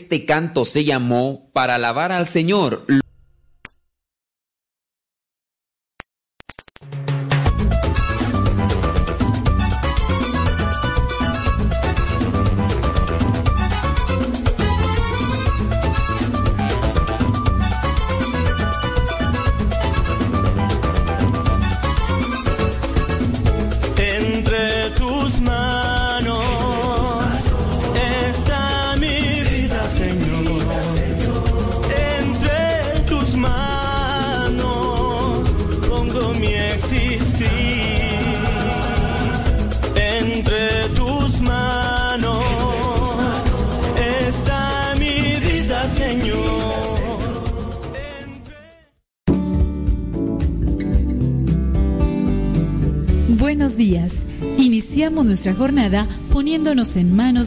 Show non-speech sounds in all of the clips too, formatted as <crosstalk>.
Este canto se llamó Para alabar al Señor.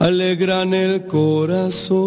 alegran el corazón.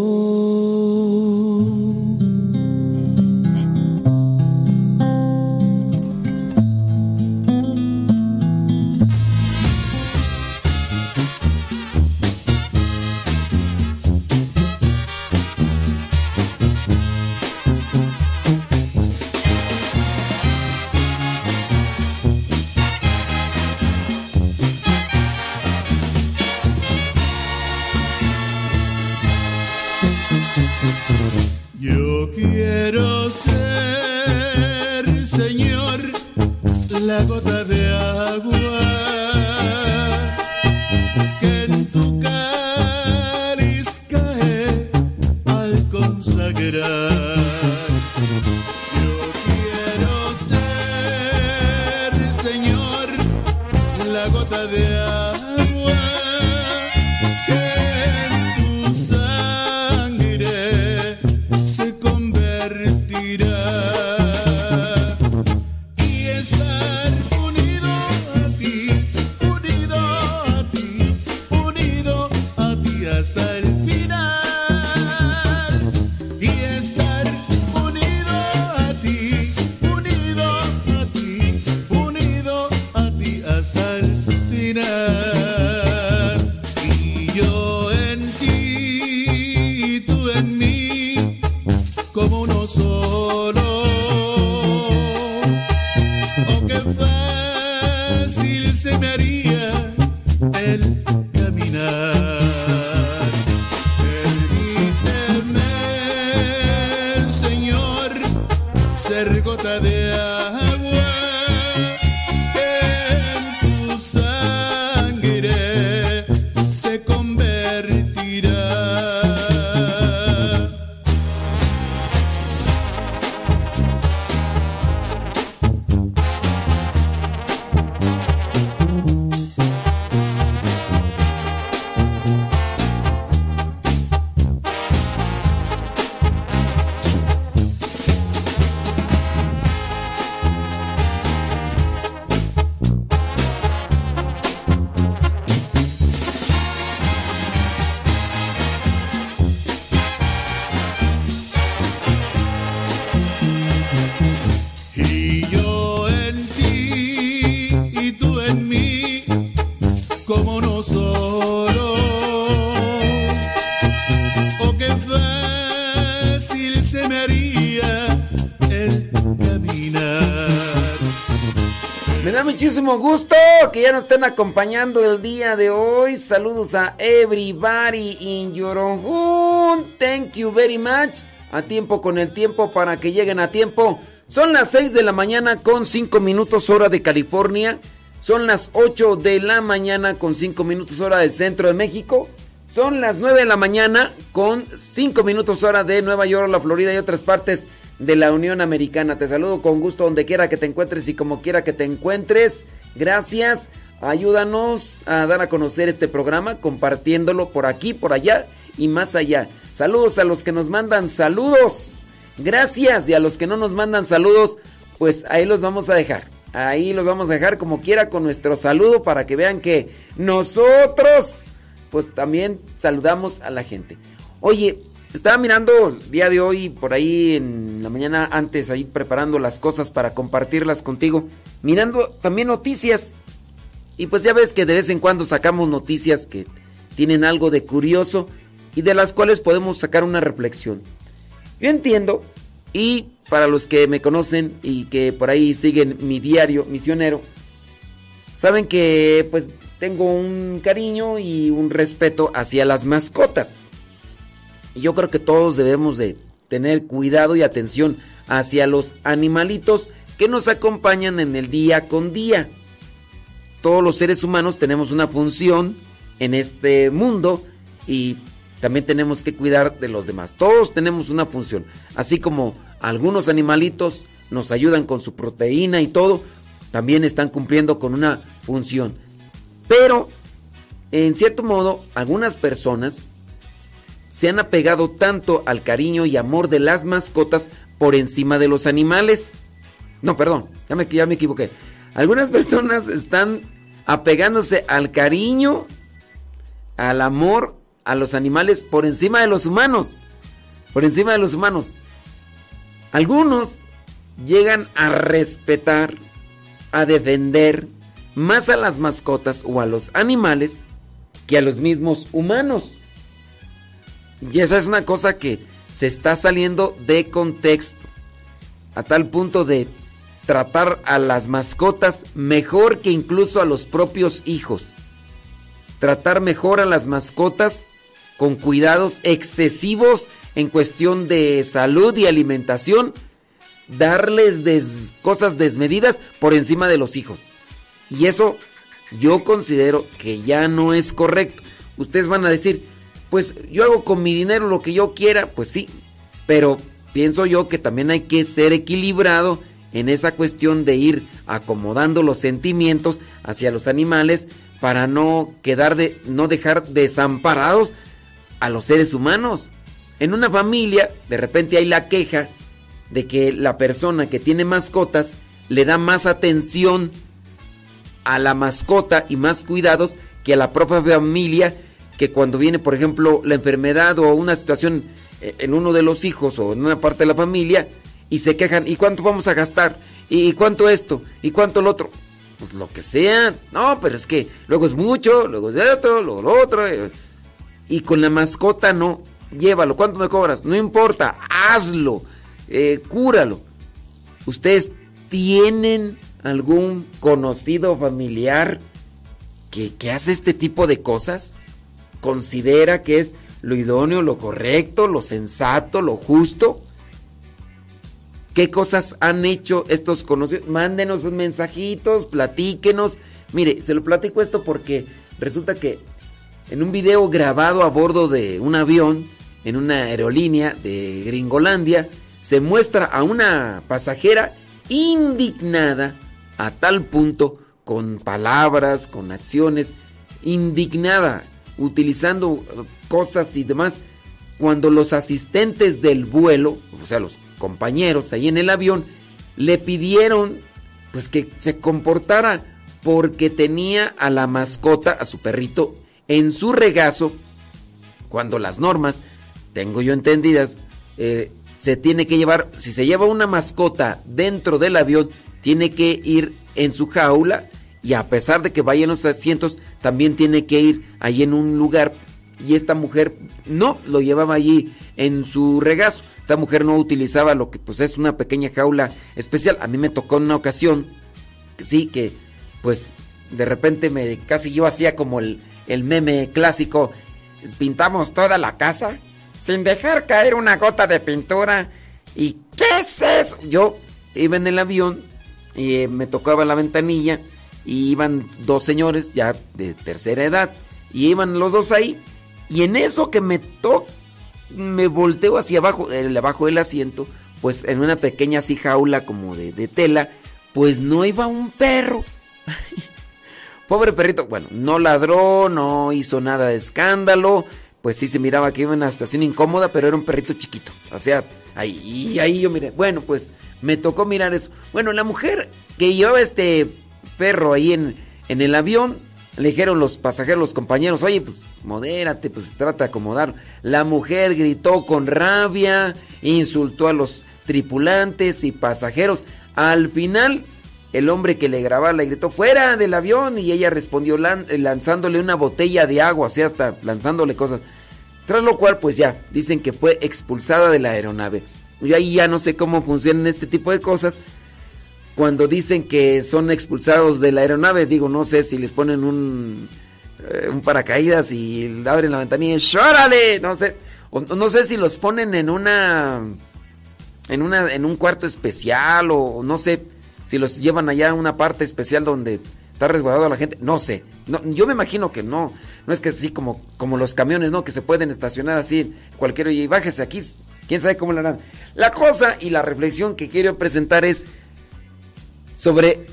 Muchísimo gusto que ya nos estén acompañando el día de hoy. Saludos a everybody in your. Thank you very much. A tiempo con el tiempo para que lleguen a tiempo. Son las 6 de la mañana con 5 minutos hora de California. Son las 8 de la mañana con 5 minutos hora del centro de México. Son las 9 de la mañana con 5 minutos hora de Nueva York, la Florida y otras partes de la Unión Americana. Te saludo con gusto donde quiera que te encuentres y como quiera que te encuentres. Gracias. Ayúdanos a dar a conocer este programa compartiéndolo por aquí, por allá y más allá. Saludos a los que nos mandan saludos. Gracias. Y a los que no nos mandan saludos, pues ahí los vamos a dejar. Ahí los vamos a dejar como quiera con nuestro saludo para que vean que nosotros pues también saludamos a la gente. Oye, estaba mirando el día de hoy por ahí en la mañana antes ahí preparando las cosas para compartirlas contigo, mirando también noticias. Y pues ya ves que de vez en cuando sacamos noticias que tienen algo de curioso y de las cuales podemos sacar una reflexión. Yo entiendo y para los que me conocen y que por ahí siguen mi diario misionero, saben que pues tengo un cariño y un respeto hacia las mascotas. Y yo creo que todos debemos de tener cuidado y atención hacia los animalitos que nos acompañan en el día con día. Todos los seres humanos tenemos una función en este mundo y también tenemos que cuidar de los demás. Todos tenemos una función. Así como algunos animalitos nos ayudan con su proteína y todo, también están cumpliendo con una función. Pero, en cierto modo, algunas personas se han apegado tanto al cariño y amor de las mascotas por encima de los animales. No, perdón, ya me, ya me equivoqué. Algunas personas están apegándose al cariño, al amor a los animales por encima de los humanos. Por encima de los humanos. Algunos llegan a respetar, a defender más a las mascotas o a los animales que a los mismos humanos. Y esa es una cosa que se está saliendo de contexto. A tal punto de tratar a las mascotas mejor que incluso a los propios hijos. Tratar mejor a las mascotas con cuidados excesivos en cuestión de salud y alimentación. Darles cosas desmedidas por encima de los hijos. Y eso yo considero que ya no es correcto. Ustedes van a decir, pues yo hago con mi dinero lo que yo quiera, pues sí, pero pienso yo que también hay que ser equilibrado en esa cuestión de ir acomodando los sentimientos hacia los animales para no quedar de no dejar desamparados a los seres humanos. En una familia, de repente hay la queja de que la persona que tiene mascotas le da más atención a la mascota y más cuidados que a la propia familia que cuando viene por ejemplo la enfermedad o una situación eh, en uno de los hijos o en una parte de la familia y se quejan y cuánto vamos a gastar y cuánto esto y cuánto lo otro pues lo que sea. No pero es que luego es mucho luego es de otro luego lo otro eh, y con la mascota no. Llévalo. Cuánto me cobras no importa. Hazlo. Eh, cúralo. Ustedes tienen algún conocido familiar que hace este tipo de cosas? ¿Considera que es lo idóneo, lo correcto, lo sensato, lo justo? ¿Qué cosas han hecho estos conocidos? Mándenos mensajitos, platíquenos. Mire, se lo platico esto porque resulta que en un video grabado a bordo de un avión, en una aerolínea de Gringolandia, se muestra a una pasajera indignada a tal punto con palabras, con acciones, indignada, utilizando cosas y demás, cuando los asistentes del vuelo, o sea, los compañeros ahí en el avión, le pidieron pues que se comportara porque tenía a la mascota, a su perrito, en su regazo, cuando las normas, tengo yo entendidas, eh, se tiene que llevar, si se lleva una mascota dentro del avión, tiene que ir en su jaula y a pesar de que vaya en los asientos, también tiene que ir ahí en un lugar. Y esta mujer no lo llevaba allí en su regazo. Esta mujer no utilizaba lo que pues es una pequeña jaula especial. A mí me tocó en una ocasión, que sí, que pues de repente me casi yo hacía como el, el meme clásico. Pintamos toda la casa sin dejar caer una gota de pintura. ¿Y qué es eso? Yo iba en el avión y eh, me tocaba la ventanilla y iban dos señores ya de tercera edad. Y iban los dos ahí. Y en eso que me to me volteo hacia abajo el, abajo del asiento pues en una pequeña así jaula como de, de tela pues no iba un perro. <laughs> Pobre perrito bueno no ladró no hizo nada de escándalo. Pues sí se miraba que iba en una situación incómoda pero era un perrito chiquito. O sea ahí y ahí yo miré. Bueno pues me tocó mirar eso. Bueno, la mujer que llevaba este perro ahí en, en el avión, le dijeron los pasajeros, los compañeros, oye, pues modérate, pues trata de acomodar. La mujer gritó con rabia, insultó a los tripulantes y pasajeros. Al final, el hombre que le grababa le gritó fuera del avión y ella respondió lan lanzándole una botella de agua, o sea, hasta lanzándole cosas. Tras lo cual, pues ya, dicen que fue expulsada de la aeronave. Yo ahí ya no sé cómo funcionan este tipo de cosas. Cuando dicen que son expulsados de la aeronave, digo, no sé si les ponen un, eh, un paracaídas y abren la ventanilla y ¡Shórale! No sé. O, no sé si los ponen en una. En una. en un cuarto especial. O no sé si los llevan allá a una parte especial donde está resguardado la gente. No sé. No, yo me imagino que no. No es que así como, como los camiones, ¿no? Que se pueden estacionar así cualquier y bájese aquí quién sabe cómo lo harán. La cosa y la reflexión que quiero presentar es sobre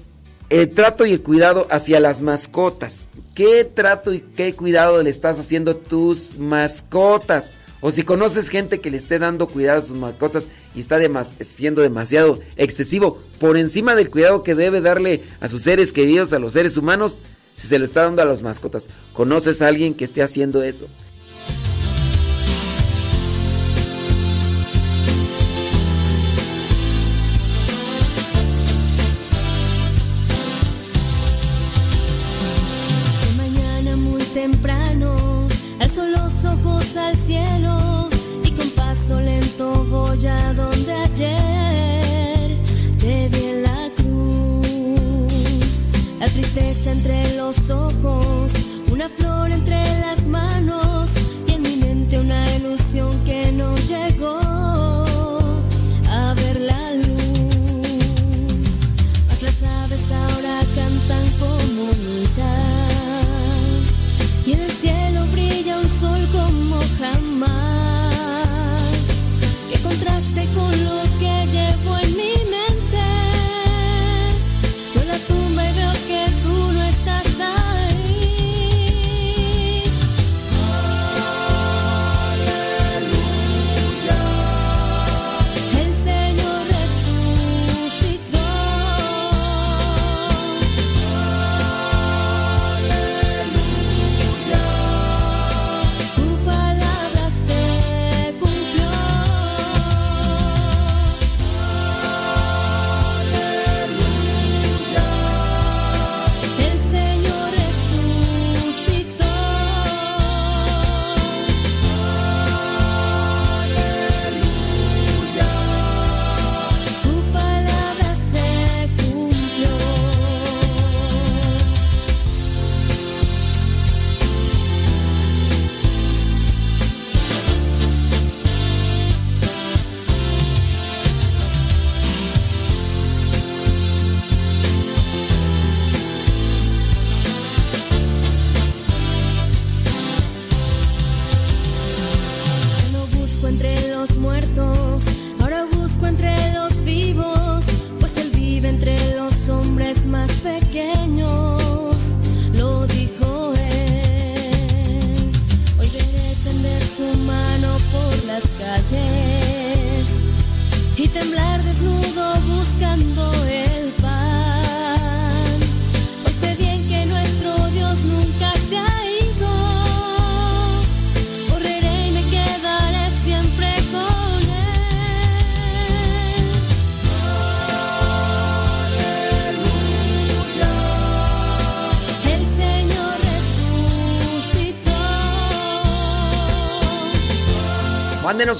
el trato y el cuidado hacia las mascotas. ¿Qué trato y qué cuidado le estás haciendo a tus mascotas? O si conoces gente que le esté dando cuidado a sus mascotas y está siendo demasiado excesivo por encima del cuidado que debe darle a sus seres queridos, a los seres humanos, si se lo está dando a las mascotas. ¿Conoces a alguien que esté haciendo eso? Lento voy a donde ayer te vi en la cruz. La tristeza entre los ojos, una flor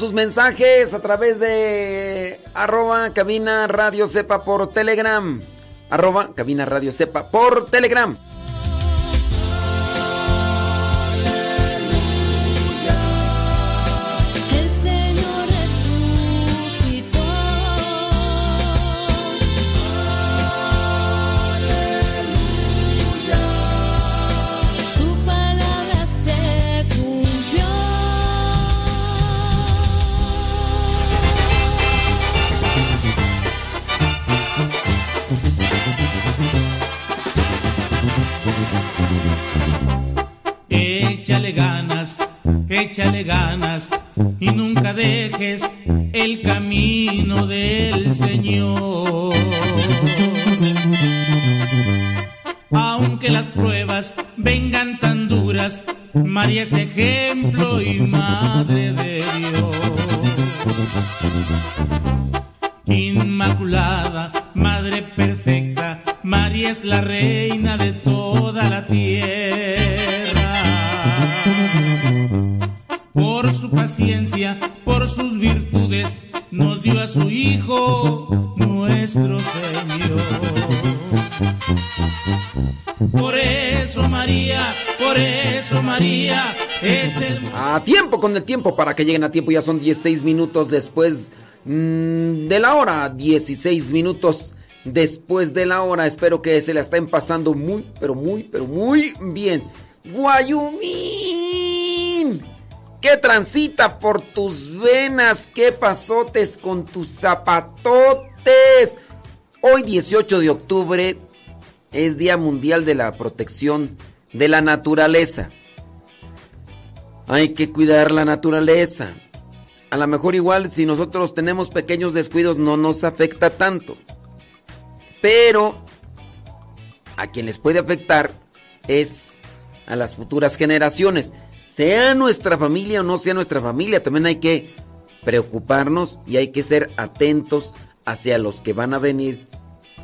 sus mensajes a través de arroba cabina radio sepa por telegram. Arroba cabina radio sepa por telegram. Y nunca dejes el camino del Señor. Aunque las pruebas vengan tan duras, María es Con el tiempo para que lleguen a tiempo. Ya son 16 minutos después mm, de la hora. 16 minutos después de la hora. Espero que se la estén pasando muy, pero muy, pero muy bien. Guayumín. ¿Qué transita por tus venas? ¿Qué pasotes con tus zapatotes? Hoy 18 de octubre es Día Mundial de la Protección de la Naturaleza. Hay que cuidar la naturaleza. A lo mejor igual si nosotros tenemos pequeños descuidos no nos afecta tanto. Pero a quien les puede afectar es a las futuras generaciones. Sea nuestra familia o no sea nuestra familia, también hay que preocuparnos y hay que ser atentos hacia los que van a venir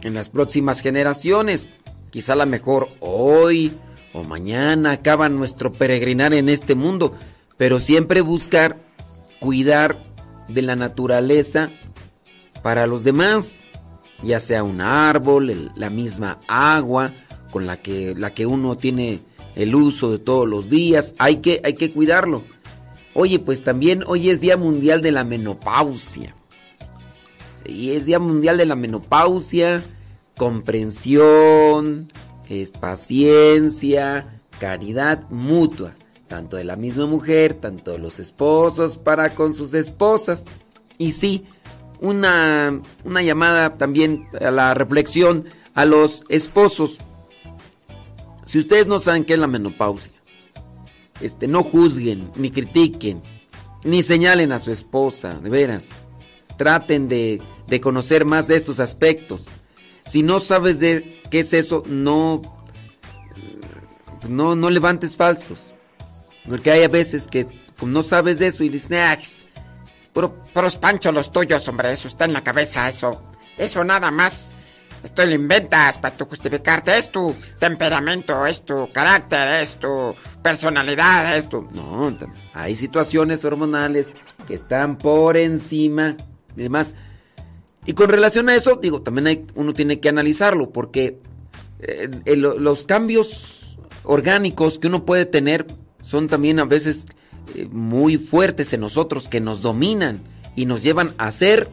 en las próximas generaciones. Quizá a lo mejor hoy o mañana acaban nuestro peregrinar en este mundo, pero siempre buscar cuidar de la naturaleza para los demás, ya sea un árbol, la misma agua con la que, la que uno tiene el uso de todos los días, hay que, hay que cuidarlo. Oye, pues también hoy es Día Mundial de la Menopausia. Y es Día Mundial de la Menopausia, comprensión, es paciencia, caridad mutua, tanto de la misma mujer, tanto de los esposos para con sus esposas. Y sí, una, una llamada también a la reflexión a los esposos. Si ustedes no saben qué es la menopausia, este, no juzguen, ni critiquen, ni señalen a su esposa, de veras. Traten de, de conocer más de estos aspectos. Si no sabes de qué es eso, no, no, no levantes falsos. Porque hay a veces que no sabes de eso y dices, ah, es puro, puros panchos los tuyos, hombre, eso está en la cabeza, eso, eso nada más. Esto lo inventas para tu justificarte, es tu temperamento, es tu carácter, es tu personalidad, es tu... No, hay situaciones hormonales que están por encima y demás. Y con relación a eso, digo, también hay, uno tiene que analizarlo, porque eh, los cambios orgánicos que uno puede tener son también a veces eh, muy fuertes en nosotros, que nos dominan y nos llevan a hacer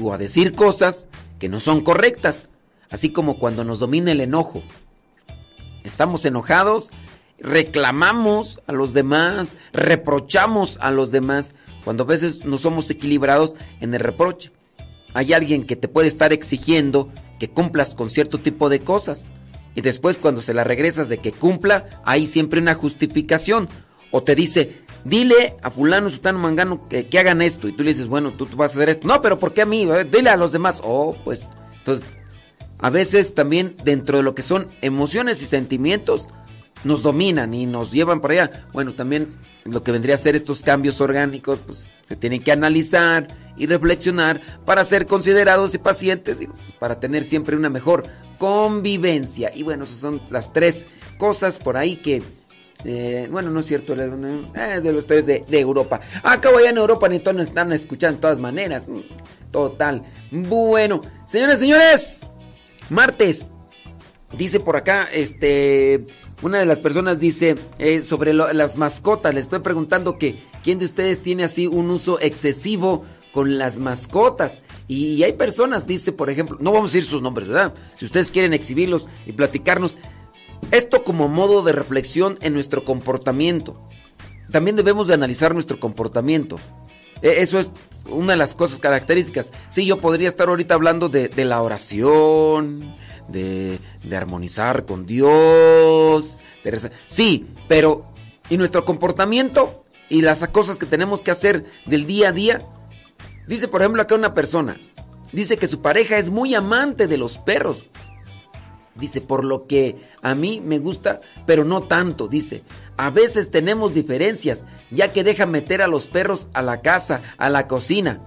o a decir cosas que no son correctas. Así como cuando nos domina el enojo. Estamos enojados, reclamamos a los demás, reprochamos a los demás, cuando a veces no somos equilibrados en el reproche hay alguien que te puede estar exigiendo que cumplas con cierto tipo de cosas. Y después cuando se la regresas de que cumpla, hay siempre una justificación. O te dice, dile a fulano, sutano, mangano que, que hagan esto. Y tú le dices, bueno, tú, tú, vas a hacer esto. No, pero ¿por qué a mí? Dile a los demás. Oh, pues. Entonces, a veces también dentro de lo que son emociones y sentimientos, nos dominan y nos llevan por allá. Bueno, también lo que vendría a ser estos cambios orgánicos, pues se tienen que analizar y reflexionar para ser considerados y pacientes, para tener siempre una mejor convivencia. Y bueno, esas son las tres cosas por ahí que, eh, bueno, no es cierto, eh, de los tres de, Europa. Acabo allá en Europa ni todos están escuchando de todas maneras. Total. Bueno, señores, señores, martes. Dice por acá, este, una de las personas dice eh, sobre las mascotas. Le estoy preguntando que quién de ustedes tiene así un uso excesivo con las mascotas. Y, hay personas, dice por ejemplo, no vamos a decir sus nombres, ¿verdad? Si ustedes quieren exhibirlos y platicarnos, esto como modo de reflexión en nuestro comportamiento. También debemos de analizar nuestro comportamiento. E, eso es una de las cosas características. Sí, yo podría estar ahorita hablando de, de la oración de, armonizar con Dios. sí, pero ¿y nuestro comportamiento? ¿Y las cosas que tenemos que hacer del día a día? Dice, por ejemplo, acá una persona. Dice que su pareja es muy amante de los perros. Dice, por lo que a mí me gusta, pero no tanto. Dice, a veces tenemos diferencias, ya que deja meter a los perros a la casa, a la cocina.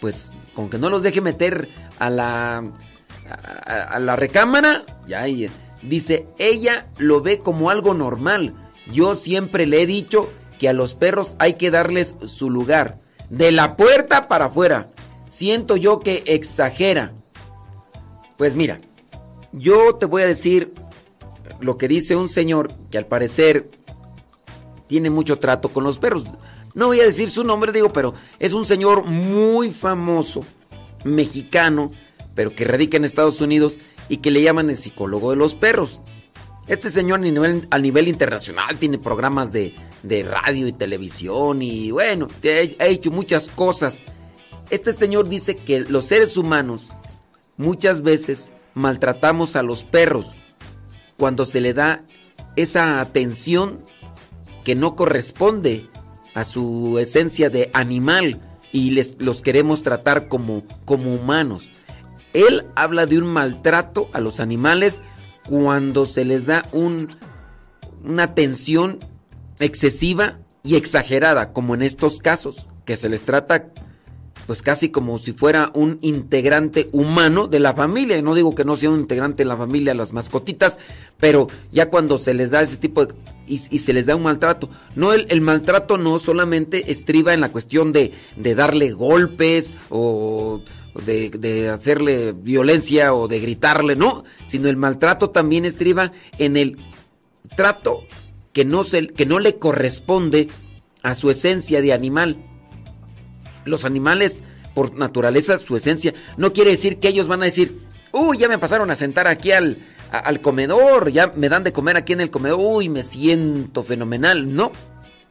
Pues con que no los deje meter a la a, la recámara, ya dice, ella lo ve como algo normal. Yo siempre le he dicho que a los perros hay que darles su lugar, de la puerta para afuera. Siento yo que exagera. Pues mira, yo te voy a decir lo que dice un señor que al parecer tiene mucho trato con los perros. No voy a decir su nombre, digo, pero es un señor muy famoso, mexicano, pero que radica en Estados Unidos y que le llaman el psicólogo de los perros. Este señor a nivel, nivel internacional tiene programas de, de radio y televisión y bueno, ha hecho muchas cosas. Este señor dice que los seres humanos muchas veces maltratamos a los perros cuando se le da esa atención que no corresponde a su esencia de animal y les, los queremos tratar como, como humanos. Él habla de un maltrato a los animales cuando se les da un, una atención excesiva y exagerada, como en estos casos, que se les trata pues casi como si fuera un integrante humano de la familia. Y no digo que no sea un integrante de la familia las mascotitas, pero ya cuando se les da ese tipo de... y, se les da un maltrato. No, el, el, maltrato no solamente estriba en la cuestión de, de darle golpes o de, de, hacerle violencia o de gritarle, no, sino el maltrato también estriba en el trato que no, se, que no le corresponde a su esencia de animal. Los animales, por naturaleza, su esencia, no quiere decir que ellos van a decir, uy, ya me pasaron a sentar aquí al, al comedor, ya me dan de comer aquí en el comedor, uy, me siento fenomenal. No,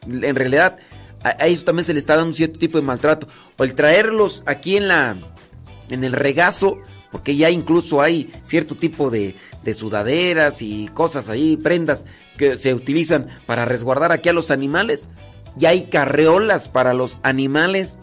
en realidad a, a eso también se le está dando un cierto tipo de maltrato. O el traerlos aquí en la, en el regazo, porque ya incluso hay cierto tipo de, de sudaderas y cosas ahí, prendas que se utilizan para resguardar aquí a los animales. Ya hay carreolas para los animales.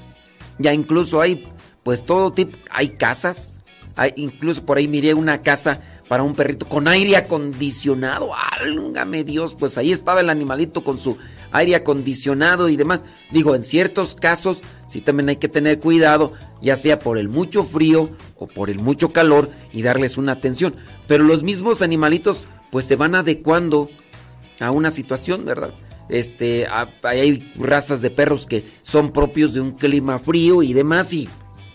Ya incluso hay, pues todo tipo, hay casas. Hay, incluso por ahí miré una casa para un perrito con aire acondicionado. Álgame Dios, pues ahí estaba el animalito con su aire acondicionado y demás. Digo, en ciertos casos sí también hay que tener cuidado, ya sea por el mucho frío o por el mucho calor y darles una atención. Pero los mismos animalitos pues se van adecuando a una situación, ¿verdad? Este, hay razas de perros que son propios de un clima frío y demás y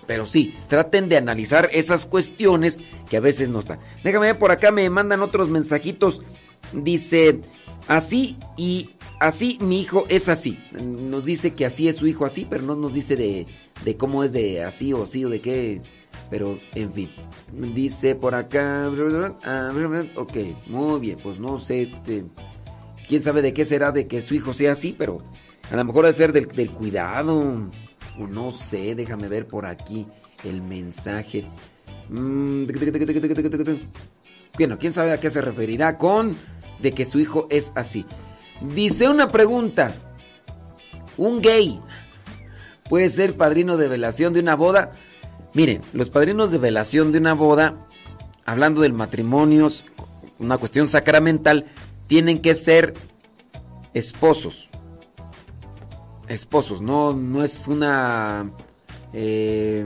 pero sí, traten de analizar esas cuestiones que a veces no están. Déjame ver por acá, me mandan otros mensajitos. Dice, así y así mi hijo es así. Nos dice que así es su hijo así, pero no nos dice de, de cómo es de así o así o de qué. Pero, en fin. Dice por acá. Ok, muy bien, pues no sé. Te, quién sabe de qué será de que su hijo sea así, pero a lo mejor debe ser del, del cuidado. O no sé, déjame ver por aquí el mensaje. Bueno, quién sabe a qué se referirá con de que su hijo es así. Dice una pregunta. ¿Un gay puede ser padrino de velación de una boda? Miren, los padrinos de velación de una boda, hablando del matrimonio, una cuestión sacramental, tienen que ser esposos esposos, no, no es una... Eh,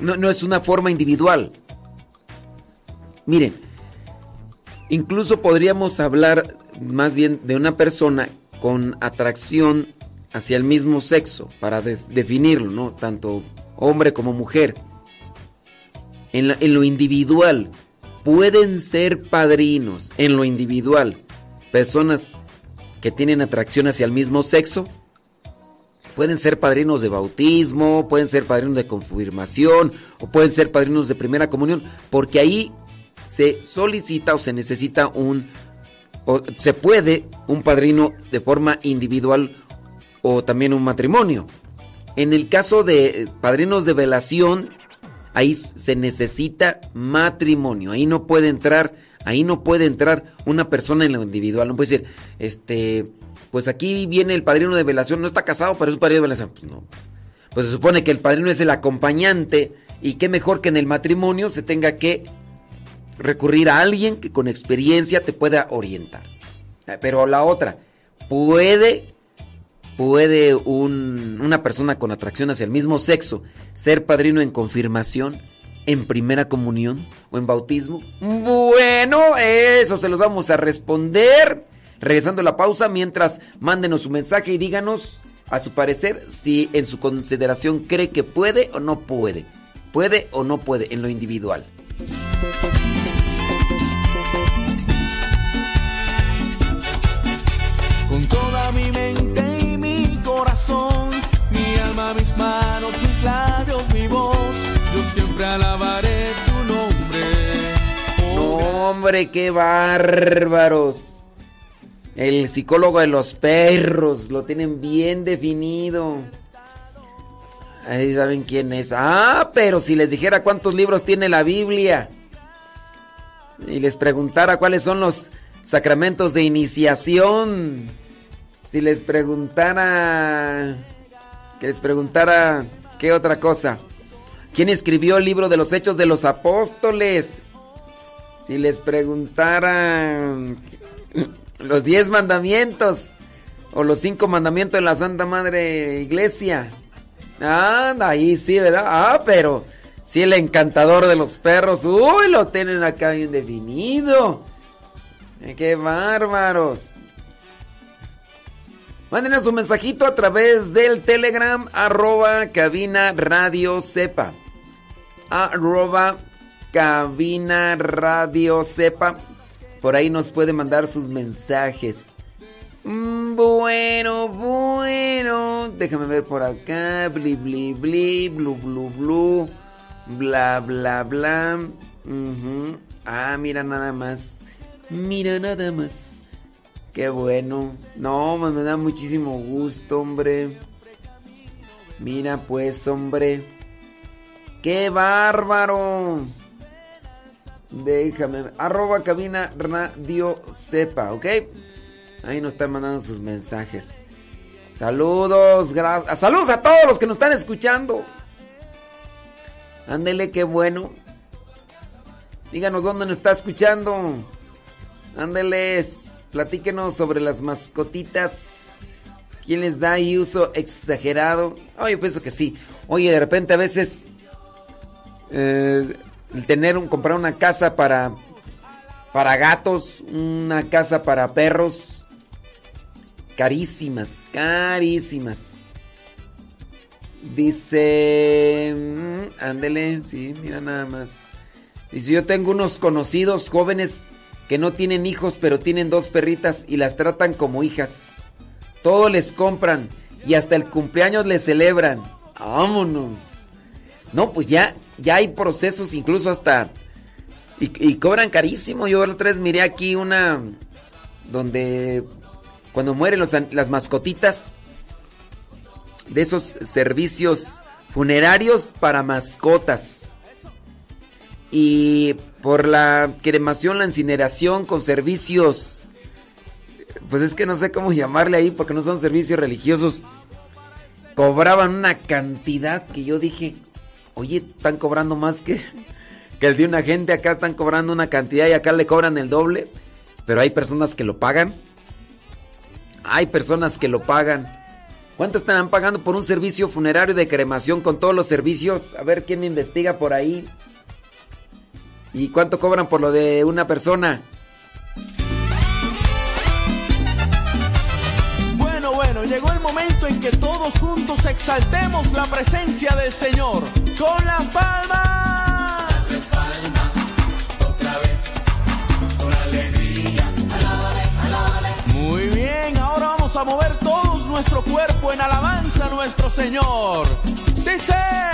no, no es una forma individual. Miren, incluso podríamos hablar más bien de una persona con atracción hacia el mismo sexo, para definirlo, ¿no? Tanto hombre como mujer. En, lo individual, pueden ser padrinos, en lo individual, personas que tienen atracción hacia el mismo sexo. Pueden ser padrinos de bautismo, pueden ser padrinos de confirmación o pueden ser padrinos de primera comunión, porque ahí se solicita o se necesita un o se puede un padrino de forma individual o también un matrimonio. En el caso de padrinos de velación, ahí se necesita matrimonio, ahí no puede entrar Ahí no puede entrar una persona en lo individual. No puede decir, este, pues aquí viene el padrino de velación, no está casado, pero es un padrino de velación. Pues no. Pues se supone que el padrino es el acompañante y qué mejor que en el matrimonio se tenga que recurrir a alguien que con experiencia te pueda orientar. Pero la otra, puede, puede un, una persona con atracción hacia el mismo sexo ser padrino en confirmación en primera comunión o en bautismo? Bueno, eso se los vamos a responder regresando a la pausa mientras mándenos su mensaje y díganos a su parecer si en su consideración cree que puede o no puede. Puede o no puede en lo individual. Mis manos, mis labios, mi voz yo siempre alabaré tu nombre. No, hombre, qué bárbaros. El psicólogo de los perros, lo tienen bien definido. Ahí saben quién es. Ah, pero si les dijera cuántos libros tiene la Biblia y les preguntara cuáles son los sacramentos de iniciación, si les preguntara, que les preguntara qué otra cosa, quién escribió el libro de los Hechos de los Apóstoles, si les preguntara <clears throat> los diez mandamientos o los cinco mandamientos de la Santa Madre Iglesia. Anda, ahí sí, ¿verdad? Ah, pero si el encantador de los perros, uy, lo tienen acá bien definido. Eh, ¡Qué bárbaros! Mándenos un mensajito a través del Telegram, arroba cabina radio sepa. Arroba cabina radio sepa. Por ahí nos puede mandar sus mensajes. Mm, bueno, bueno. Déjame ver por acá. Bli, bli, bli. Blu, blu, blu. Bla, bla, bla. Ah, mira nada más. Mira nada más. Qué bueno. No, pues me da muchísimo gusto, hombre. Mira pues, hombre. ¡Qué bárbaro! Déjame. Arroba cabina radio sepa, ¿ok? Ahí nos están mandando sus mensajes. Saludos, gracias. Saludos a todos los que nos están escuchando. Ándele, qué bueno. Díganos dónde nos está escuchando. Ándeles, platíquenos sobre las mascotitas. ¿Quién les da ahí uso exagerado? Oh, yo pienso que sí. Oye, de repente a veces eh, tener un, comprar una casa para para gatos, una casa para perros, carísimas, carísimas. Dice, mm, ándele, sí, mira nada más. Dice, yo tengo unos conocidos jóvenes que no tienen hijos, pero tienen dos perritas y las tratan como hijas. Todo les compran y hasta el cumpleaños les celebran. Vámonos. No, pues ya, ya hay procesos, incluso hasta. Y, cobran carísimo. Yo otra vez miré aquí una. Donde. Cuando mueren los las mascotitas. De esos servicios funerarios para mascotas. Y por la cremación, la incineración con servicios. Pues es que no sé cómo llamarle ahí porque no son servicios religiosos. Cobraban una cantidad que yo dije, oye, están cobrando más que, que el de una gente. Acá están cobrando una cantidad y acá le cobran el doble. Pero hay personas que lo pagan. Hay personas que lo pagan. ¿Cuánto estarán pagando por un servicio funerario de cremación con todos los servicios? A ver quién me investiga por ahí. ¿Y cuánto cobran por lo de una persona? Bueno, bueno, llegó el momento en que todos juntos exaltemos la presencia del Señor con las palmas. Muy bien, ahora vamos a mover todos nuestro cuerpo en alabanza a nuestro Señor. Dice.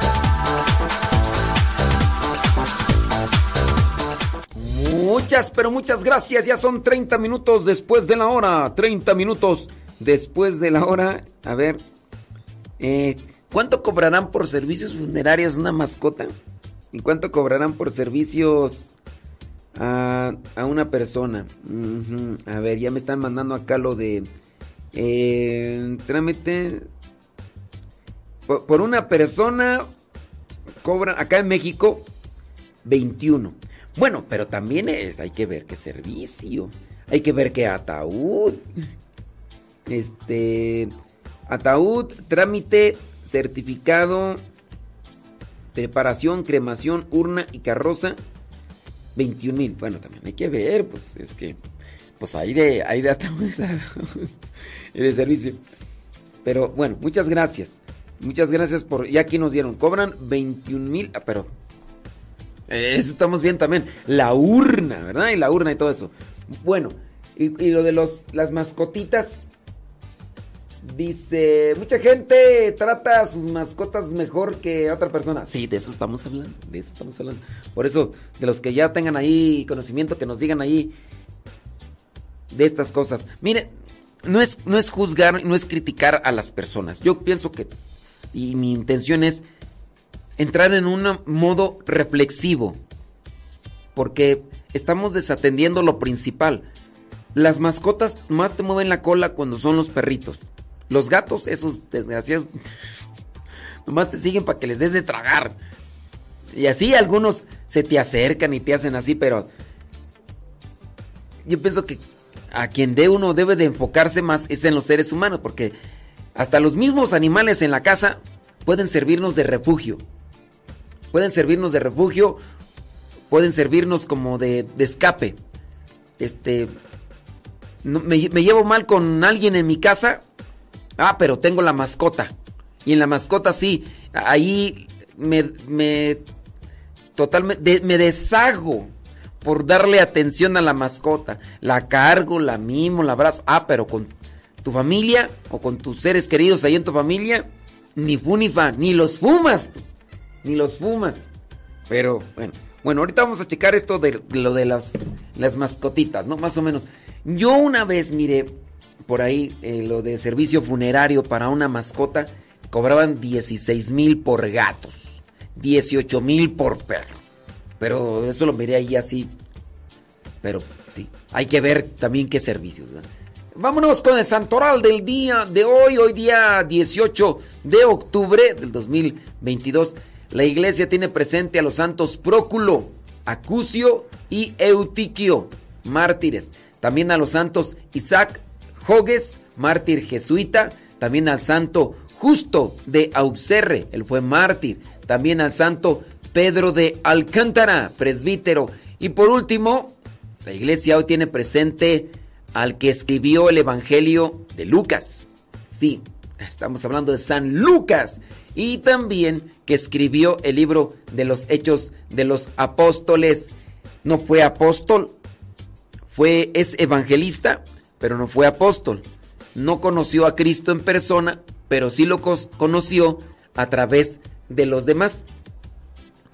Muchas, pero muchas gracias. Ya son 30 minutos después de la hora. 30 minutos después de la hora. A ver. eh, ¿Cuánto cobrarán por servicios funerarios una mascota? ¿Y cuánto cobrarán por servicios a, una persona? A ver, ya me están mandando acá lo de... eh, trámite... Por, por una persona cobran acá en México 21. Bueno, pero también es, hay que ver qué servicio. Hay que ver qué ataúd. Este. Ataúd, trámite, certificado, preparación, cremación, urna y carroza. 21 mil. Bueno, también hay que ver, pues es que. Pues hay de, hay de ataúdes <laughs> de servicio. Pero bueno, muchas gracias. Muchas gracias por. Y aquí nos dieron. Cobran 21 mil. Ah, pero. Eso estamos bien también. La urna, ¿verdad? Y la urna y todo eso. Bueno, y, lo de los, las mascotitas. Dice, mucha gente trata a sus mascotas mejor que a otra persona. Sí, de eso estamos hablando, de eso estamos hablando. Por eso, de los que ya tengan ahí conocimiento, que nos digan ahí de estas cosas. Miren, no es, no es juzgar, no es criticar a las personas. Yo pienso que, y mi intención es entrar en un modo reflexivo, porque estamos desatendiendo lo principal. Las mascotas más te mueven la cola cuando son los perritos. Los gatos, esos desgraciados, <laughs> nomás te siguen para que les des de tragar. Y así algunos se te acercan y te hacen así, pero yo pienso que a quien de uno debe de enfocarse más es en los seres humanos, porque hasta los mismos animales en la casa pueden servirnos de refugio. Pueden servirnos de refugio, pueden servirnos como de, escape. Este, no, me, llevo mal con alguien en mi casa, Ah, pero tengo la mascota. Y en la mascota sí, ahí me, me totalmente, me deshago por darle atención a la mascota. La cargo, la mimo, la abrazo. Ah, pero con tu familia o con tus seres queridos ahí en tu familia, ni fu ni fa, ni los fumas, tú, ni los fumas. Pero bueno, bueno, ahorita vamos a checar esto de, lo de las, las mascotitas, ¿no? Más o menos. Yo una vez, mire, por ahí eh, lo de servicio funerario para una mascota, cobraban 16 mil por gatos, 18 mil por perro. Pero eso lo miré ahí así. Pero sí, hay que ver también qué servicios. Vámonos con el santoral del día de hoy, hoy día 18 de octubre del 2022. La iglesia tiene presente a los santos Próculo, Acucio y Eutiquio, mártires. También a los santos Isaac, Jogues, mártir jesuita, también al santo Justo de Auxerre, él fue mártir, también al santo Pedro de Alcántara, presbítero, y por último, la iglesia hoy tiene presente al que escribió el Evangelio de Lucas. Sí, estamos hablando de San Lucas, y también que escribió el libro de los Hechos de los Apóstoles. No fue apóstol, fue es evangelista, pero no fue apóstol. No conoció a Cristo en persona, pero sí lo conoció a través de los demás.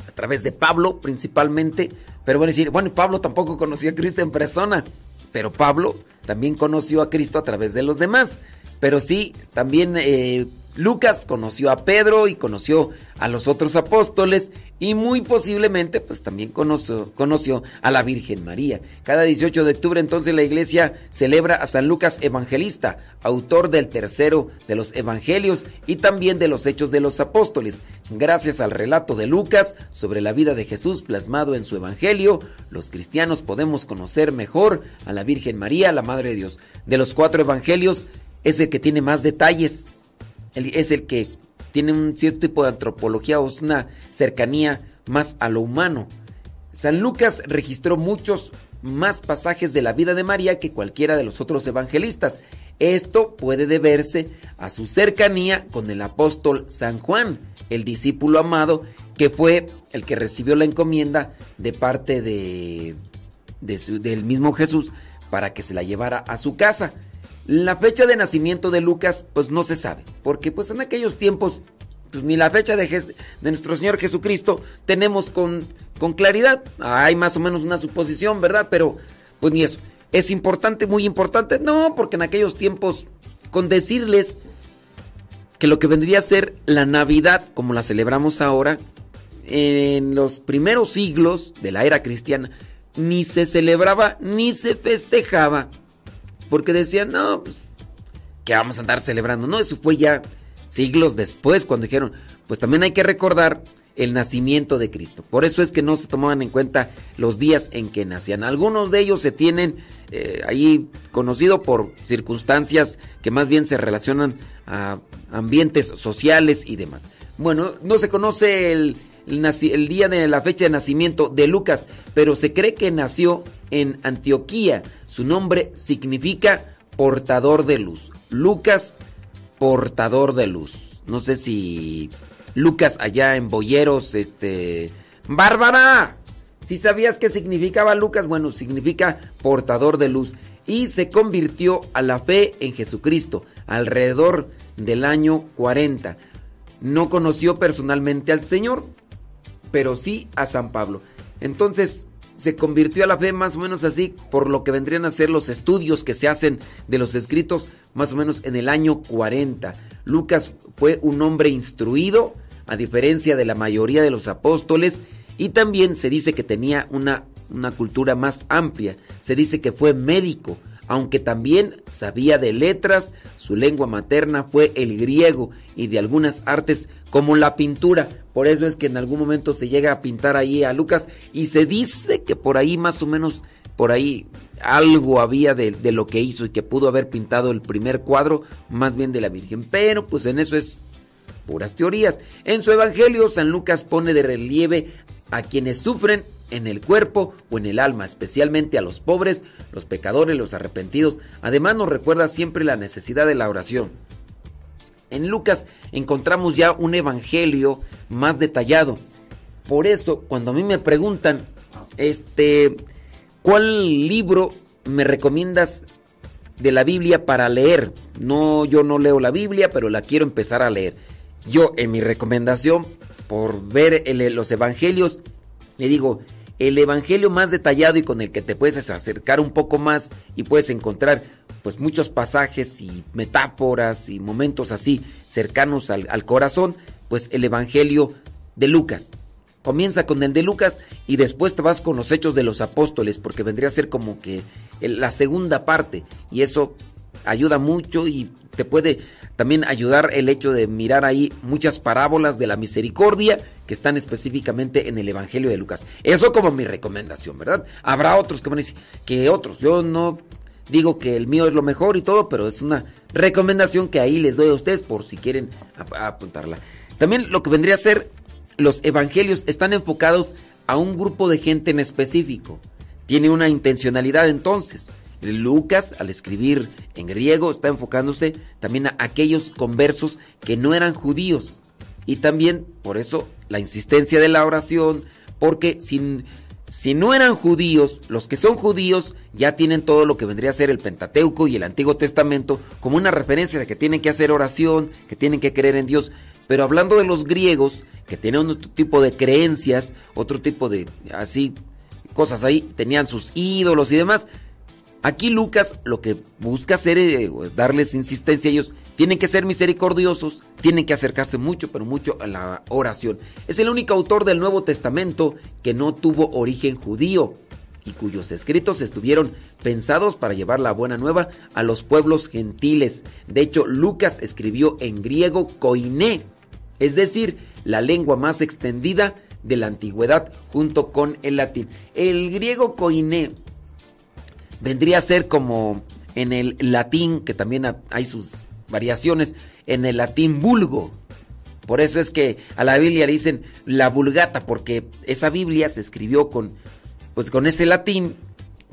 A través de Pablo principalmente. Pero bueno, decir, bueno, Pablo tampoco conoció a Cristo en persona. Pero Pablo también conoció a Cristo a través de los demás. Pero sí, también eh, Lucas conoció a Pedro y conoció a los otros apóstoles y muy posiblemente pues también conoció, conoció, a la Virgen María. Cada 18 de octubre entonces la iglesia celebra a San Lucas Evangelista, autor del tercero de los Evangelios y también de los Hechos de los Apóstoles. Gracias al relato de Lucas sobre la vida de Jesús plasmado en su Evangelio, los cristianos podemos conocer mejor a la Virgen María, la Madre de Dios. De los cuatro Evangelios es el que tiene más detalles es el que tiene un cierto tipo de antropología o es una cercanía más a lo humano. San Lucas registró muchos más pasajes de la vida de María que cualquiera de los otros evangelistas. Esto puede deberse a su cercanía con el apóstol San Juan, el discípulo amado, que fue el que recibió la encomienda de parte de, del mismo Jesús para que se la llevara a su casa. La fecha de nacimiento de Lucas, pues no se sabe, porque pues en aquellos tiempos, pues ni la fecha de, de nuestro Señor Jesucristo tenemos con, con claridad. Hay más o menos una suposición, ¿verdad? Pero pues ni eso. ¿Es importante, muy importante? No, porque en aquellos tiempos, con decirles que lo que vendría a ser la Navidad, como la celebramos ahora, en los primeros siglos de la era cristiana, ni se celebraba ni se festejaba porque decían, no, pues, que vamos a andar celebrando. No, eso fue ya siglos después, cuando dijeron, pues también hay que recordar el nacimiento de Cristo. Por eso es que no se tomaban en cuenta los días en que nacían. Algunos de ellos se tienen eh, ahí conocido por circunstancias que más bien se relacionan a ambientes sociales y demás. Bueno, no se conoce el, el, día de la fecha de nacimiento de Lucas, pero se cree que nació en Antioquía. Su nombre significa portador de luz. Lucas, portador de luz. No sé si Lucas allá en Boyeros, este... Bárbara, si sabías qué significaba Lucas, bueno, significa portador de luz. Y se convirtió a la fe en Jesucristo alrededor del año 40. No conoció personalmente al Señor, pero sí a San Pablo. Entonces se convirtió a la fe más o menos así por lo que vendrían a ser los estudios que se hacen de los escritos más o menos en el año 40. Lucas fue un hombre instruido, a diferencia de la mayoría de los apóstoles, y también se dice que tenía una, una cultura más amplia. Se dice que fue médico, aunque también sabía de letras, su lengua materna fue el griego y de algunas artes como la pintura. Por eso es que en algún momento se llega a pintar ahí a Lucas y se dice que por ahí más o menos, por ahí algo había de, de lo que hizo y que pudo haber pintado el primer cuadro, más bien de la Virgen. Pero pues en eso es puras teorías. En su Evangelio, San Lucas pone de relieve a quienes sufren en el cuerpo o en el alma, especialmente a los pobres, los pecadores, los arrepentidos. Además nos recuerda siempre la necesidad de la oración. En Lucas encontramos ya un evangelio más detallado. Por eso, cuando a mí me preguntan, este, ¿cuál libro me recomiendas de la Biblia para leer? No, yo no leo la Biblia, pero la quiero empezar a leer. Yo, en mi recomendación, por ver los evangelios, le digo, el evangelio más detallado y con el que te puedes acercar un poco más y puedes encontrar pues muchos pasajes y metáforas y momentos así cercanos al, al corazón, pues el evangelio de Lucas. Comienza con el de Lucas y después te vas con los hechos de los apóstoles porque vendría a ser como que la segunda parte y eso ayuda mucho y te puede también ayudar el hecho de mirar ahí muchas parábolas de la misericordia que están específicamente en el Evangelio de Lucas. Eso como mi recomendación, ¿verdad? Habrá otros que van a decir que otros. Yo no digo que el mío es lo mejor y todo, pero es una recomendación que ahí les doy a ustedes por si quieren apuntarla. También lo que vendría a ser los evangelios están enfocados a un grupo de gente en específico. Tiene una intencionalidad entonces. Lucas, al escribir en griego, está enfocándose también a aquellos conversos que no eran judíos. Y también, por eso, la insistencia de la oración, porque si, si no eran judíos, los que son judíos ya tienen todo lo que vendría a ser el Pentateuco y el Antiguo Testamento como una referencia de que tienen que hacer oración, que tienen que creer en Dios. Pero hablando de los griegos, que tenían otro tipo de creencias, otro tipo de así cosas ahí, tenían sus ídolos y demás, Aquí Lucas lo que busca hacer es darles insistencia a ellos. Tienen que ser misericordiosos, tienen que acercarse mucho, pero mucho a la oración. Es el único autor del Nuevo Testamento que no tuvo origen judío y cuyos escritos estuvieron pensados para llevar la buena nueva a los pueblos gentiles. De hecho, Lucas escribió en griego koiné, es decir, la lengua más extendida de la antigüedad junto con el latín. El griego koiné vendría a ser como en el latín, que también hay sus variaciones, en el latín vulgo. Por eso es que a la Biblia le dicen la vulgata, porque esa Biblia se escribió con, pues con ese latín,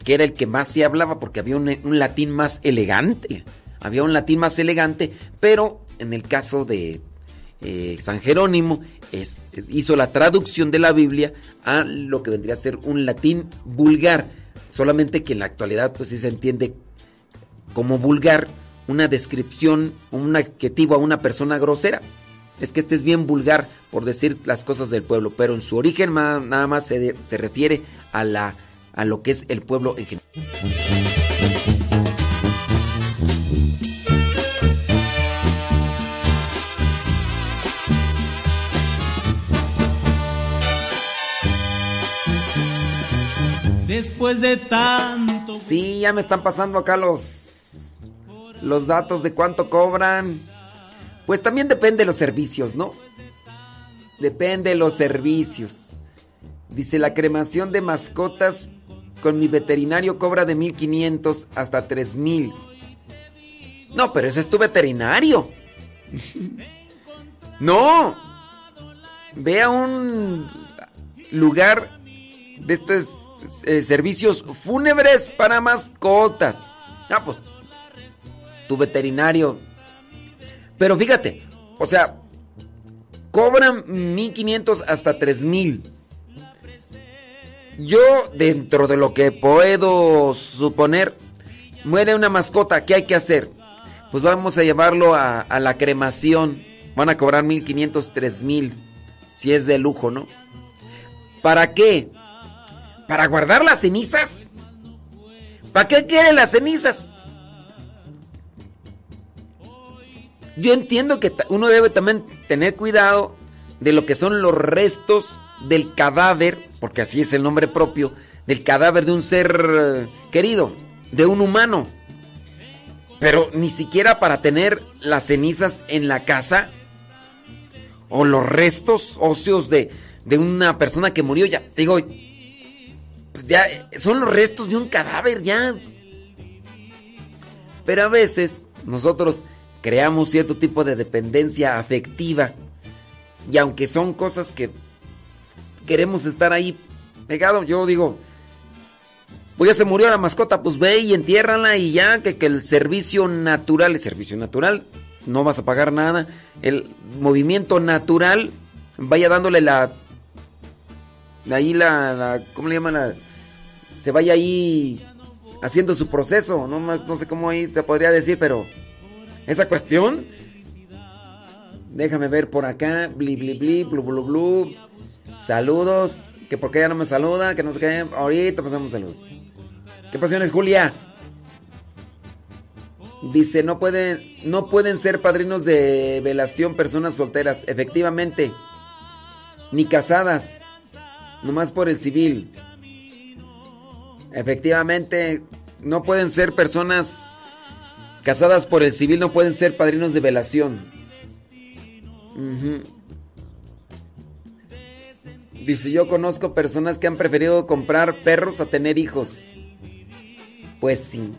que era el que más se hablaba, porque había un, latín más elegante. Había un latín más elegante, pero en el caso de eh, San Jerónimo, hizo la traducción de la Biblia a lo que vendría a ser un latín vulgar Solamente que en la actualidad pues sí se entiende como vulgar una descripción, un adjetivo a una persona grosera. Es que este es bien vulgar por decir las cosas del pueblo, pero en su origen nada más se, se refiere a, la, a lo que es el pueblo en general. Después de tanto. Sí, ya me están pasando acá los los datos de cuánto cobran. Pues también depende de los servicios, ¿no? Depende de los servicios. Dice, la cremación de mascotas con mi veterinario cobra de 1500 hasta 3000. No, pero ese es tu veterinario. <laughs> no. Ve a un lugar de estos eh, servicios fúnebres para mascotas. Ah, pues tu veterinario. Pero fíjate, o sea, cobran 1500 hasta 3000. Yo, dentro de lo que puedo suponer, muere una mascota, ¿qué hay que hacer? Pues vamos a llevarlo a, a la cremación. Van a cobrar 1500, 3000. Si es de lujo, ¿no? ¿Para qué? ¿Para guardar las cenizas? ¿Para qué quieren las cenizas? Yo entiendo que uno debe también tener cuidado de lo que son los restos del cadáver, porque así es el nombre propio, del cadáver de un ser eh, querido, de un humano. Pero ni siquiera para tener las cenizas en la casa o los restos óseos de, de una persona que murió, ya digo, pues ya son los restos de un cadáver, ya. Pero a veces nosotros creamos cierto tipo de dependencia afectiva. Y aunque son cosas que queremos estar ahí pegado, yo digo, pues ya se murió la mascota, pues ve y entiérrala y ya, que, que el servicio natural, el servicio natural, no vas a pagar nada, el movimiento natural vaya dándole la ahí la, la ¿cómo le llaman? La, se vaya ahí haciendo su proceso, no, no sé cómo ahí se podría decir, pero esa cuestión, déjame ver por acá, bli bli bli, blu saludos, que porque ella no me saluda, que no sé qué, ahorita pasamos saludos. ¿Qué pasiones, Julia? Dice, no pueden, no pueden ser padrinos de velación personas solteras, efectivamente, ni casadas nomás por el civil. Efectivamente, no pueden ser personas casadas por el civil, no pueden ser padrinos de velación. Dice, yo conozco personas que han preferido comprar perros a tener hijos. Pues sí.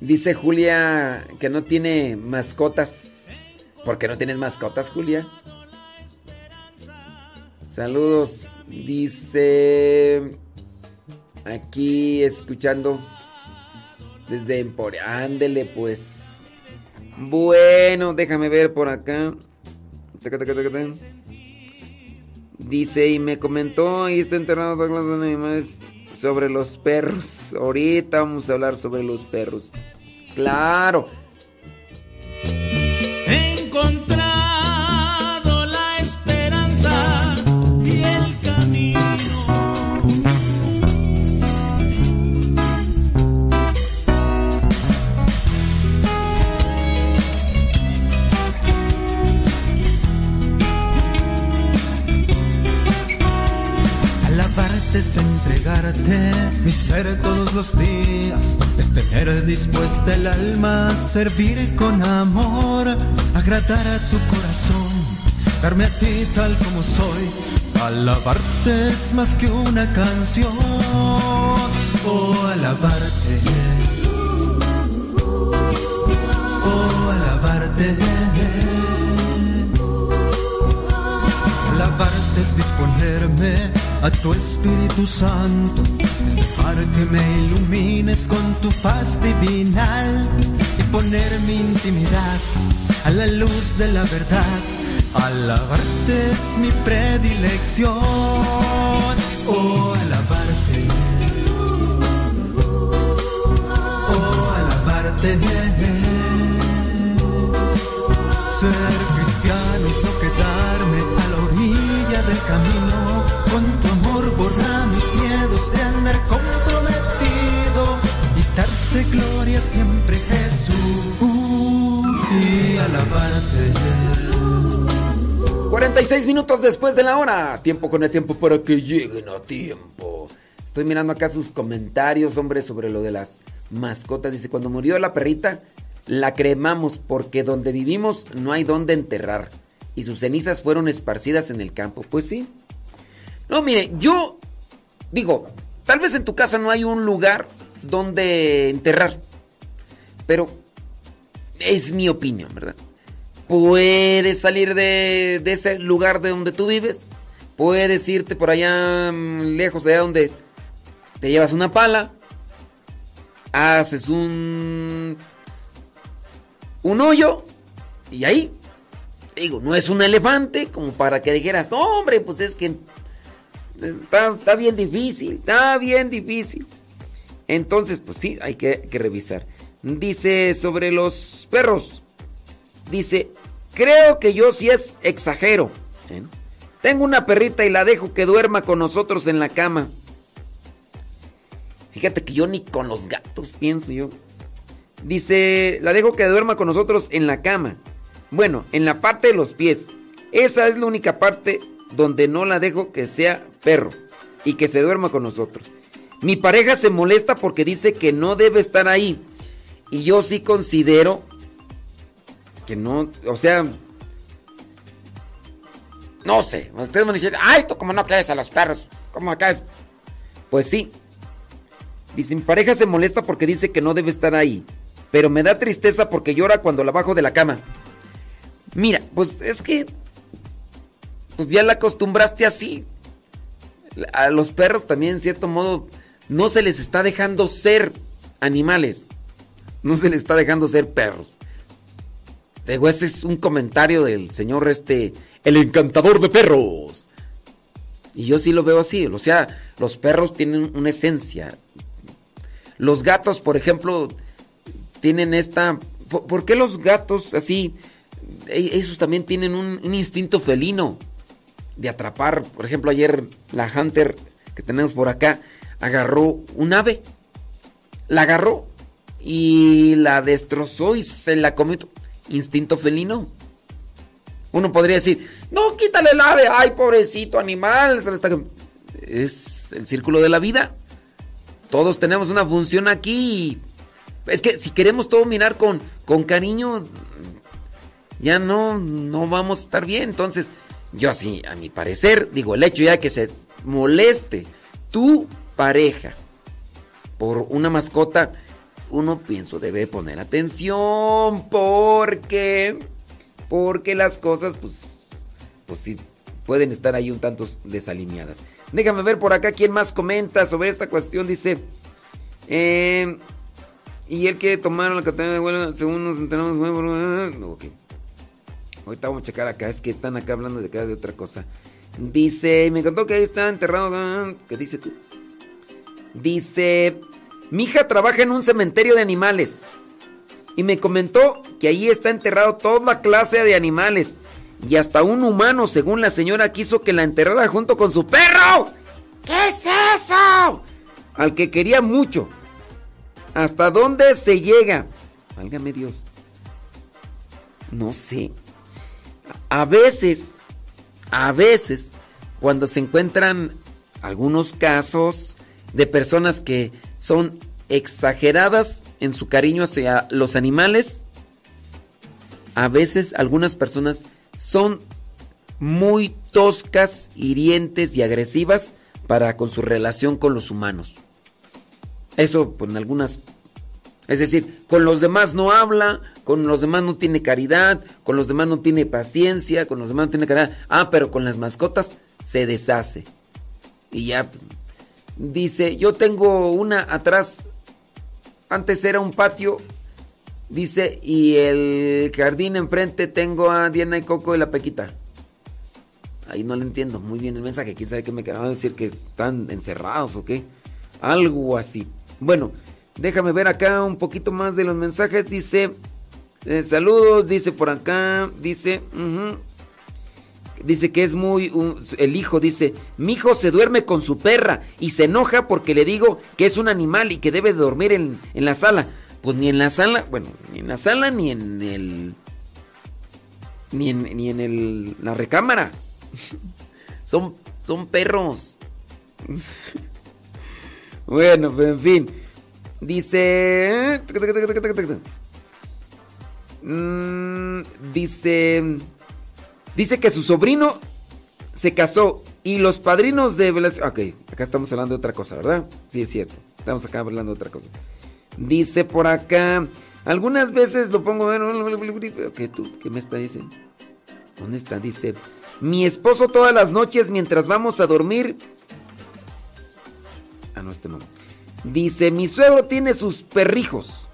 Dice Julia que no tiene mascotas. ¿Por qué no tienes mascotas, Julia? Saludos, dice aquí escuchando desde Emporia. Ándele pues. Bueno, déjame ver por acá. Dice y me comentó y está enterrado Douglas de animales sobre los perros. Ahorita vamos a hablar sobre los perros. Claro. Mi ser todos los días, es tener dispuesta el alma, servir con amor, agradar a tu corazón, darme a ti tal como soy, alabarte es más que una canción, oh alabarte, oh alabarte. Alabarte es disponerme a tu Espíritu Santo, es dejar que me ilumines con tu paz divinal y poner mi intimidad a la luz de la verdad. Alabarte es mi predilección, oh alabarte, oh alabarte. De andar comprometido y darte gloria siempre Jesús. Y alabarte. 46 minutos después de la hora. Tiempo con el tiempo para que lleguen a tiempo. Estoy mirando acá sus comentarios hombre sobre lo de las mascotas. Dice cuando murió la perrita la cremamos porque donde vivimos no hay donde enterrar y sus cenizas fueron esparcidas en el campo. Pues sí. No, mire, yo digo, tal vez en tu casa no hay un lugar donde enterrar, pero es mi opinión, ¿verdad? Puedes salir de, de ese lugar de donde tú vives, puedes irte por allá mm, lejos, allá donde te llevas una pala, haces un un hoyo y ahí digo, no es un elefante como para que dijeras, no, hombre, pues es que está, bien difícil, está bien difícil. Entonces, pues sí, hay que, revisar. Dice sobre los perros, dice, creo que yo sí es exagero. Tengo una perrita y la dejo que duerma con nosotros en la cama. Fíjate que yo ni con los gatos pienso yo. Dice, la dejo que duerma con nosotros en la cama. Bueno, en la parte de los pies. Esa es la única parte donde no la dejo que sea perro y que se duerma con nosotros. Mi pareja se molesta porque dice que no debe estar ahí. Y yo sí considero que no, o sea, no sé, ustedes van a decir, ay, tú como no quedes a los perros, ¿cómo caes? Pues sí. Dice, mi pareja se molesta porque dice que no debe estar ahí. Pero me da tristeza porque llora cuando la bajo de la cama. Mira, pues es que. Pues ya la acostumbraste así. A los perros también, en cierto modo, no se les está dejando ser animales. No se les está dejando ser perros. Digo, ese es un comentario del señor este, el encantador de perros. Y yo sí lo veo así. O sea, los perros tienen una esencia. Los gatos, por ejemplo, tienen esta... ¿Por, qué los gatos así e, esos también tienen un, instinto felino de atrapar. Por ejemplo, ayer la Hunter que tenemos por acá agarró un ave, la agarró y la destrozó y se la comió. Instinto felino. Uno podría decir, no, quítale el ave, ay, pobrecito animal. Es el círculo de la vida. Todos tenemos una función aquí. Es que si queremos todo mirar con, con cariño, ya no, no vamos a estar bien. Entonces, yo así, a mi parecer, digo, el hecho ya que se moleste tu pareja por una mascota, uno pienso debe poner atención porque, porque las cosas, pues, pues sí, pueden estar ahí un tanto desalineadas. Déjame ver por acá quién más comenta sobre esta cuestión. Dice, eh, y el que tomaron la categoría de vuelo según nos enteramos. Ok. Ahorita vamos a checar acá, es que están acá hablando de cada de otra cosa. Dice, me encantó que ahí está enterrado. Ah, ¿Qué dice tú? Dice, mi hija trabaja en un cementerio de animales. Y me comentó que ahí está enterrado toda clase de animales. Y hasta un humano, según la señora, quiso que la enterrara junto con su perro. ¿Qué es eso? Al que quería mucho. ¿Hasta dónde se llega? Válgame Dios. No sé a veces, a veces, cuando se encuentran algunos casos de personas que son exageradas en su cariño hacia los animales, a veces algunas personas son muy toscas, hirientes y agresivas para con su relación con los humanos. Eso, pues, en algunas es decir, con los demás no habla, con los demás no tiene caridad, con los demás no tiene paciencia, con los demás no tiene caridad. Ah, pero con las mascotas se deshace. Y ya dice, yo tengo una atrás, antes era un patio, dice, y el jardín enfrente tengo a Diana y Coco y la Pequita. Ahí no le entiendo muy bien el mensaje, quién sabe qué me quería decir que están encerrados o qué. Algo así. Bueno, Déjame ver acá un poquito más de los mensajes. Dice, eh, saludos, dice por acá, dice, dice que es muy, el hijo dice, mi hijo se duerme con su perra y se enoja porque le digo que es un animal y que debe dormir en, la sala. Pues ni en la sala, bueno, ni en la sala ni en el, ni en, ni en el, la recámara. <laughs> son, son perros. <laughs> bueno, pues en fin. Dice. Mm, dice. Dice que su sobrino se casó y los padrinos de. Ok, acá estamos hablando de otra cosa, ¿verdad? Sí, es cierto. Estamos acá hablando de otra cosa. Dice por acá. Algunas veces lo pongo. ¿Qué tú? ¿Qué me está diciendo? ¿Dónde está? Dice. Mi esposo todas las noches mientras vamos a dormir. Ah, no, este no. Dice, mi suegro tiene sus perrijos.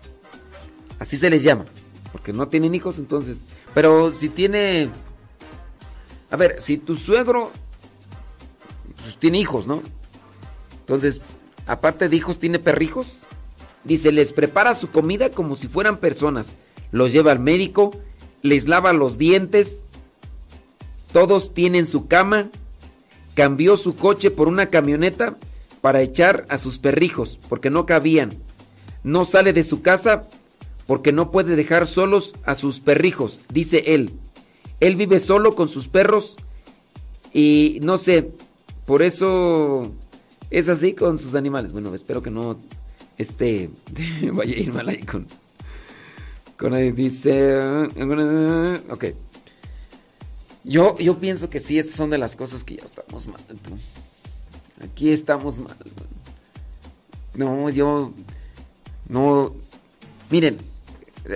Así se les llama. Porque no tienen hijos, entonces. Pero si tiene. A ver, si tu suegro. Pues tiene hijos, ¿no? Entonces, aparte de hijos, tiene perrijos. Dice, les prepara su comida como si fueran personas. Los lleva al médico, les lava los dientes. Todos tienen su cama. Cambió su coche por una camioneta para echar a sus perrijos porque no cabían. No sale de su casa porque no puede dejar solos a sus perrijos, dice él. Él vive solo con sus perros y no sé, por eso es así con sus animales. Bueno, espero que no este <laughs> vaya a ir mal ahí con con ahí dice ok yo yo pienso que sí estas son de las cosas que ya estamos mal aquí estamos mal no yo no miren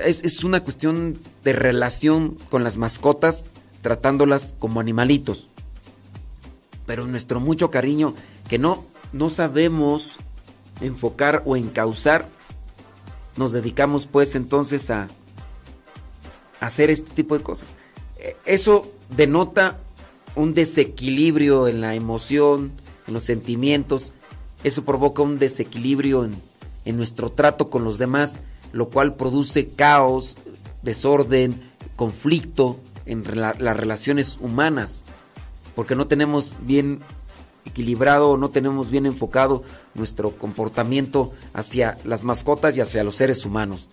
es, es una cuestión de relación con las mascotas tratándolas como animalitos pero nuestro mucho cariño que no no sabemos enfocar o encauzar, nos dedicamos pues entonces a, hacer este tipo de cosas. E, eso denota un desequilibrio en la emoción, en los sentimientos, eso provoca un desequilibrio en, en nuestro trato con los demás, lo cual produce caos, desorden, conflicto en las relaciones humanas, porque no tenemos bien equilibrado, no tenemos bien enfocado nuestro comportamiento hacia las mascotas y hacia los seres humanos.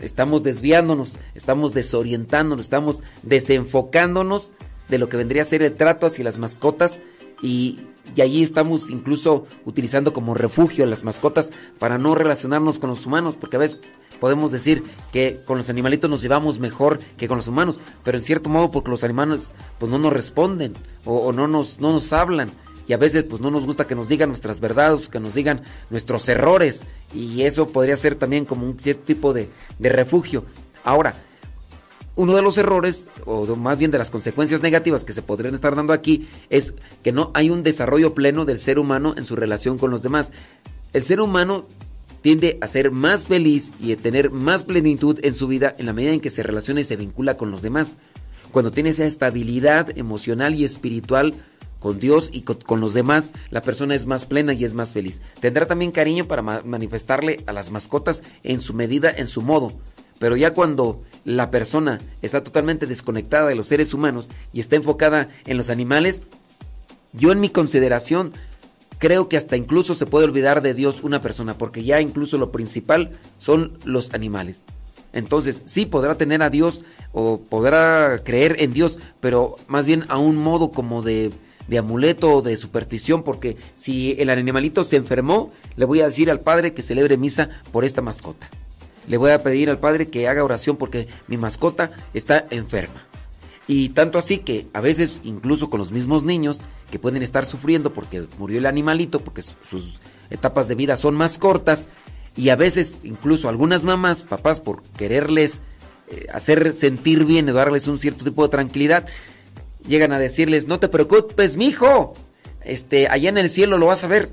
Estamos desviándonos, estamos desorientándonos, estamos desenfocándonos de lo que vendría a ser el trato hacia las mascotas y, y allí estamos incluso utilizando como refugio a las mascotas para no relacionarnos con los humanos, porque a veces podemos decir que con los animalitos nos llevamos mejor que con los humanos, pero en cierto modo porque los animales pues no nos responden o, o no, nos, no nos hablan y a veces pues no nos gusta que nos digan nuestras verdades, que nos digan nuestros errores y eso podría ser también como un cierto tipo de, de refugio. Ahora, uno de los errores, o más bien de las consecuencias negativas que se podrían estar dando aquí, es que no hay un desarrollo pleno del ser humano en su relación con los demás. El ser humano tiende a ser más feliz y a tener más plenitud en su vida en la medida en que se relaciona y se vincula con los demás. Cuando tiene esa estabilidad emocional y espiritual, con Dios y con, los demás, la persona es más plena y es más feliz. Tendrá también cariño para manifestarle a las mascotas en su medida, en su modo. Pero ya cuando la persona está totalmente desconectada de los seres humanos y está enfocada en los animales, yo en mi consideración creo que hasta incluso se puede olvidar de Dios una persona, porque ya incluso lo principal son los animales. Entonces, sí podrá tener a Dios o podrá creer en Dios, pero más bien a un modo como de de amuleto o de superstición, porque si el animalito se enfermó, le voy a decir al padre que celebre misa por esta mascota. Le voy a pedir al padre que haga oración porque mi mascota está enferma. Y tanto así que a veces, incluso con los mismos niños, que pueden estar sufriendo porque murió el animalito, porque sus etapas de vida son más cortas, y a veces incluso algunas mamás, papás, por quererles eh, hacer sentir bien darles un cierto tipo de tranquilidad, llegan a decirles, no te preocupes, mijo, este, allá en el cielo lo vas a ver.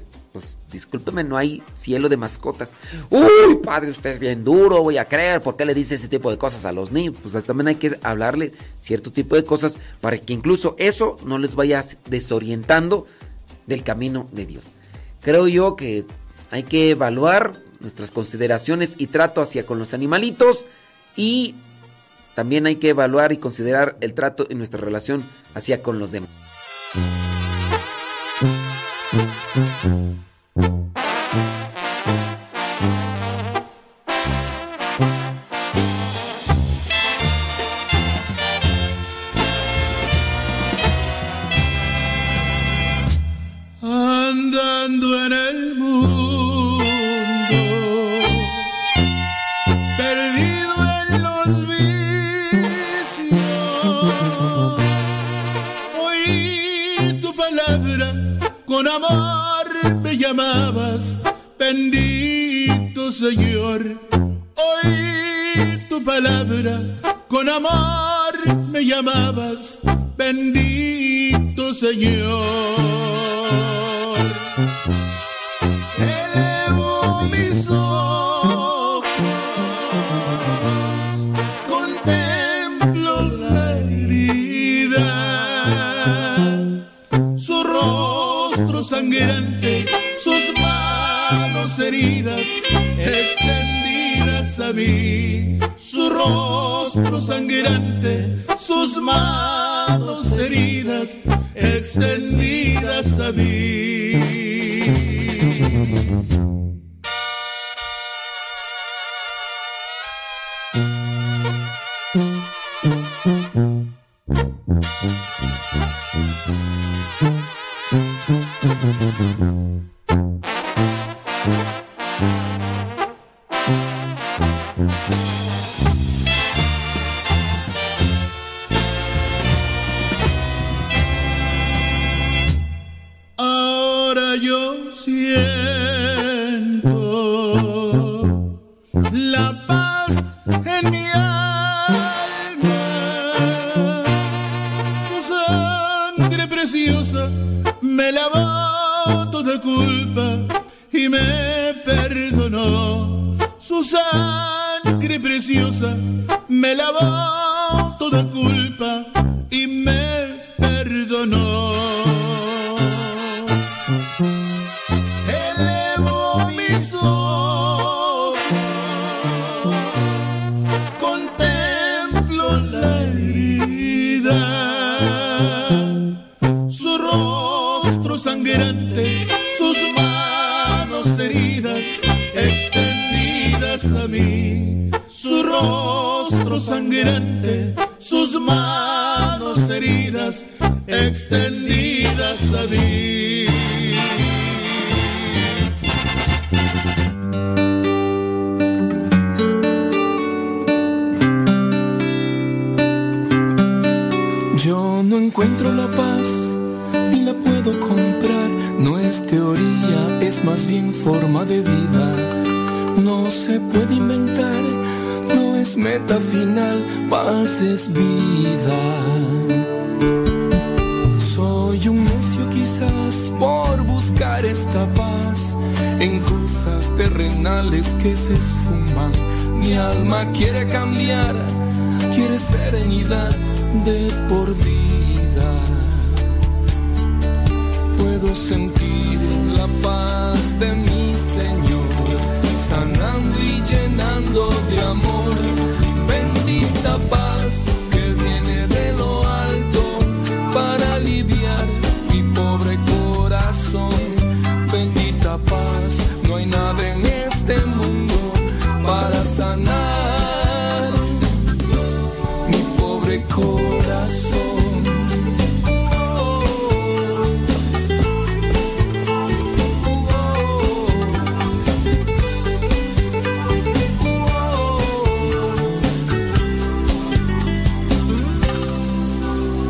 Discúlpeme, no hay cielo de mascotas. Uy, padre, usted es bien duro, voy a creer, ¿por qué le dice ese tipo de cosas a los niños? Pues también hay que hablarle cierto tipo de cosas para que incluso eso no les vaya desorientando del camino de Dios. Creo yo que hay que evaluar nuestras consideraciones y trato hacia con los animalitos y también hay que evaluar y considerar el trato en nuestra relación hacia con los demás. amabas, bendito Señor. Oí tu palabra, con amor me llamabas, bendito Señor. Elevo mis ojos, contemplo la herida, su rostro sangrante heridas extendidas a mí, su rostro sangrante, sus manos heridas extendidas a mí.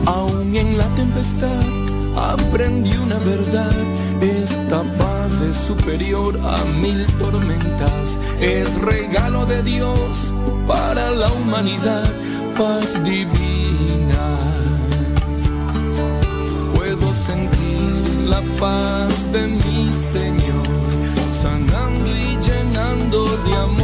Aún en la tempestad aprendí una verdad. Esta paz es superior a mil tormentas. Es regalo de Dios para la humanidad. Paz divina. Puedo sentir la paz de mi Señor, sanando y llenando de amor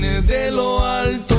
viene de lo alto.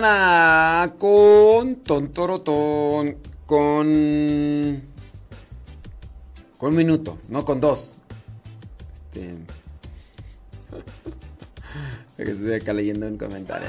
Mañana con tontorotón, con... Con un minuto, no con dos. Este... <laughs> Estoy acá leyendo un comentario.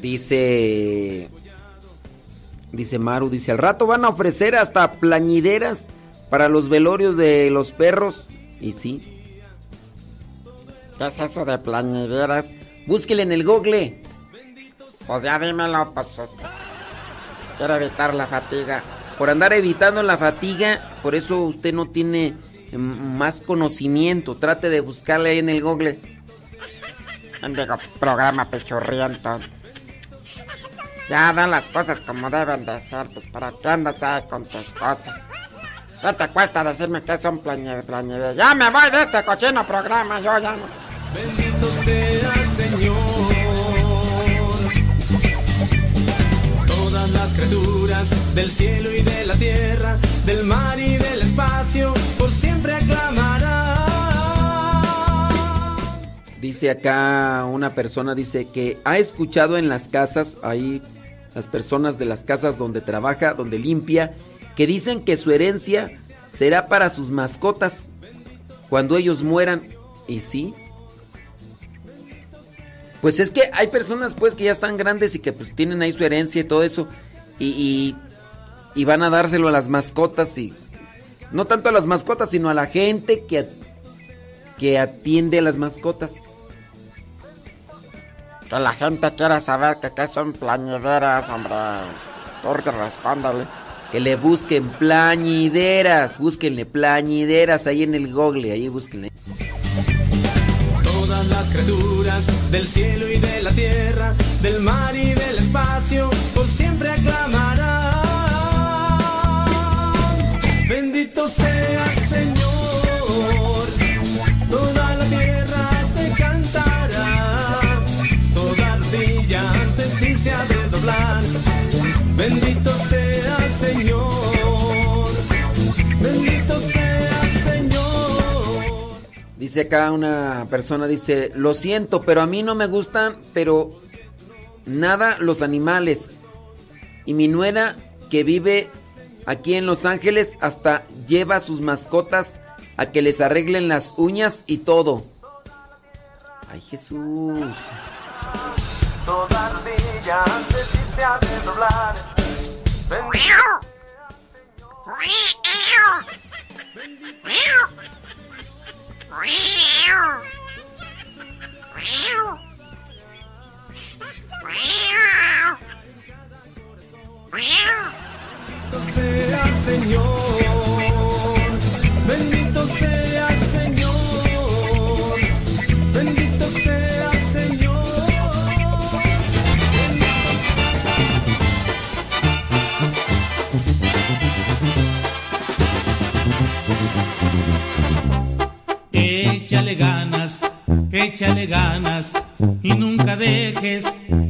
Dice. Dice Maru, dice, al rato van a ofrecer hasta plañideras para los velorios de los perros. Y sí. ¿Qué es eso de plañideras? Búsquele en el google. Pues ya dímelo, pues. Quiero evitar la fatiga. Por andar evitando la fatiga, por eso usted no tiene mm, más conocimiento. Trate de buscarle ahí en el Google. Digo, programa pechorriento. Ya dan las cosas como deben de ser, pues para qué andas ahí con tus cosas. Ya te cuesta decirme que son plañe, plañe. Ya me voy de este cochino programa, yo ya no. Bendito sea Señor. Todas las criaturas del cielo y de la tierra, del mar y del espacio, por siempre aclamarán. Dice acá una persona, dice que ha escuchado en las casas, ahí las personas de las casas donde trabaja, donde limpia, que dicen que su herencia será para sus mascotas cuando ellos mueran. ¿Y sí? Pues es que hay personas pues que ya están grandes y que pues tienen ahí su herencia y todo eso y, y, van a dárselo a las mascotas y no tanto a las mascotas sino a la gente que, que atiende a las mascotas. Que la gente quiera saber que qué son plañideras, hombre. Porque respóndale. Que le busquen plañideras, búsquenle plañideras ahí en el google, ahí búsquenle. Todas las criaturas del cielo y de la tierra, del mar y del espacio, por siempre aclamarán. Bendito sea Dice acá una persona, dice, lo siento, pero a mí no me gustan, pero nada los animales. Y mi nuera que vive aquí en Los Ángeles hasta lleva a sus mascotas a que les arreglen las uñas y todo. Ay Jesús. Señor, Échale ganas, échale ganas y nunca dejes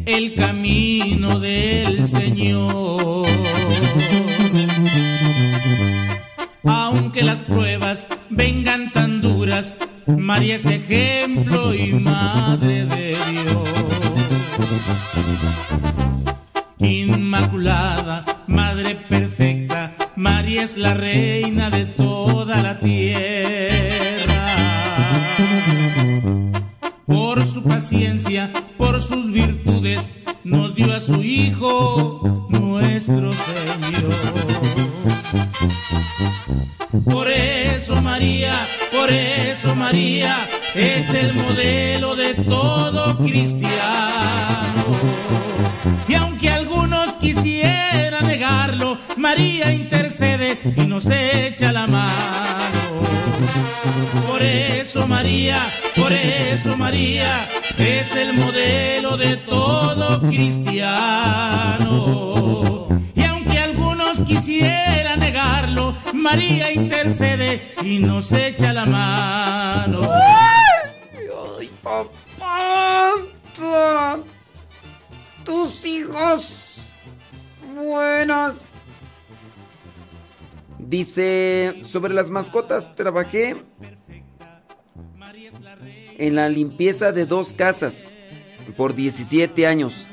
el camino del Señor. Aunque las pruebas vengan tan duras, María es ejemplo y madre de Dios. Inmaculada, Madre perfecta, María es la reina de toda la tierra. Por su paciencia, por sus virtudes, nos dio a su Hijo, nuestro Señor. Por eso María, por eso María es el modelo de todo cristiano. Y aunque algunos quisieran negarlo, María intercede y nos echa la mano. Por eso María, por eso María es el modelo de todo cristiano. Y aunque algunos quisieran negarlo, María intercede y nos echa la mano. Ay, papá. Tus hijos buenos. Dice, sobre las mascotas trabajé en la limpieza de dos casas por 17 años.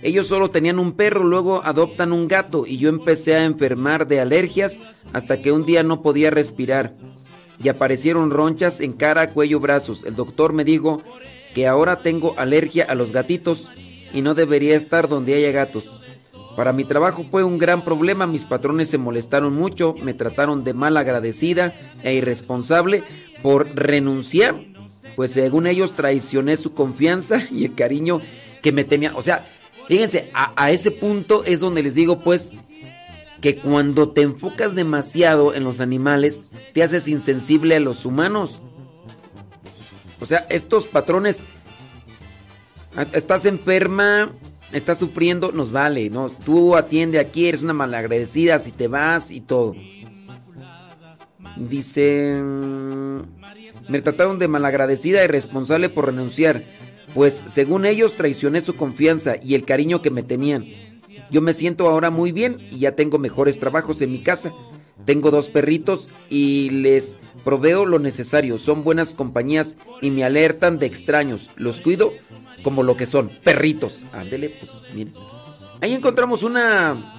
Ellos solo tenían un perro, luego adoptan un gato y yo empecé a enfermar de alergias hasta que un día no podía respirar y aparecieron ronchas en cara, cuello, brazos. El doctor me dijo que ahora tengo alergia a los gatitos y no debería estar donde haya gatos. Para mi trabajo fue un gran problema, mis patrones se molestaron mucho, me trataron de mal agradecida e irresponsable por renunciar, pues según ellos traicioné su confianza <laughs> y el cariño que me tenían. O sea, Fíjense, a, a ese punto es donde les digo pues que cuando te enfocas demasiado en los animales, te haces insensible a los humanos. O sea, estos patrones, estás enferma, estás sufriendo, nos vale, ¿no? Tú atiende aquí, eres una malagradecida si te vas y todo. Dice, mm, me trataron de malagradecida y responsable por renunciar, pues según ellos traicioné su confianza y el cariño que me tenían. Yo me siento ahora muy bien y ya tengo mejores trabajos en mi casa. Tengo dos perritos y les proveo lo necesario. Son buenas compañías y me alertan de extraños. Los cuido como lo que son, perritos. Ándele, pues miren. Ahí encontramos una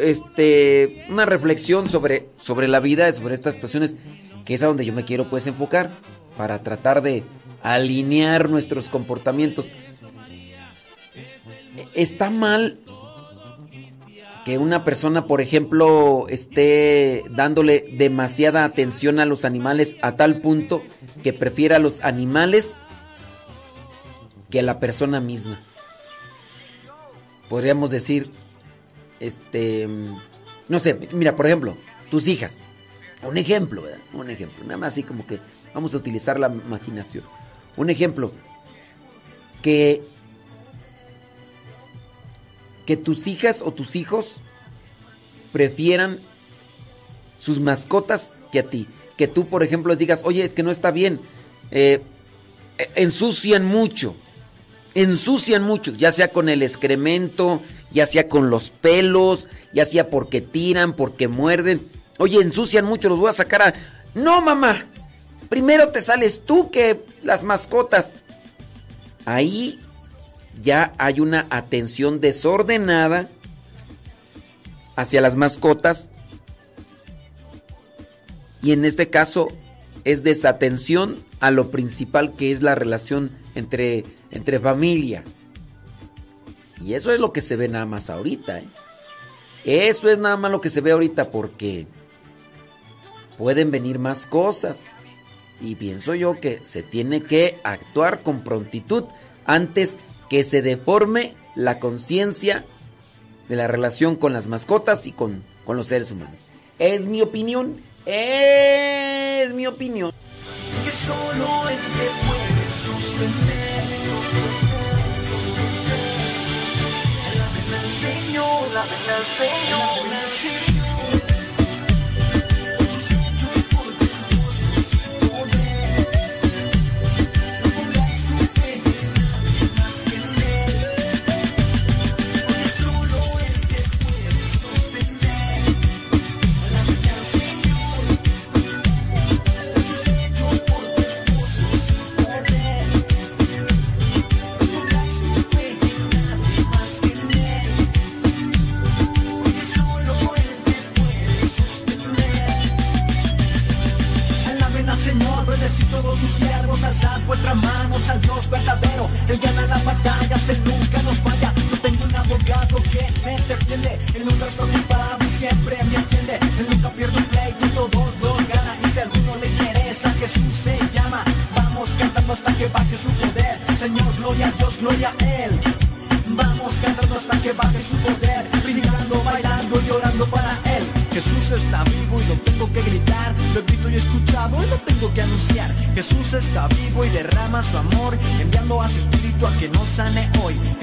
este una reflexión sobre sobre la vida, sobre estas situaciones que es a donde yo me quiero pues enfocar para tratar de alinear nuestros comportamientos está mal que una persona, por ejemplo, esté dándole demasiada atención a los animales a tal punto que prefiera a los animales que a la persona misma. Podríamos decir, este, no sé, mira, por ejemplo, tus hijas. Un ejemplo, ¿verdad? Un ejemplo. Nada más así como que vamos a utilizar la imaginación. Un ejemplo. Que que tus hijas o tus hijos prefieran sus mascotas que a ti. Que tú, por ejemplo, les digas, oye, es que no está bien. Eh, e, ensucian mucho. Ensucian mucho, ya sea con el excremento, ya sea con los pelos, ya sea porque tiran, porque muerden. Oye, ensucian mucho, los voy a sacar a... No, mamá. Primero te sales tú que las mascotas. Ahí ya hay una atención desordenada hacia las mascotas y en este caso es desatención a lo principal que es la relación entre, entre familia. Y eso es lo que se ve nada más ahorita. ¿eh? Eso es nada más lo que se ve ahorita porque pueden venir más cosas. Y pienso yo que se tiene que actuar con prontitud antes que se deforme la conciencia de la relación con las mascotas y con, con los seres humanos. Es mi opinión, es mi opinión. Que solo él te puede.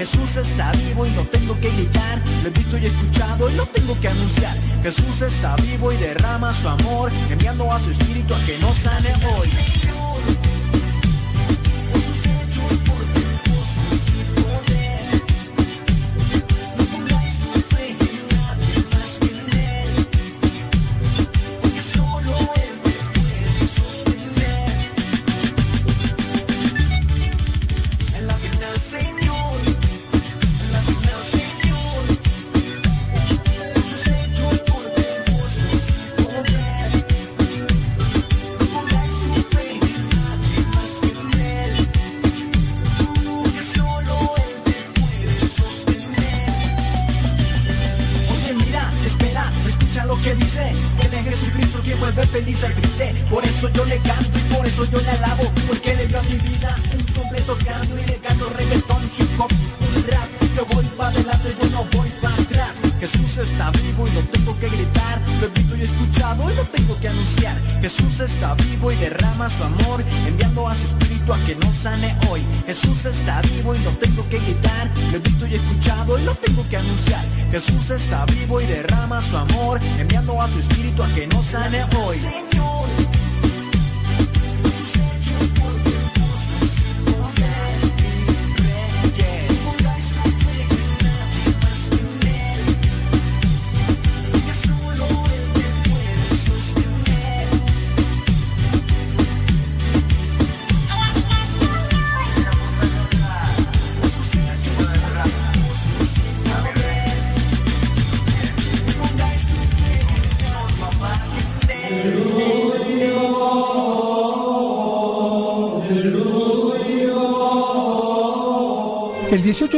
Jesús está vivo y lo tengo que gritar, lo he visto y escuchado y lo tengo que anunciar. Jesús está vivo y derrama su amor, enviando a su espíritu a que nos sane hoy.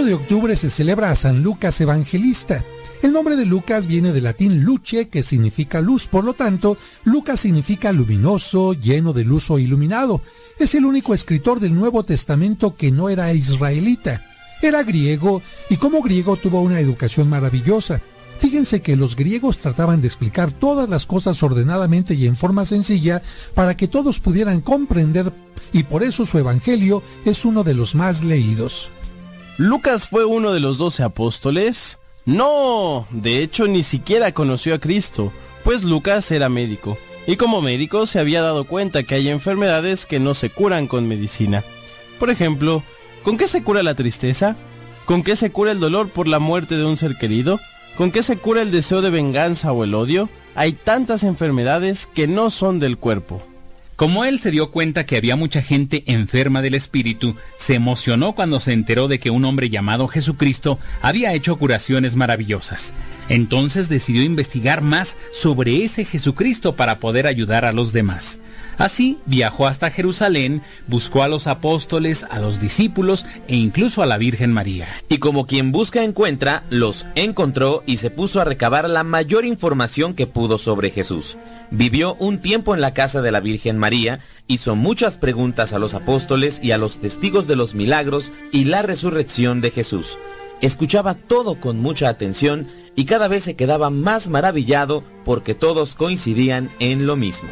De octubre se celebra a San Lucas Evangelista. El nombre de Lucas viene del latín luce, que significa luz, por lo tanto, Lucas significa luminoso, lleno de luz o iluminado. Es el único escritor del Nuevo Testamento que no era israelita. Era griego y como griego tuvo una educación maravillosa. Fíjense que los griegos trataban de explicar todas las cosas ordenadamente y en forma sencilla para que todos pudieran comprender y por eso su evangelio es uno de los más leídos. ¿Lucas fue uno de los doce apóstoles? No, de hecho ni siquiera conoció a Cristo, pues Lucas era médico, y como médico se había dado cuenta que hay enfermedades que no se curan con medicina. Por ejemplo, ¿con qué se cura la tristeza? ¿Con qué se cura el dolor por la muerte de un ser querido? ¿Con qué se cura el deseo de venganza o el odio? Hay tantas enfermedades que no son del cuerpo. Como él se dio cuenta que había mucha gente enferma del espíritu, se emocionó cuando se enteró de que un hombre llamado Jesucristo había hecho curaciones maravillosas. Entonces decidió investigar más sobre ese Jesucristo para poder ayudar a los demás. Así viajó hasta Jerusalén, buscó a los apóstoles, a los discípulos e incluso a la Virgen María. Y como quien busca encuentra, los encontró y se puso a recabar la mayor información que pudo sobre Jesús. Vivió un tiempo en la casa de la Virgen María, hizo muchas preguntas a los apóstoles y a los testigos de los milagros y la resurrección de Jesús. Escuchaba todo con mucha atención y cada vez se quedaba más maravillado porque todos coincidían en lo mismo.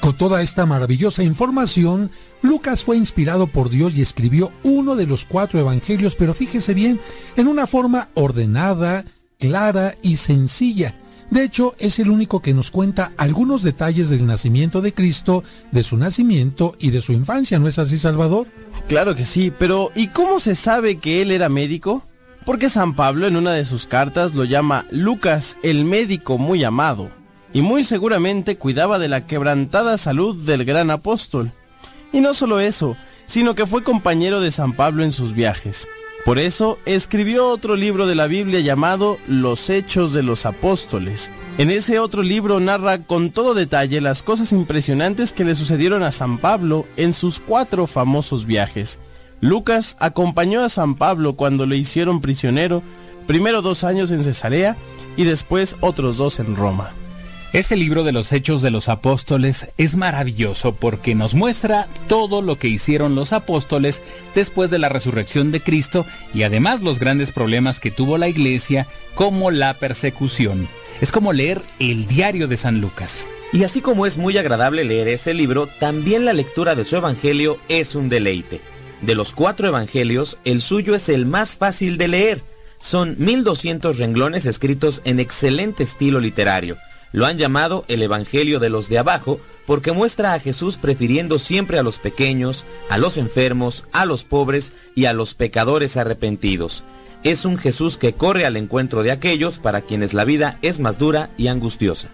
Con toda esta maravillosa información, Lucas fue inspirado por Dios y escribió uno de los cuatro evangelios, pero fíjese bien, en una forma ordenada, clara y sencilla. De hecho, es el único que nos cuenta algunos detalles del nacimiento de Cristo, de su nacimiento y de su infancia, ¿no es así, Salvador? Claro que sí, pero ¿y cómo se sabe que él era médico? Porque San Pablo en una de sus cartas lo llama Lucas el médico muy amado, y muy seguramente cuidaba de la quebrantada salud del gran apóstol. Y no solo eso, sino que fue compañero de San Pablo en sus viajes. Por eso escribió otro libro de la Biblia llamado Los Hechos de los Apóstoles. En ese otro libro narra con todo detalle las cosas impresionantes que le sucedieron a San Pablo en sus cuatro famosos viajes. Lucas acompañó a San Pablo cuando le hicieron prisionero, primero dos años en Cesarea y después otros dos en Roma. Este libro de los Hechos de los Apóstoles es maravilloso porque nos muestra todo lo que hicieron los apóstoles después de la resurrección de Cristo y además los grandes problemas que tuvo la iglesia como la persecución. Es como leer el diario de San Lucas. Y así como es muy agradable leer ese libro, también la lectura de su evangelio es un deleite. De los cuatro evangelios, el suyo es el más fácil de leer. Son 1200 renglones escritos en excelente estilo literario. Lo han llamado el Evangelio de los de abajo porque muestra a Jesús prefiriendo siempre a los pequeños, a los enfermos, a los pobres y a los pecadores arrepentidos. Es un Jesús que corre al encuentro de aquellos para quienes la vida es más dura y angustiosa.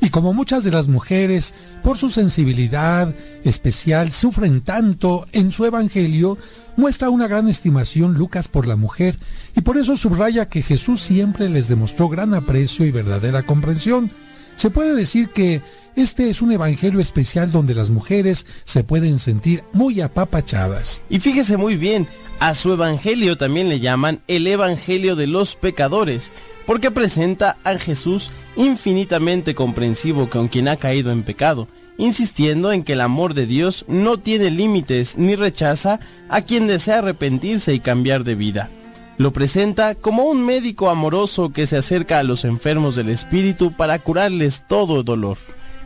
Y como muchas de las mujeres, por su sensibilidad especial, sufren tanto en su Evangelio, muestra una gran estimación Lucas por la mujer, y por eso subraya que Jesús siempre les demostró gran aprecio y verdadera comprensión. Se puede decir que este es un evangelio especial donde las mujeres se pueden sentir muy apapachadas. Y fíjese muy bien, a su evangelio también le llaman el evangelio de los pecadores, porque presenta a Jesús infinitamente comprensivo con quien ha caído en pecado, insistiendo en que el amor de Dios no tiene límites ni rechaza a quien desea arrepentirse y cambiar de vida. Lo presenta como un médico amoroso que se acerca a los enfermos del espíritu para curarles todo dolor.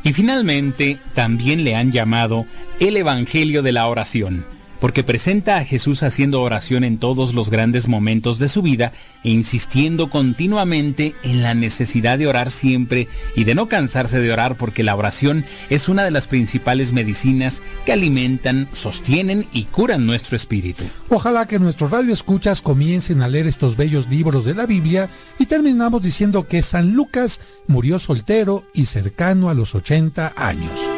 Y finalmente, también le han llamado el Evangelio de la Oración porque presenta a Jesús haciendo oración en todos los grandes momentos de su vida e insistiendo continuamente en la necesidad de orar siempre y de no cansarse de orar porque la oración es una de las principales medicinas que alimentan, sostienen y curan nuestro espíritu. Ojalá que nuestros radioescuchas comiencen a leer estos bellos libros de la Biblia y terminamos diciendo que San Lucas murió soltero y cercano a los 80 años.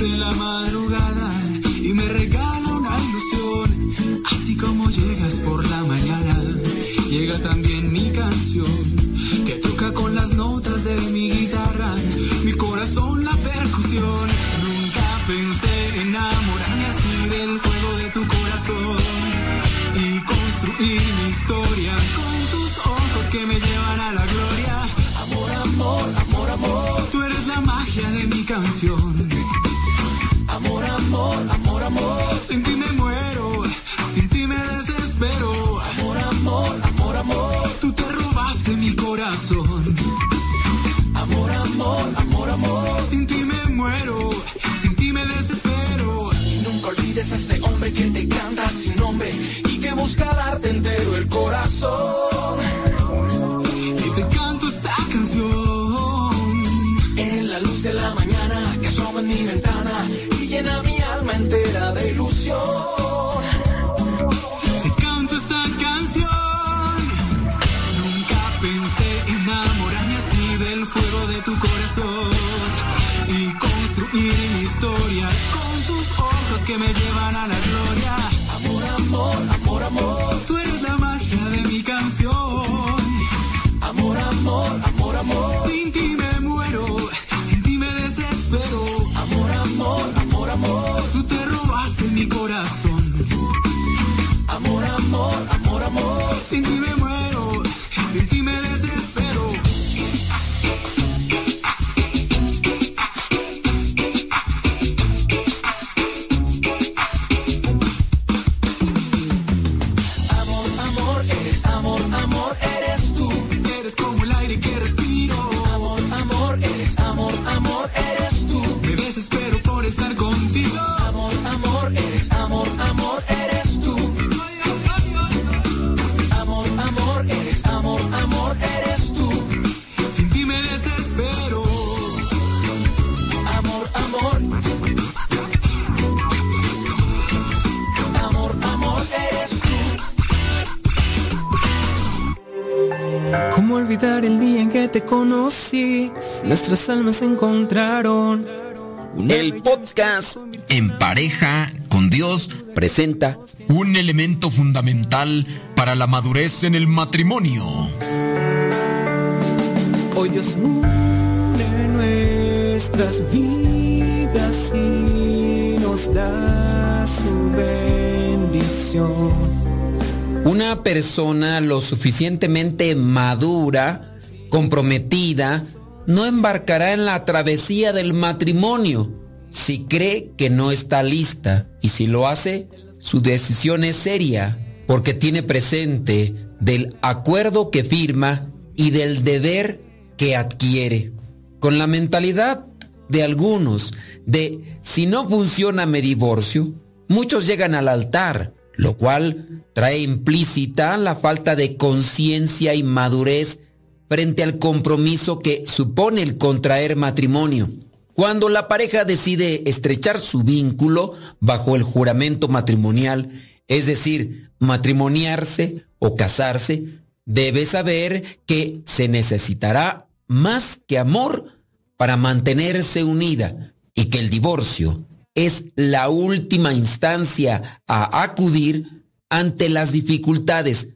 en la madrugada nuestras almas se encontraron. El podcast En pareja con Dios presenta un elemento fundamental para la madurez en el matrimonio. Hoy Dios une nuestras vidas y nos da su bendición. Una persona lo suficientemente madura, comprometida, no embarcará en la travesía del matrimonio si cree que no está lista y si lo hace, su decisión es seria porque tiene presente del acuerdo que firma y del deber que adquiere. Con la mentalidad de algunos de si no funciona me divorcio, muchos llegan al altar, lo cual trae implícita la falta de conciencia y madurez frente al compromiso que supone el contraer matrimonio. Cuando la pareja decide estrechar su vínculo bajo el juramento matrimonial, es decir, matrimoniarse o casarse, debe saber que se necesitará más que amor para mantenerse unida y que el divorcio es la última instancia a acudir ante las dificultades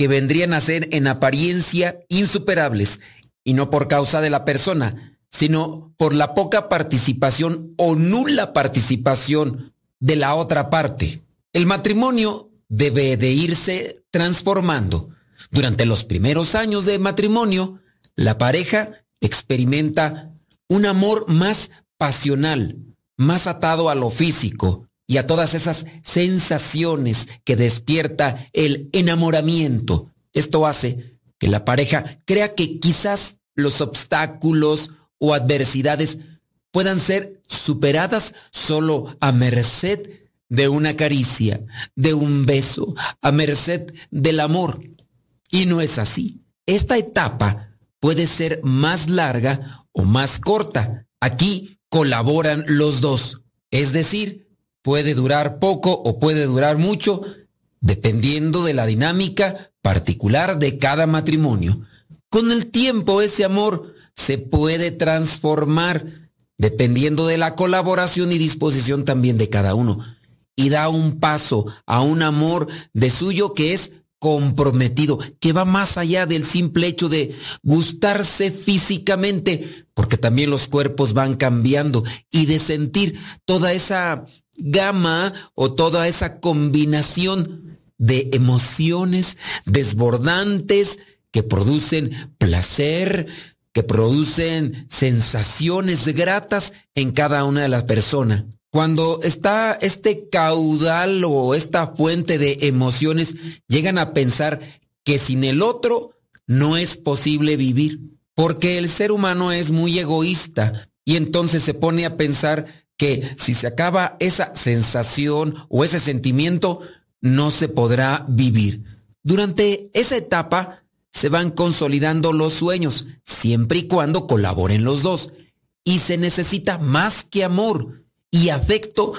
que vendrían a ser en apariencia insuperables, y no por causa de la persona, sino por la poca participación o nula participación de la otra parte. El matrimonio debe de irse transformando. Durante los primeros años de matrimonio, la pareja experimenta un amor más pasional, más atado a lo físico, y a todas esas sensaciones que despierta el enamoramiento. Esto hace que la pareja crea que quizás los obstáculos o adversidades puedan ser superadas solo a merced de una caricia, de un beso, a merced del amor. Y no es así. Esta etapa puede ser más larga o más corta. Aquí colaboran los dos. Es decir, puede durar poco o puede durar mucho, dependiendo de la dinámica particular de cada matrimonio. Con el tiempo ese amor se puede transformar dependiendo de la colaboración y disposición también de cada uno. Y da un paso a un amor de suyo que es comprometido, que va más allá del simple hecho de gustarse físicamente, porque también los cuerpos van cambiando, y de sentir toda esa gama o toda esa combinación de emociones desbordantes que producen placer, que producen sensaciones gratas en cada una de las personas. Cuando está este caudal o esta fuente de emociones, llegan a pensar que sin el otro no es posible vivir, porque el ser humano es muy egoísta y entonces se pone a pensar que si se acaba esa sensación o ese sentimiento, no se podrá vivir. Durante esa etapa se van consolidando los sueños, siempre y cuando colaboren los dos. Y se necesita más que amor y afecto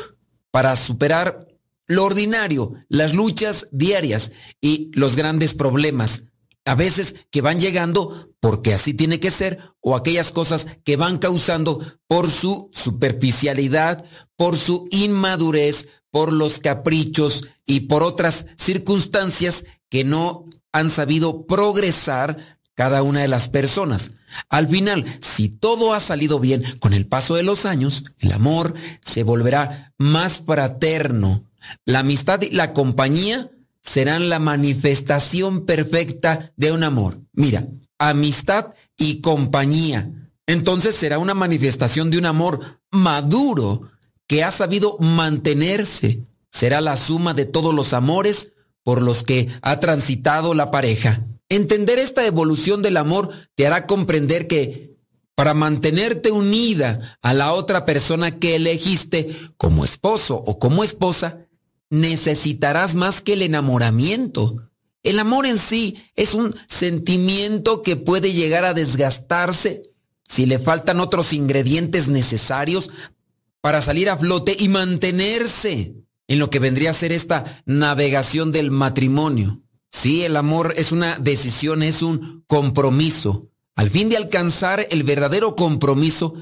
para superar lo ordinario, las luchas diarias y los grandes problemas a veces que van llegando porque así tiene que ser, o aquellas cosas que van causando por su superficialidad, por su inmadurez, por los caprichos y por otras circunstancias que no han sabido progresar cada una de las personas. Al final, si todo ha salido bien con el paso de los años, el amor se volverá más fraterno. La amistad y la compañía serán la manifestación perfecta de un amor. Mira, amistad y compañía. Entonces será una manifestación de un amor maduro que ha sabido mantenerse. Será la suma de todos los amores por los que ha transitado la pareja. Entender esta evolución del amor te hará comprender que para mantenerte unida a la otra persona que elegiste como esposo o como esposa, necesitarás más que el enamoramiento. El amor en sí es un sentimiento que puede llegar a desgastarse si le faltan otros ingredientes necesarios para salir a flote y mantenerse en lo que vendría a ser esta navegación del matrimonio. Sí, el amor es una decisión, es un compromiso. Al fin de alcanzar el verdadero compromiso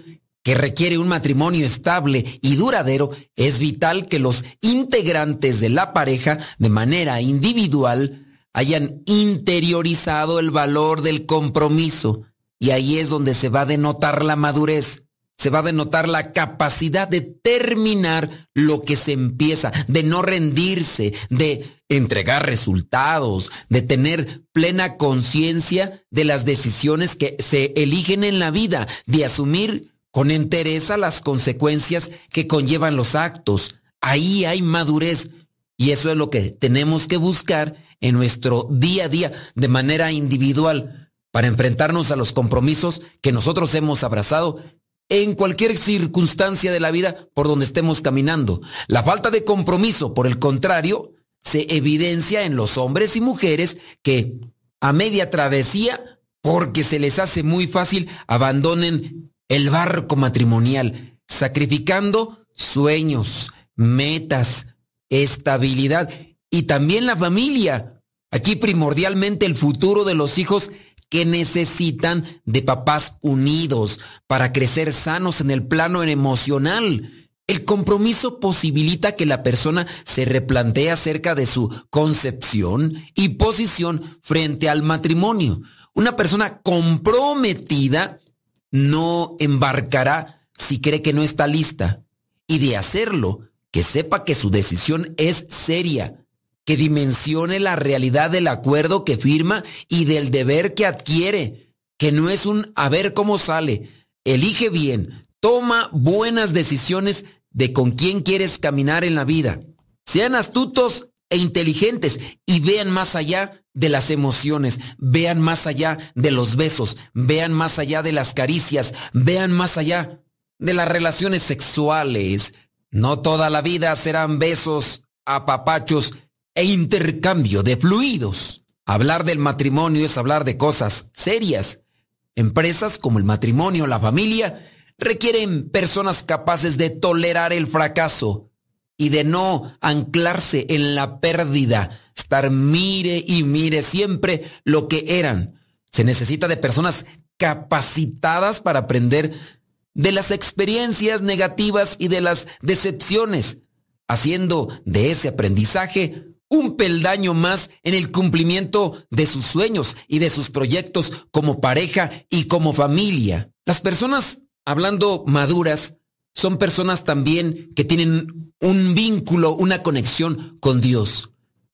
que requiere un matrimonio estable y duradero, es vital que los integrantes de la pareja, de manera individual, hayan interiorizado el valor del compromiso. Y ahí es donde se va a denotar la madurez se va a denotar la capacidad de terminar lo que se empieza, de no rendirse, de entregar resultados, de tener plena conciencia de las decisiones que se eligen en la vida, de asumir con entereza las consecuencias que conllevan los actos. Ahí hay madurez y eso es lo que tenemos que buscar en nuestro día a día de manera individual para enfrentarnos a los compromisos que nosotros hemos abrazado en cualquier circunstancia de la vida por donde estemos caminando. La falta de compromiso, por el contrario, se evidencia en los hombres y mujeres que a media travesía, porque se les hace muy fácil, abandonen el barco matrimonial, sacrificando sueños, metas, estabilidad y también la familia. Aquí primordialmente el futuro de los hijos que necesitan de papás unidos para crecer sanos en el plano emocional. El compromiso posibilita que la persona se replantee acerca de su concepción y posición frente al matrimonio. Una persona comprometida no embarcará si cree que no está lista. Y de hacerlo, que sepa que su decisión es seria que dimensione la realidad del acuerdo que firma y del deber que adquiere, que no es un a ver cómo sale. Elige bien, toma buenas decisiones de con quién quieres caminar en la vida. Sean astutos e inteligentes y vean más allá de las emociones, vean más allá de los besos, vean más allá de las caricias, vean más allá de las relaciones sexuales. No toda la vida serán besos, apapachos e intercambio de fluidos. Hablar del matrimonio es hablar de cosas serias. Empresas como el matrimonio, la familia, requieren personas capaces de tolerar el fracaso y de no anclarse en la pérdida, estar mire y mire siempre lo que eran. Se necesita de personas capacitadas para aprender de las experiencias negativas y de las decepciones, haciendo de ese aprendizaje un peldaño más en el cumplimiento de sus sueños y de sus proyectos como pareja y como familia. Las personas, hablando maduras, son personas también que tienen un vínculo, una conexión con Dios.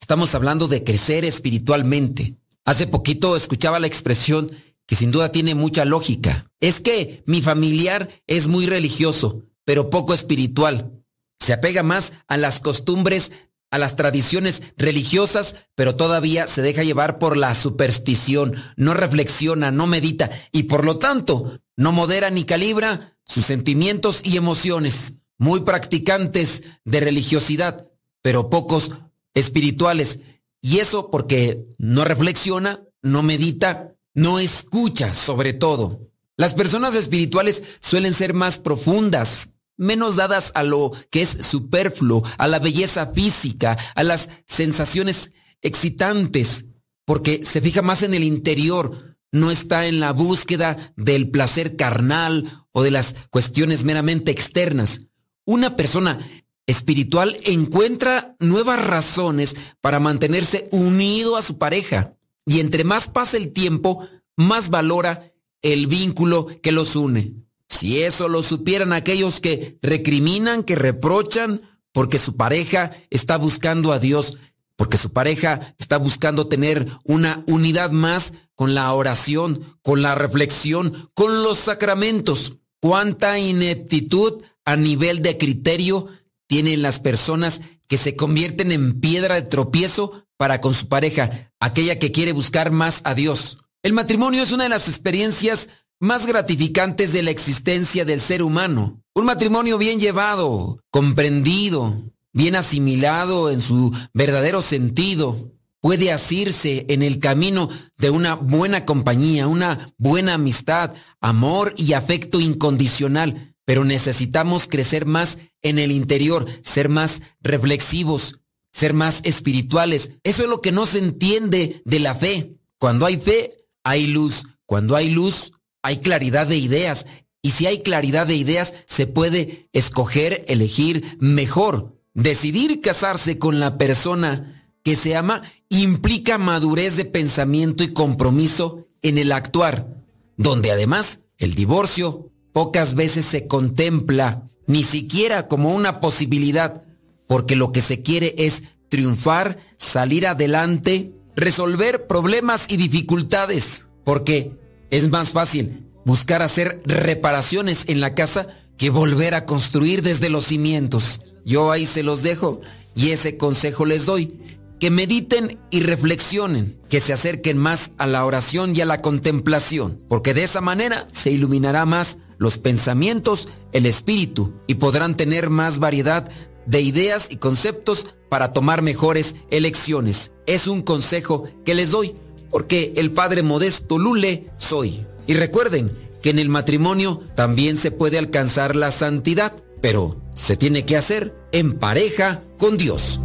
Estamos hablando de crecer espiritualmente. Hace poquito escuchaba la expresión que sin duda tiene mucha lógica. Es que mi familiar es muy religioso, pero poco espiritual. Se apega más a las costumbres a las tradiciones religiosas, pero todavía se deja llevar por la superstición, no reflexiona, no medita y por lo tanto no modera ni calibra sus sentimientos y emociones. Muy practicantes de religiosidad, pero pocos espirituales. Y eso porque no reflexiona, no medita, no escucha sobre todo. Las personas espirituales suelen ser más profundas, menos dadas a lo que es superfluo, a la belleza física, a las sensaciones excitantes, porque se fija más en el interior, no está en la búsqueda del placer carnal o de las cuestiones meramente externas. Una persona espiritual encuentra nuevas razones para mantenerse unido a su pareja y entre más pasa el tiempo, más valora el vínculo que los une. Si eso lo supieran aquellos que recriminan, que reprochan, porque su pareja está buscando a Dios, porque su pareja está buscando tener una unidad más con la oración, con la reflexión, con los sacramentos. Cuánta ineptitud a nivel de criterio tienen las personas que se convierten en piedra de tropiezo para con su pareja, aquella que quiere buscar más a Dios. El matrimonio es una de las experiencias más gratificantes de la existencia del ser humano. Un matrimonio bien llevado, comprendido, bien asimilado en su verdadero sentido, puede asirse en el camino de una buena compañía, una buena amistad, amor y afecto incondicional. Pero necesitamos crecer más en el interior, ser más reflexivos, ser más espirituales. Eso es lo que no se entiende de la fe. Cuando hay fe, hay luz. Cuando hay luz, hay claridad de ideas. Y si hay claridad de ideas, se puede escoger, elegir mejor. Decidir casarse con la persona que se ama implica madurez de pensamiento y compromiso en el actuar, donde además el divorcio pocas veces se contempla, ni siquiera como una posibilidad, porque lo que se quiere es triunfar, salir adelante, resolver problemas y dificultades, porque es más fácil buscar hacer reparaciones en la casa que volver a construir desde los cimientos. Yo ahí se los dejo y ese consejo les doy. Que mediten y reflexionen, que se acerquen más a la oración y a la contemplación, porque de esa manera se iluminará más los pensamientos, el espíritu, y podrán tener más variedad de ideas y conceptos para tomar mejores elecciones. Es un consejo que les doy, porque el Padre Modesto Lule soy. Y recuerden que en el matrimonio también se puede alcanzar la santidad, pero se tiene que hacer en pareja con Dios.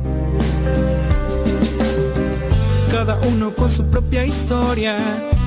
Cada uno con su propia historia,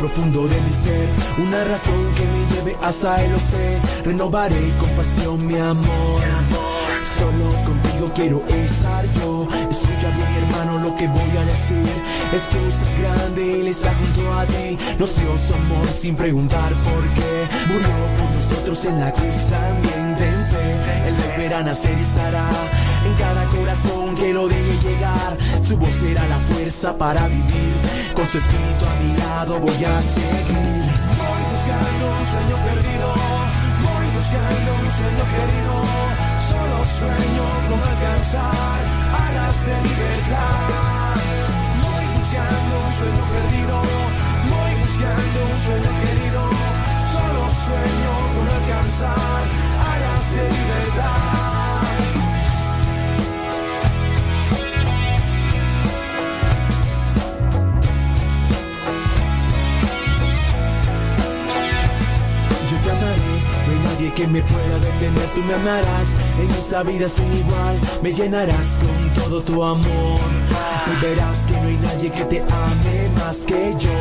Profundo de mi ser una razón que me lleve hasta el sé. Renovaré con pasión mi amor. Solo contigo quiero estar yo. Escucha bien, hermano, lo que voy a decir. Jesús es grande, Él está junto a ti. Nos dio su amor sin preguntar por qué. Murió por nosotros en la cruz también. Ten fe, Él a nacer y estará en cada corazón que lo deje llegar. Su voz será la fuerza para vivir. Con su espíritu a mi lado voy a seguir. Voy buscando un sueño perdido. Voy buscando un sueño querido. Solo sueño con alcanzar alas de libertad. Voy buscando un sueño perdido. Voy buscando un sueño querido. Solo sueño con alcanzar alas de libertad. No hay nadie que me pueda detener, tú me amarás. En esta vida sin igual, me llenarás con todo tu amor. Y verás que no hay nadie que te ame más que yo.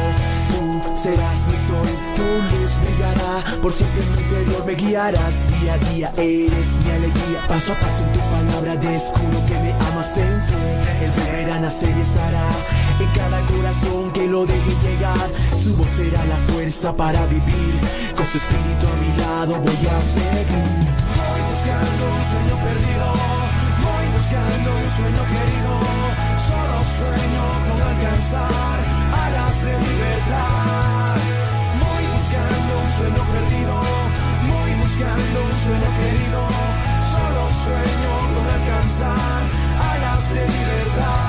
Tú serás mi sol, tu luz brillará, por siempre en mi interior me guiarás, día a día eres mi alegría, paso a paso en tu palabra descubro que me amas ten el volverá a y estará en cada corazón que lo deje llegar, su voz será la fuerza para vivir, con su espíritu a mi lado voy a seguir. Voy buscando un sueño perdido, voy buscando un sueño querido, solo sueño con alcanzar alas de libertad. Voy buscando un sueño perdido, voy buscando un sueño querido, solo sueño con alcanzar alas de libertad.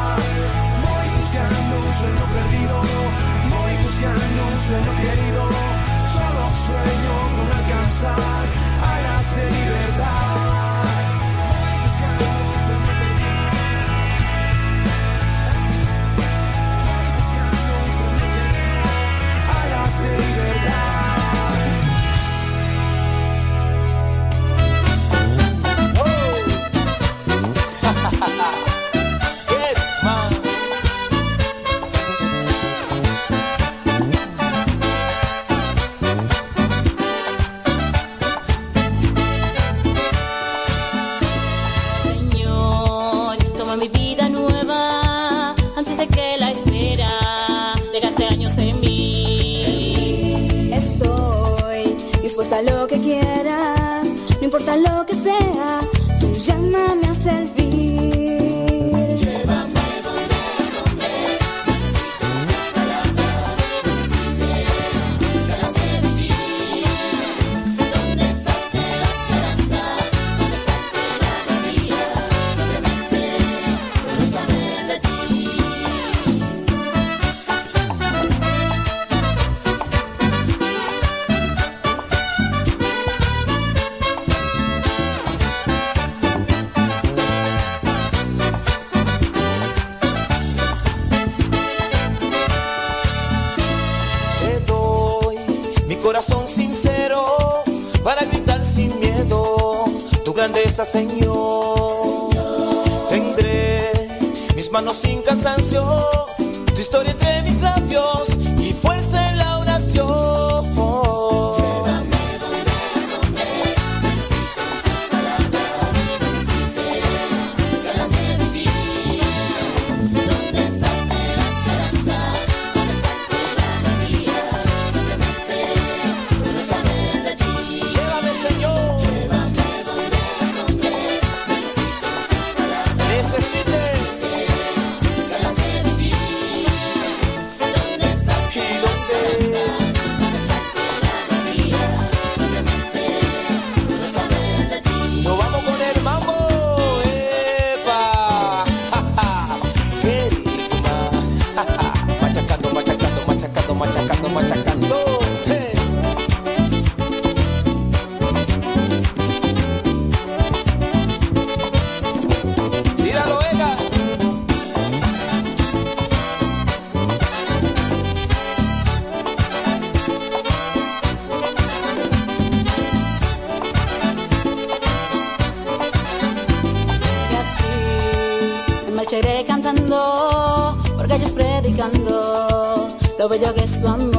Voy buscando un sueño perdido, voy buscando un sueño querido, solo sueño con alcanzar alas de libertad. Alas de libertad. <laughs> importa lo que quieras, no importa lo que sea, tú llámame bello que amor.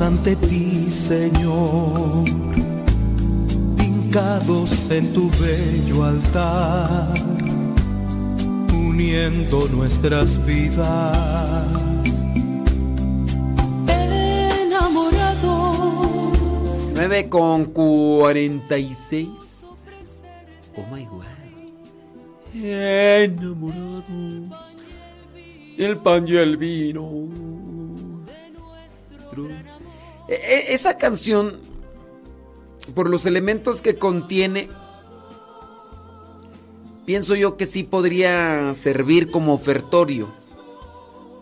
Estamos ante ti, Señor, hincados en tu bello altar, uniendo nuestras vidas. Enamorados. 9 con 46. Oh my god. Enamorados. El pan y el vino. Canción, por los elementos que contiene, pienso yo que sí podría servir como ofertorio.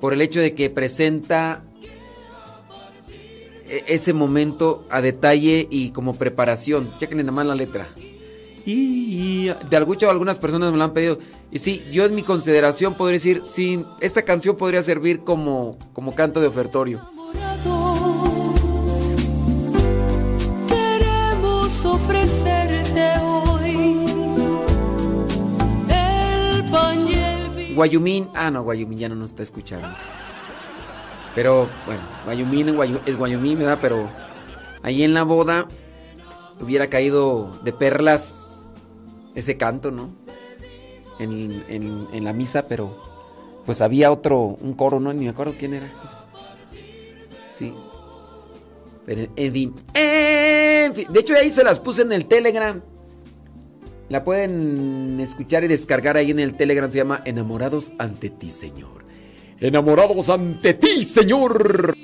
Por el hecho de que presenta e- ese momento a detalle y como preparación. Chequen nada más la letra. Y de algucho algunas personas me lo han pedido. Y sí, yo en mi consideración podría decir, sí, esta canción podría servir como, como canto de ofertorio. Guayumín, ah no, Guayumín ya no nos está escuchando. Pero bueno, Guayumín es Guayumín, ¿verdad? Pero ahí en la boda hubiera caído de perlas ese canto, ¿no? En, en- en la misa, pero pues había otro, un coro, ¿no? Ni me acuerdo quién era. Sí. Pero en fin, en fin. De hecho ahí se las puse en el Telegram. La pueden escuchar y descargar ahí en el Telegram. Se llama Enamorados ante ti, Señor. Enamorados ante ti, Señor.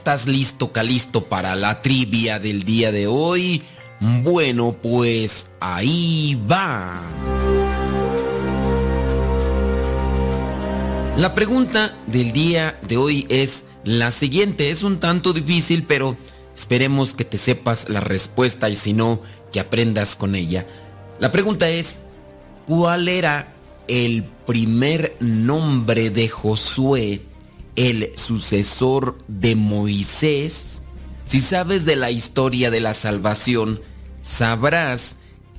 Estás listo, Calisto, para la trivia del día de hoy? Bueno, pues ahí va. La pregunta del día de hoy es la siguiente. Es un tanto difícil, pero esperemos que te sepas la respuesta y si no, que aprendas con ella. La pregunta es, ¿cuál era el primer nombre de Josué, el sucesor de Moisés? Si sabes de la historia de la salvación, sabrás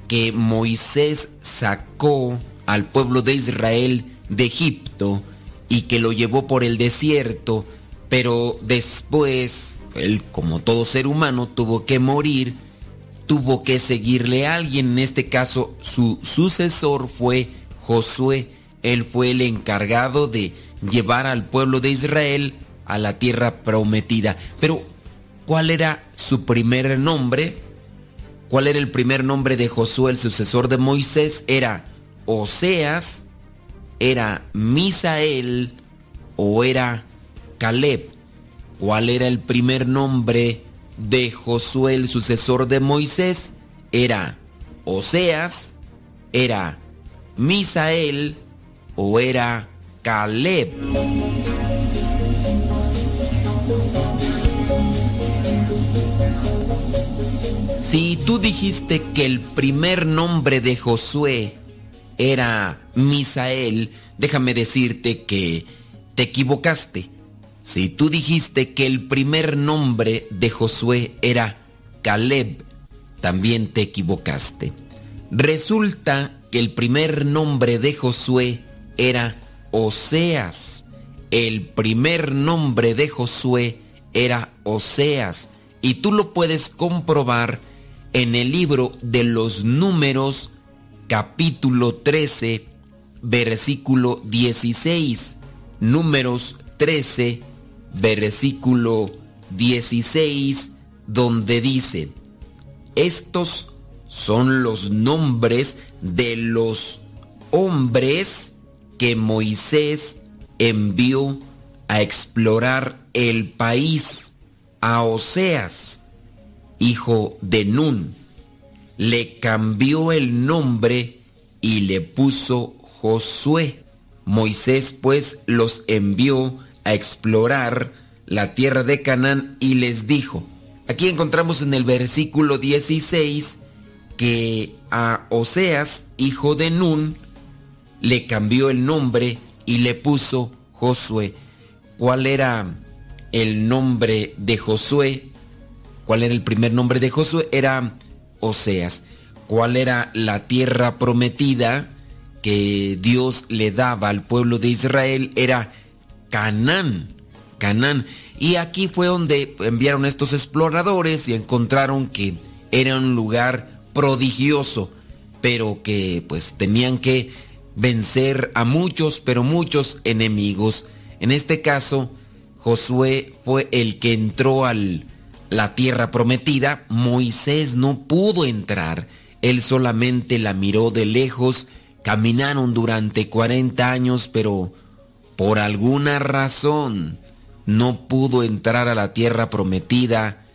que Moisés sacó al pueblo de Israel de Egipto y que lo llevó por el desierto, pero después, él como todo ser humano tuvo que morir, tuvo que seguirle a alguien, en este caso su sucesor fue Josué, él fue el encargado de llevar al pueblo de Israel a la tierra prometida. Pero, ¿cuál era su primer nombre? ¿Cuál era el primer nombre de Josué, el sucesor de Moisés? Era Oseas, era Misael o era Caleb. ¿Cuál era el primer nombre de Josué, el sucesor de Moisés? Era Oseas, era Misael o era Caleb. Si tú dijiste que el primer nombre de Josué era Misael, déjame decirte que te equivocaste. Si tú dijiste que el primer nombre de Josué era Caleb, también te equivocaste. Resulta que el primer nombre de Josué era Oseas. El primer nombre de Josué era Oseas. Y tú lo puedes comprobar en el libro de los números capítulo 13, versículo 16. Números 13, versículo 16, donde dice, estos son los nombres de los hombres que Moisés envió a explorar el país. A Oseas, hijo de Nun, le cambió el nombre y le puso Josué. Moisés pues los envió a explorar la tierra de Canaán y les dijo, aquí encontramos en el versículo 16 que a Oseas, hijo de Nun, le cambió el nombre y le puso Josué. ¿Cuál era el nombre de Josué? ¿Cuál era el primer nombre de Josué? Era Oseas. ¿Cuál era la tierra prometida que Dios le daba al pueblo de Israel? Era Canaán. Canaán. Y aquí fue donde enviaron estos exploradores y encontraron que era un lugar prodigioso, pero que pues tenían que vencer a muchos, pero muchos enemigos. En este caso, Josué fue el que entró a la tierra prometida. Moisés no pudo entrar. Él solamente la miró de lejos. Caminaron durante 40 años, pero por alguna razón no pudo entrar a la tierra prometida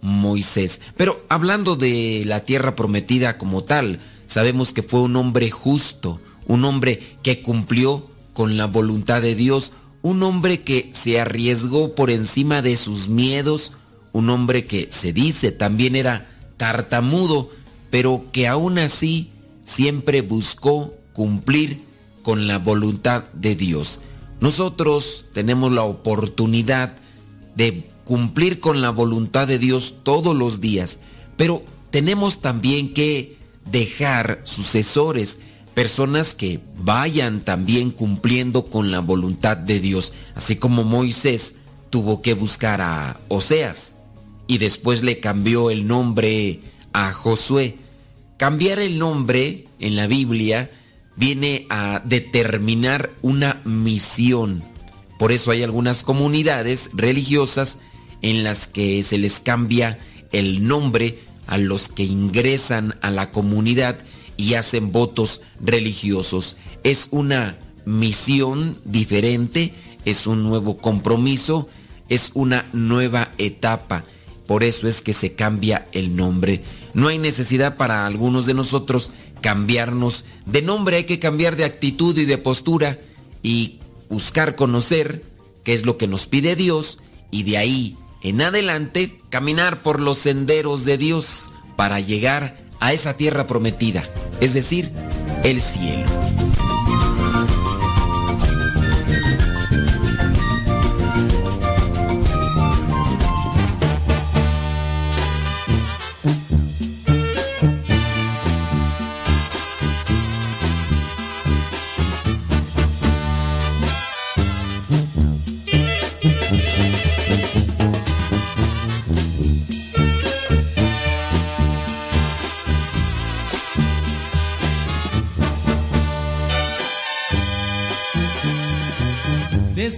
Moisés. Pero hablando de la tierra prometida como tal, sabemos que fue un hombre justo, un hombre que cumplió con la voluntad de Dios, un hombre que se arriesgó por encima de sus miedos, un hombre que se dice también era tartamudo, pero que aún así siempre buscó cumplir con la voluntad de Dios. Nosotros tenemos la oportunidad de cumplir con la voluntad de Dios todos los días, pero tenemos también que dejar sucesores, personas que vayan también cumpliendo con la voluntad de Dios, así como Moisés tuvo que buscar a Oseas y después le cambió el nombre a Josué. Cambiar el nombre en la Biblia viene a determinar una misión. Por eso hay algunas comunidades religiosas en las que se les cambia el nombre a los que ingresan a la comunidad y hacen votos religiosos. Es una misión diferente, es un nuevo compromiso, es una nueva etapa. Por eso es que se cambia el nombre. No hay necesidad para algunos de nosotros cambiarnos de nombre, hay que cambiar de actitud y de postura y buscar conocer qué es lo que nos pide Dios y de ahí en adelante caminar por los senderos de Dios para llegar a esa tierra prometida, es decir, el cielo.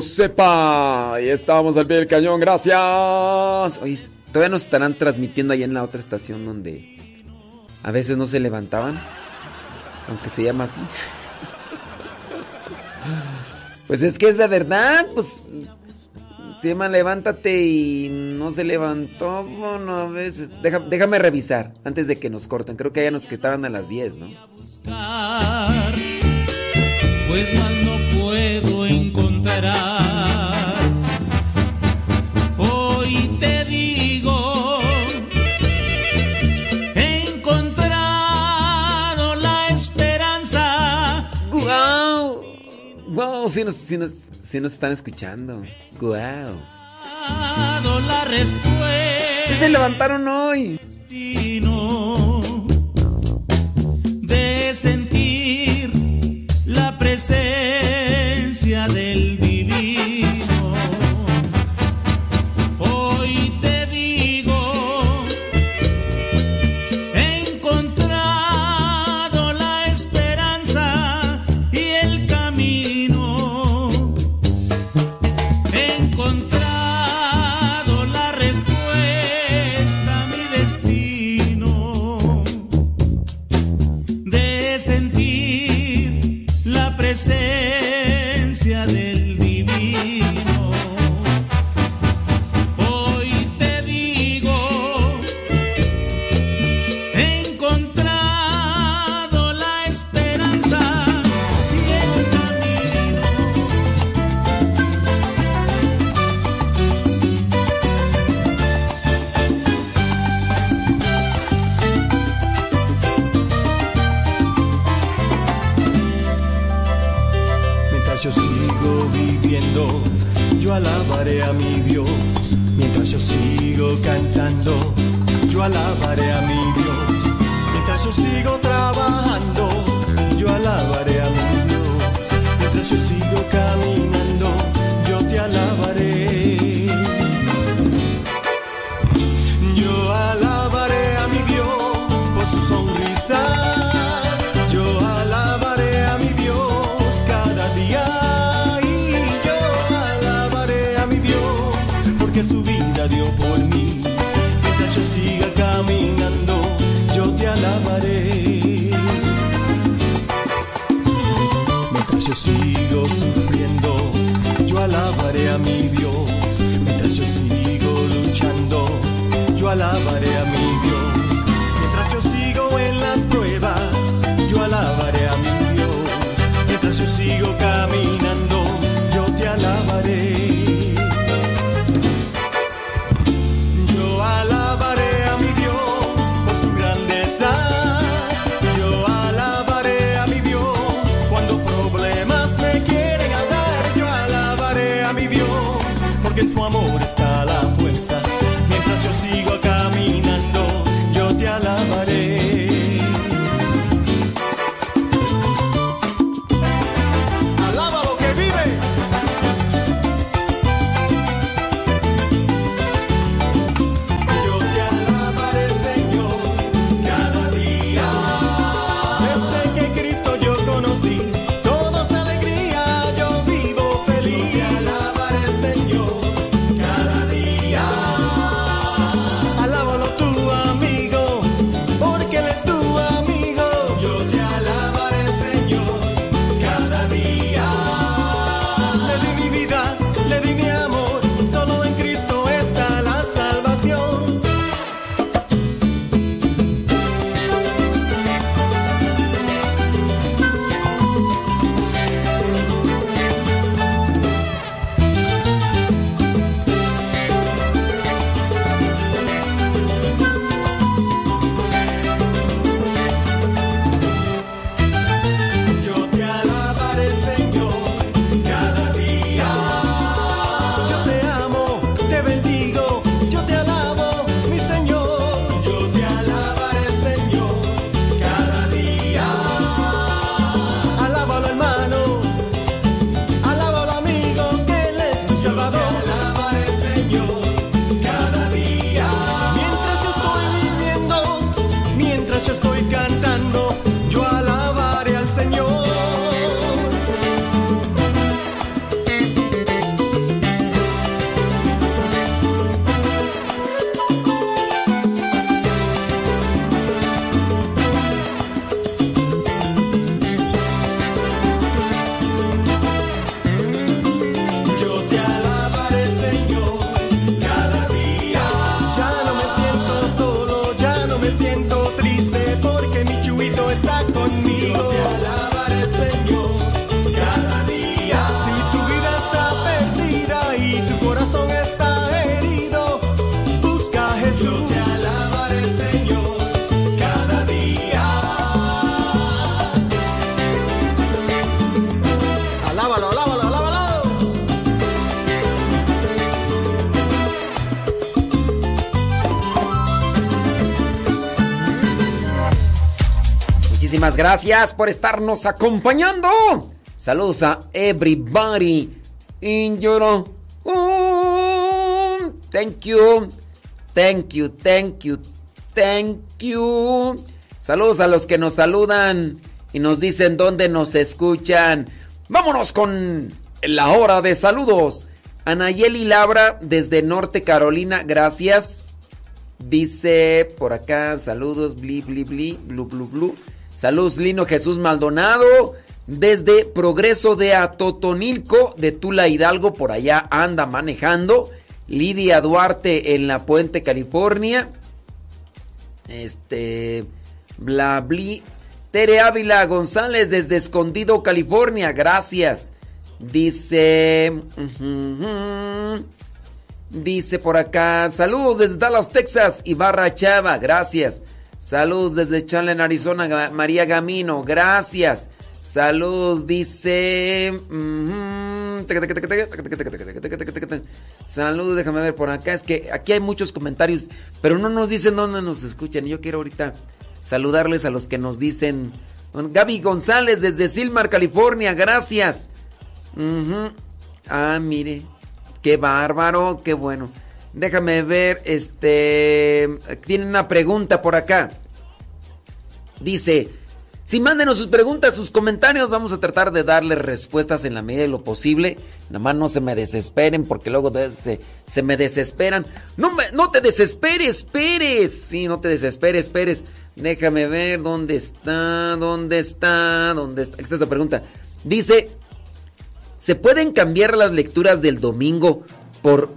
sepa. Y estábamos al pie del cañón, gracias. Oye, todavía nos estarán transmitiendo allá en la otra estación donde a veces no se levantaban, aunque se llama así. Pues es que es la verdad, pues se llama levántate y no se levantó, bueno, a veces. Deja, déjame revisar antes de que nos corten. Creo que allá nos que estaban a las 10, ¿no? Pues puedo encontrar. Hoy te digo, he encontrado la esperanza. ¡Guau! ¡Guau! Si nos, si nos, si nos están escuchando. ¡Guau! La respuesta. Se levantaron hoy. Destino de la presencia del bien. Gracias por estarnos acompañando. Saludos a everybody in. Thank you. Thank you, thank you, thank you. Saludos a los que nos saludan y nos dicen dónde nos escuchan. Vámonos con la hora de saludos. Anayeli Labra desde Norte Carolina, gracias. Dice por acá, saludos, bli, bli, bli, blu, blu, blu. Saludos, Lino Jesús Maldonado. Desde Progreso de Atotonilco, de Tula Hidalgo, por allá anda manejando. Lidia Duarte en La Puente, California. Este. Bla, bli. Tere Ávila González desde Escondido, California. Gracias. Dice. Dice por acá. Saludos desde Dallas, Texas. Ibarra Chava. Gracias. Saludos desde Chandler, Arizona. María Gamino. Gracias. Saludos, dice. Saludos, déjame ver por acá. Es que aquí hay muchos comentarios, pero no nos dicen dónde nos escuchan. Yo quiero ahorita saludarles a los que nos dicen. Gaby González desde Silmar, California. Gracias. Ah, mire. Qué bárbaro, qué bueno. Déjame ver, este... Tiene una pregunta por acá. Dice, si mándenos sus preguntas, sus comentarios, vamos a tratar de darles respuestas en la medida de lo posible. Nada más no se me desesperen porque luego se, se me desesperan. No, me, no te desesperes, esperes. Sí, no te desesperes, esperes. Déjame ver dónde está, dónde está, dónde está. Esta es la pregunta. Dice, ¿se pueden cambiar las lecturas del domingo por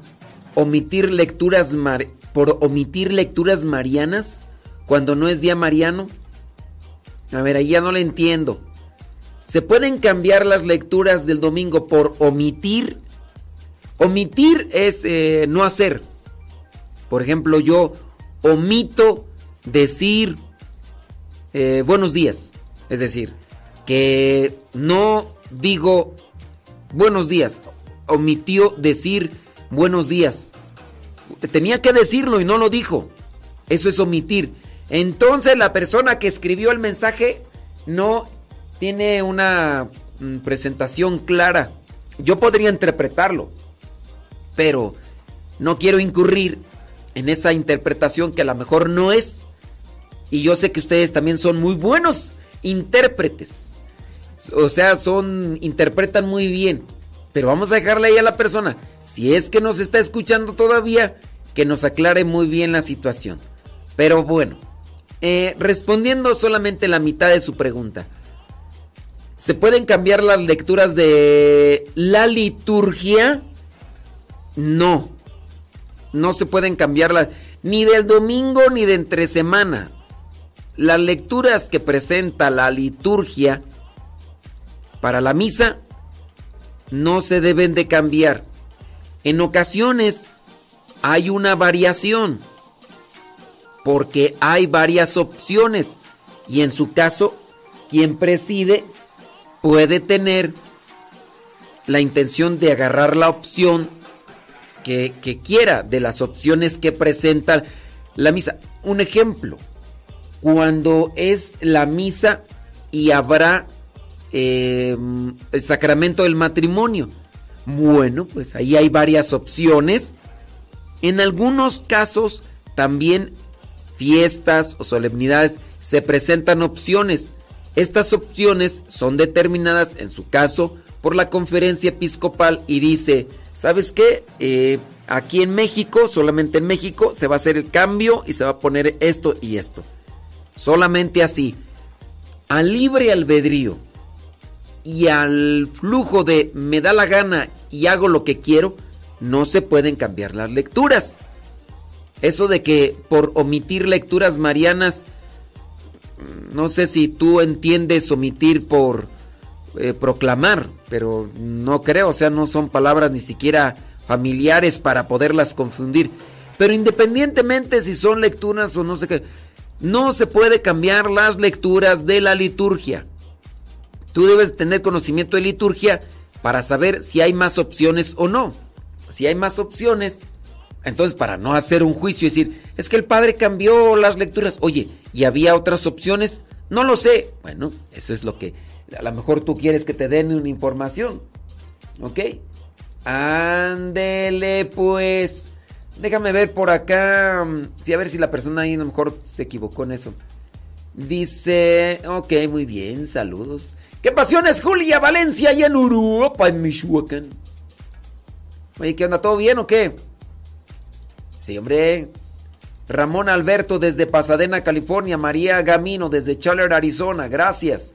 omitir lecturas mar por omitir lecturas marianas cuando no es día mariano? A ver, ahí ya no le entiendo. ¿Se pueden cambiar las lecturas del domingo por omitir? Omitir es eh, no hacer. Por ejemplo, yo omito decir eh, buenos días. Es decir, que no digo buenos días. Omitió decir buenos días. Tenía que decirlo y no lo dijo. Eso es omitir. Entonces la persona que escribió el mensaje no tiene una mm, presentación clara. Yo podría interpretarlo, pero no quiero incurrir en esa interpretación que a lo mejor no es. Y yo sé que ustedes también son muy buenos intérpretes. O sea, son interpretan muy bien. Pero vamos a dejarle ahí a la persona, si es que nos está escuchando todavía, que nos aclare muy bien la situación. Pero bueno, eh, respondiendo solamente la mitad de su pregunta. ¿Se pueden cambiar las lecturas de la liturgia? No. No se pueden cambiarlas ni del domingo ni de entre semana. Las lecturas que presenta la liturgia para la misa no se deben de cambiar. En ocasiones hay una variación porque hay varias opciones y en su caso quien preside puede tener la intención de agarrar la opción que, quiera de las opciones que presenta la misa. Un ejemplo, cuando es la misa y habrá eh, el sacramento del matrimonio. Bueno, pues ahí hay varias opciones. En algunos casos también fiestas o solemnidades se presentan opciones. Estas opciones son determinadas en su caso por la conferencia episcopal y dice, ¿sabes qué? Eh, aquí en México, solamente en México, se va a hacer el cambio y se va a poner esto y esto. Solamente así. A libre albedrío y al flujo de me da la gana y hago lo que quiero, no se pueden cambiar las lecturas. Eso de que por omitir lecturas marianas, no sé si tú entiendes omitir por eh, proclamar, pero no creo, o sea, no son palabras ni siquiera familiares para poderlas confundir. Pero independientemente si son lecturas o no sé qué, no se puede cambiar las lecturas de la liturgia. Tú debes tener conocimiento de liturgia para saber si hay más opciones o no. Si hay más opciones, entonces para no hacer un juicio y decir, es que el padre cambió las lecturas. Oye, ¿y había otras opciones? No lo sé. Bueno, eso es lo que a lo mejor tú quieres que te den una información. ¿Ok? Ándele pues. Déjame ver por acá. Sí, a ver si la persona ahí a lo mejor se equivocó en eso. Dice, ok, muy bien, saludos. ¿Qué pasiones, Julia Valencia y en Europa, en Michoacán? Oye, ¿qué onda? ¿Todo bien o qué? Sí, hombre. Ramón Alberto desde Pasadena, California. María Gamino desde Chandler, Arizona. Gracias.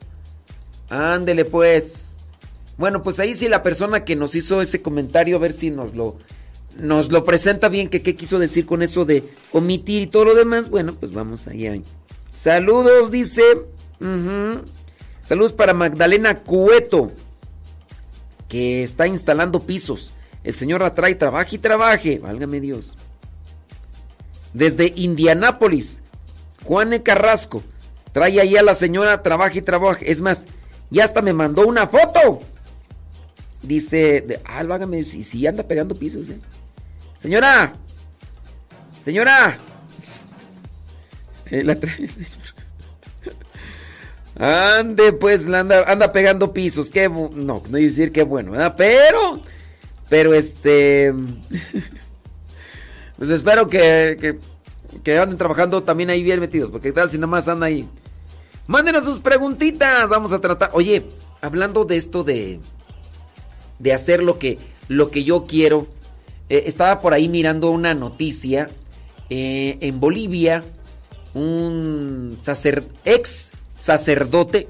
Ándele pues. Bueno, pues ahí sí la persona que nos hizo ese comentario, a ver si nos lo, nos lo presenta bien, qué quiso decir con eso de omitir y todo lo demás. Bueno, pues vamos allá. Saludos, dice. Saludos para Magdalena Cueto, que está instalando pisos. El Señor atrae, trabaje y trabaje. Válgame Dios. Desde Indianápolis, Juan e. Carrasco. Trae ahí a la señora, trabaje y trabaje. Es más, ya hasta me mandó una foto. Dice, ah, válgame, si, si anda pegando pisos, eh. Señora, señora. Eh, la trae, <laughs> Ande, pues, anda, anda pegando pisos. Qué no, no iba a decir qué bueno, ¿verdad? Pero, pero este. <laughs> pues espero que, que, anden trabajando también ahí bien metidos. Porque tal si nada más anda ahí. Mándenos sus preguntitas. Vamos a tratar. Oye, hablando de esto de. De hacer lo que, lo que yo quiero. Eh, estaba por ahí mirando una noticia. Eh, en Bolivia, un sacer, ex sacerdote,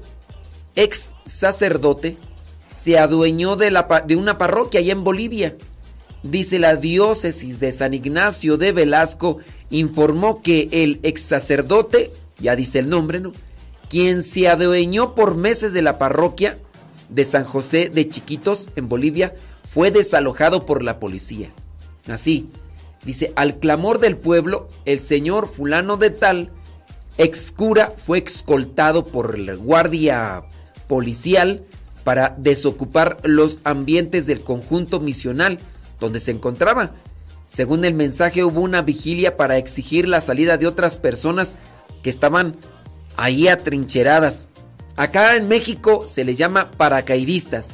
ex sacerdote, se adueñó de, la, de una parroquia allá en Bolivia. Dice la diócesis de San Ignacio de Velasco informó que el ex sacerdote, ya dice el nombre, ¿no? Quien se adueñó por meses de la parroquia de San José de Chiquitos en Bolivia fue desalojado por la policía. Así, dice, al clamor del pueblo, el señor fulano de tal excura fue excoltado por la guardia policial para desocupar los ambientes del conjunto misional donde se encontraba. Según el mensaje hubo una vigilia para exigir la salida de otras personas que estaban ahí atrincheradas. Acá en México se les llama paracaidistas.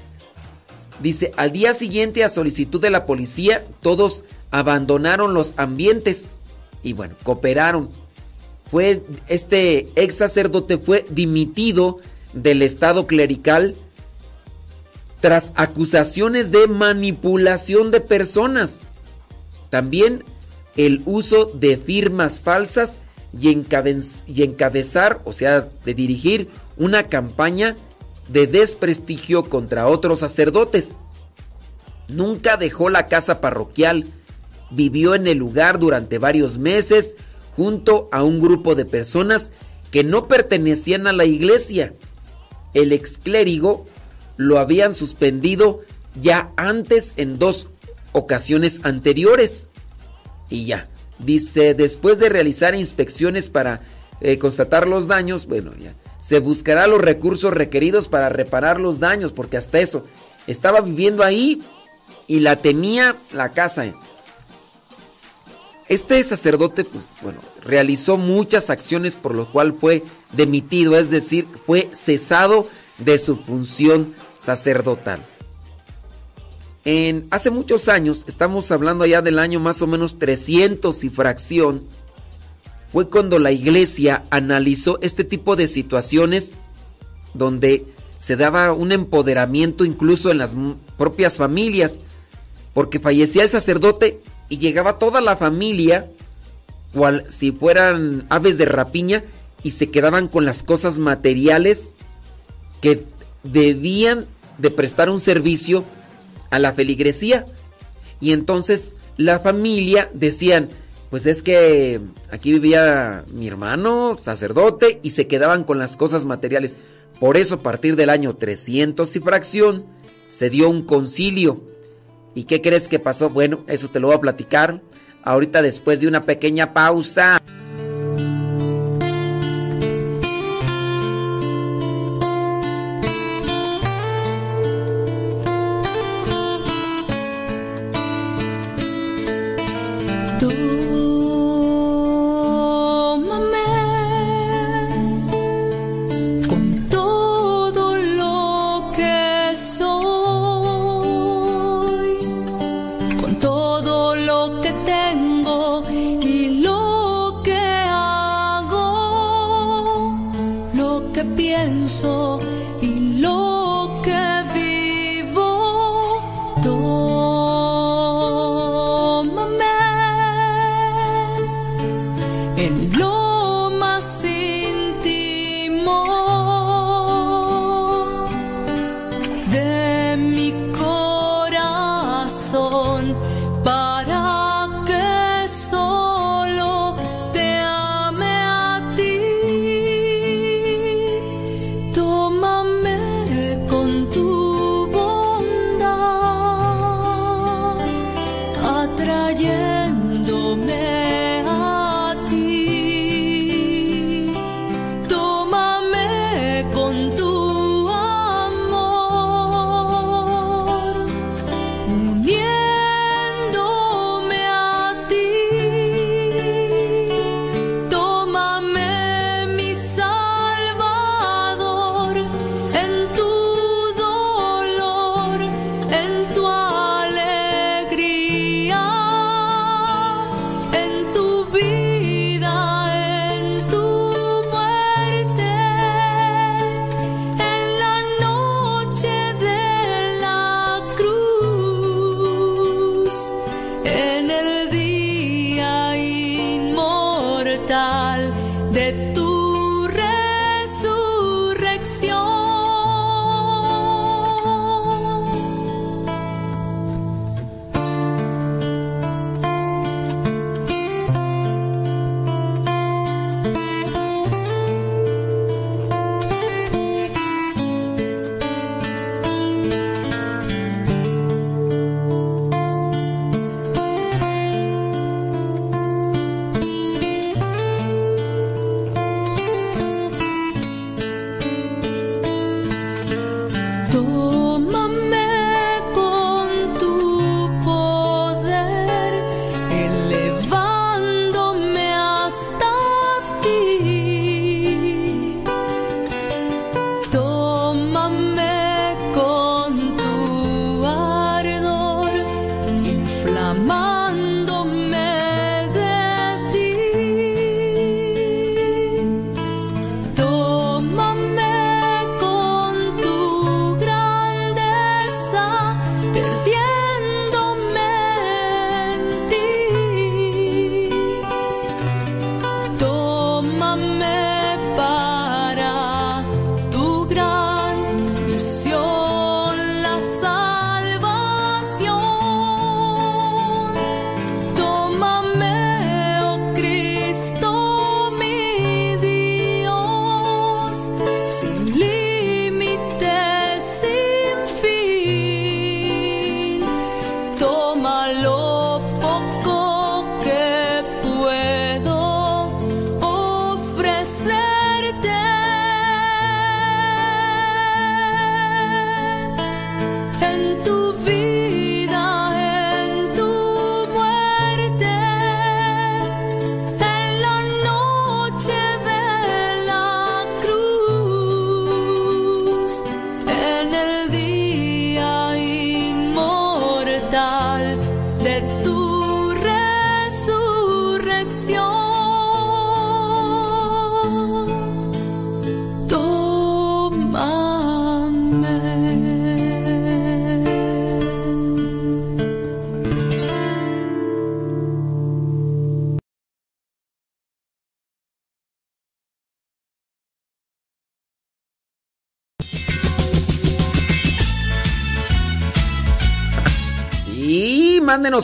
Dice, al día siguiente a solicitud de la policía, todos abandonaron los ambientes y bueno, cooperaron fue este ex sacerdote fue dimitido del estado clerical tras acusaciones de manipulación de personas. También el uso de firmas falsas y, y encabezar, o sea, de dirigir una campaña de desprestigio contra otros sacerdotes. Nunca dejó la casa parroquial, vivió en el lugar durante varios meses junto a un grupo de personas que no pertenecían a la iglesia. El exclérigo lo habían suspendido ya antes en dos ocasiones anteriores. Y ya, dice, después de realizar inspecciones para eh, constatar los daños, bueno, ya, se buscará los recursos requeridos para reparar los daños, porque hasta eso, estaba viviendo ahí y la tenía la casa este sacerdote, pues, bueno, realizó muchas acciones por lo cual fue demitido, es decir, fue cesado de su función sacerdotal. En, hace muchos años, estamos hablando ya del año más o menos 300 y fracción, fue cuando la iglesia analizó este tipo de situaciones donde se daba un empoderamiento incluso en las propias familias, porque fallecía el sacerdote y llegaba toda la familia, cual si fueran aves de rapiña, y se quedaban con las cosas materiales que debían de prestar un servicio a la feligresía. Y entonces la familia decían, pues es que aquí vivía mi hermano, sacerdote, y se quedaban con las cosas materiales. Por eso a partir del año 300 y fracción se dio un concilio ¿Y qué crees que pasó? Bueno, eso te lo voy a platicar ahorita después de una pequeña pausa.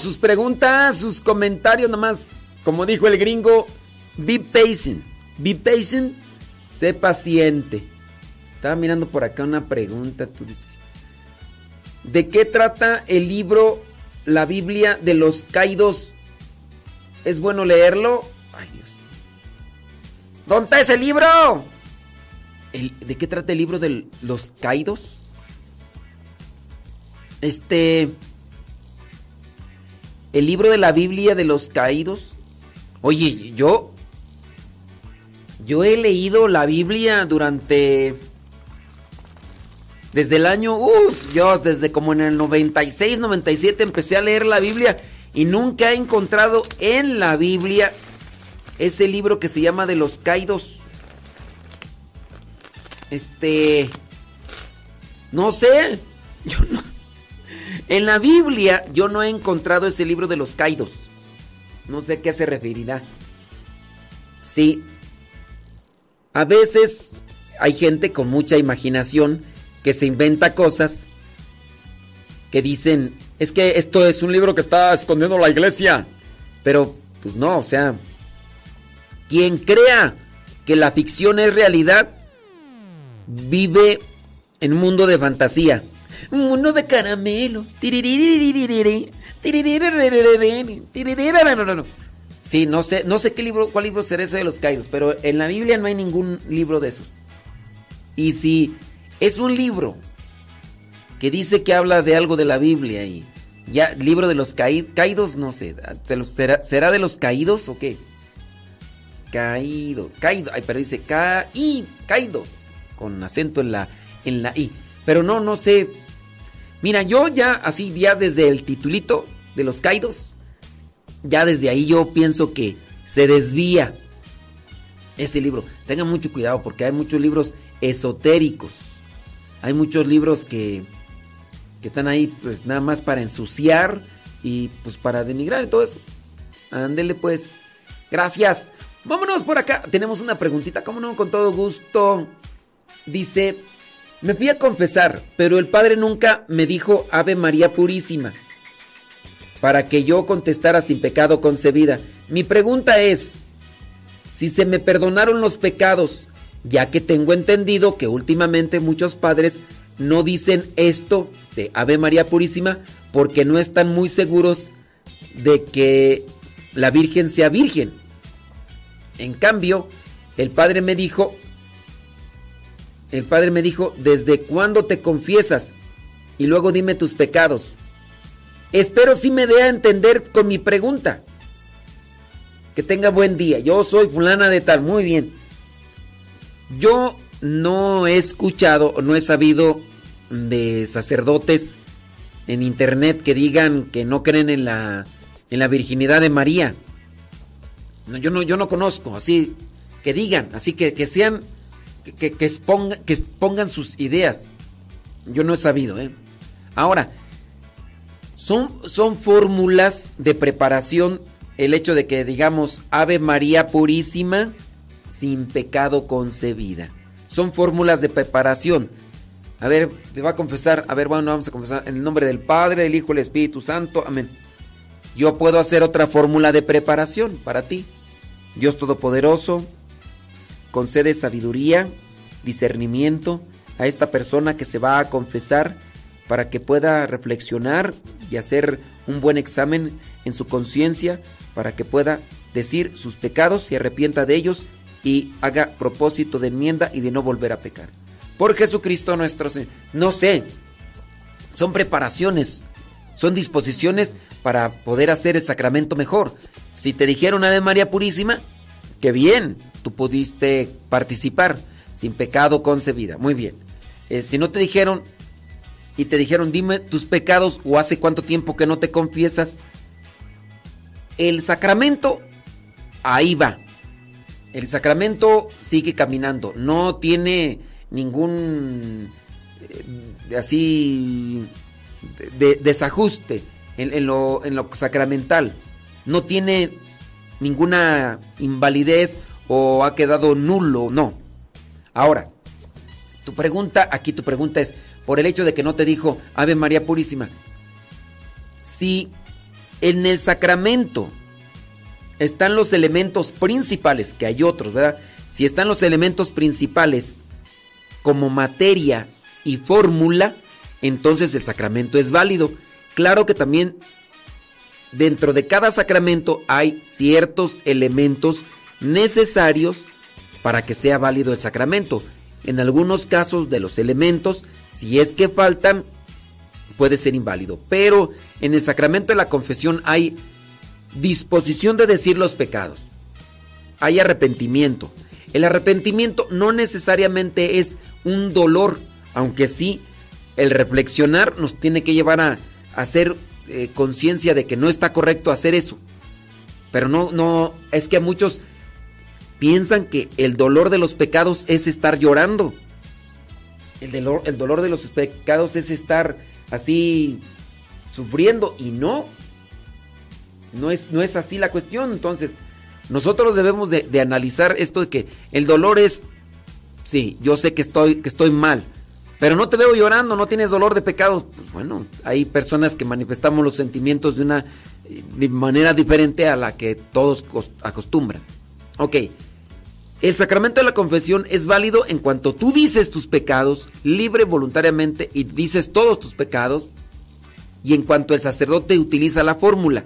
Sus preguntas, sus comentarios, nomás, como dijo el gringo, be patient, be patient, sé paciente. Estaba mirando por acá una pregunta, tú dices, ¿de qué trata el libro La Biblia de los Caídos? ¿Es bueno leerlo? Ay, Dios. ¿Dónde está ese libro? ¿De qué trata el libro de los Caídos? Este... El libro de la Biblia de los caídos. Oye, yo. Yo he leído la Biblia durante. Desde el año. Uf, yo desde como en el 96, 97 empecé a leer la Biblia. Y nunca he encontrado en la Biblia ese libro que se llama de los caídos. Este. No sé. <laughs> Yo no. En la Biblia yo no he encontrado ese libro de los caídos. No sé a qué se referirá. Sí. A veces hay gente con mucha imaginación que se inventa cosas que dicen es que esto es un libro que está escondiendo la iglesia. Pero, pues no, o sea, quien crea que la ficción es realidad, vive en un mundo de fantasía. Un mundo de caramelo. Sí, no sé, no sé qué libro, cuál libro será ese de los caídos, pero en la Biblia no hay ningún libro de esos. Y si es un libro que dice que habla de algo de la Biblia y ya libro de los caídos, no sé, ¿será, ¿será de los caídos o qué? Caído, caído, ay, pero dice caí, caídos con acento en la en la i. Pero no, no sé. Mira, yo ya así ya desde el titulito de los caídos ya desde ahí yo pienso que se desvía ese libro. Tengan mucho cuidado porque hay muchos libros esotéricos. Hay muchos libros que, que están ahí pues nada más para ensuciar y pues para denigrar y todo eso. Ándele pues. Gracias. Vámonos por acá. Tenemos una preguntita, ¿cómo no? Con todo gusto. Dice, me fui a confesar, pero el padre nunca me dijo Ave María Purísima para que yo contestara sin pecado concebida. Mi pregunta es, si se me perdonaron los pecados, ya que tengo entendido que últimamente muchos padres no dicen esto de Ave María Purísima porque no están muy seguros de que la Virgen sea virgen. En cambio, el padre me dijo, el padre me dijo, ¿desde cuándo te confiesas? Y luego dime tus pecados. Espero si me dé a entender con mi pregunta. Que tenga buen día. Yo soy fulana de tal. Muy bien. Yo no he escuchado no he sabido de sacerdotes en internet que digan que no creen en la, en la virginidad de María. No, yo, no, yo no conozco, así que digan, así que, que sean, que, que, que, expongan, sus ideas. Yo no he sabido, ¿eh? Ahora, son, son fórmulas de preparación el hecho de que digamos Ave María Purísima sin pecado concebida. Son fórmulas de preparación. A ver, te va a confesar, a ver, bueno, vamos a confesar en el nombre del Padre, del Hijo del Espíritu Santo. Amén. Yo puedo hacer otra fórmula de preparación para ti. Dios Todopoderoso, concede sabiduría, discernimiento a esta persona que se va a confesar para que pueda reflexionar y hacer un buen examen en su conciencia, para que pueda decir sus pecados, se arrepienta de ellos y haga propósito de enmienda y de no volver a pecar. Por Jesucristo nuestro Señor. No sé, son preparaciones, son disposiciones para poder hacer el sacramento mejor. Si te dijeron Ave María Purísima, que bien, tú pudiste participar sin pecado concebida. Muy bien. Eh, si no te dijeron, y te dijeron, dime tus pecados o hace cuánto tiempo que no te confiesas, el sacramento ahí va. El sacramento sigue caminando, no tiene ningún eh, así de, desajuste en, lo, en lo sacramental. No tiene ninguna invalidez o ha quedado nulo, no. Ahora, tu pregunta, aquí tu pregunta es, por el hecho de que no te dijo Ave María Purísima. Si en el sacramento están los elementos principales, que hay otros, ¿verdad? Si están los elementos principales como materia y fórmula, entonces el sacramento es válido. Claro que también dentro de cada sacramento hay ciertos elementos necesarios para que sea válido el sacramento. En algunos casos de los elementos si es que faltan, puede ser inválido. Pero en el sacramento de la confesión hay disposición de decir los pecados. Hay arrepentimiento. El arrepentimiento no necesariamente es un dolor, aunque sí el reflexionar nos tiene que llevar a, hacer eh, conciencia de que no está correcto hacer eso. Pero no, no, es que muchos piensan que el dolor de los pecados es estar llorando el dolor, el dolor de los pecados es estar así sufriendo y no, no es, no es así la cuestión. Entonces, nosotros debemos de, analizar esto de que el dolor es, sí, yo sé que estoy, que estoy mal, pero no te veo llorando, no tienes dolor de pecados. Pues bueno, hay personas que manifestamos los sentimientos de una manera diferente a la que todos acostumbran. Ok, el sacramento de la confesión es válido en cuanto tú dices tus pecados libre, voluntariamente y dices todos tus pecados y en cuanto el sacerdote utiliza la fórmula.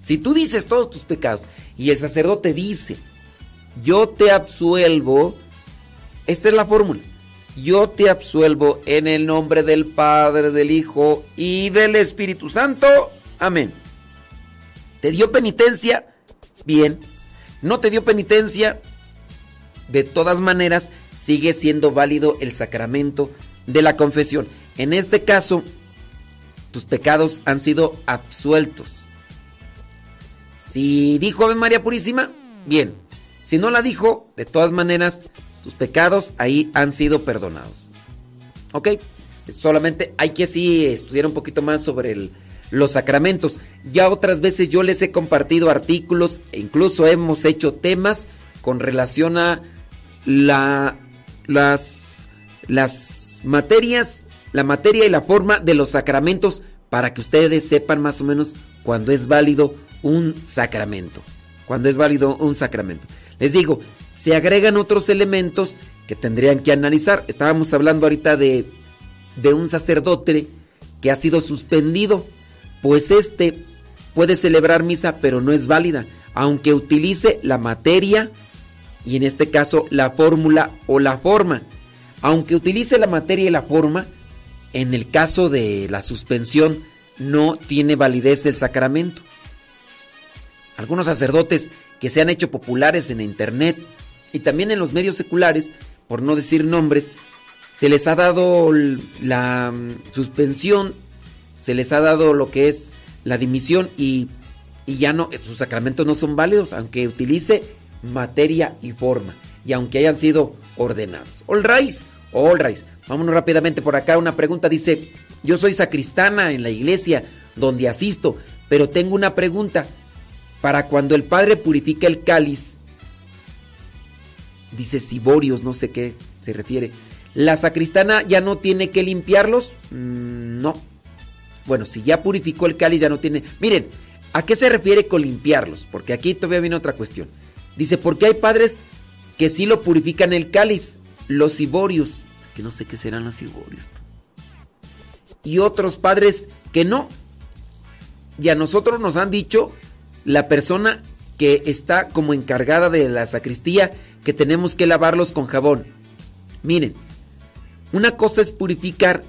Si tú dices todos tus pecados y el sacerdote dice, yo te absuelvo, esta es la fórmula yo te absuelvo en el nombre del Padre, del Hijo y del Espíritu Santo. Amén. ¿Te dio penitencia? Bien. ¿No te dio penitencia? De todas maneras, sigue siendo válido el sacramento de la confesión. En este caso, tus pecados han sido absueltos. Si dijo Ave María Purísima, bien. Si no la dijo, de todas maneras, tus pecados ahí han sido perdonados. ¿Ok? Solamente hay que sí estudiar un poquito más sobre los sacramentos. Ya otras veces yo les he compartido artículos e incluso hemos hecho temas con relación a la, las, las materias, la materia y la forma de los sacramentos para que ustedes sepan más o menos cuando es válido un sacramento. Cuando es válido un sacramento. Les digo, se agregan otros elementos que tendrían que analizar. Estábamos hablando ahorita de, de un sacerdote que ha sido suspendido, pues este puede celebrar misa, pero no es válida, aunque utilice la materia y en este caso la fórmula o la forma. Aunque utilice la materia y la forma, en el caso de la suspensión no tiene validez el sacramento. Algunos sacerdotes que se han hecho populares en internet y también en los medios seculares, por no decir nombres, se les ha dado la mm, suspensión, se les ha dado lo que es la dimisión y, ya no, sus sacramentos no son válidos, aunque utilice materia y forma y aunque hayan sido ordenados. All right, all. Vámonos rápidamente por acá. Una pregunta dice, yo soy sacristana en la iglesia donde asisto, pero tengo una pregunta. Para cuando el padre purifica el cáliz, dice Siborios, no sé qué se refiere. ¿La sacristana ya no tiene que limpiarlos? Mm, no. Bueno, si ya purificó el cáliz, ya no tiene. Miren, ¿a qué se refiere con limpiarlos? Porque aquí todavía viene otra cuestión. Dice, porque hay padres que sí lo purifican el cáliz, los ciborios. Es que no sé qué serán los ciborios. Y otros padres que no. Y a nosotros nos han dicho la persona que está como encargada de la sacristía que tenemos que lavarlos con jabón. Miren, una cosa es purificar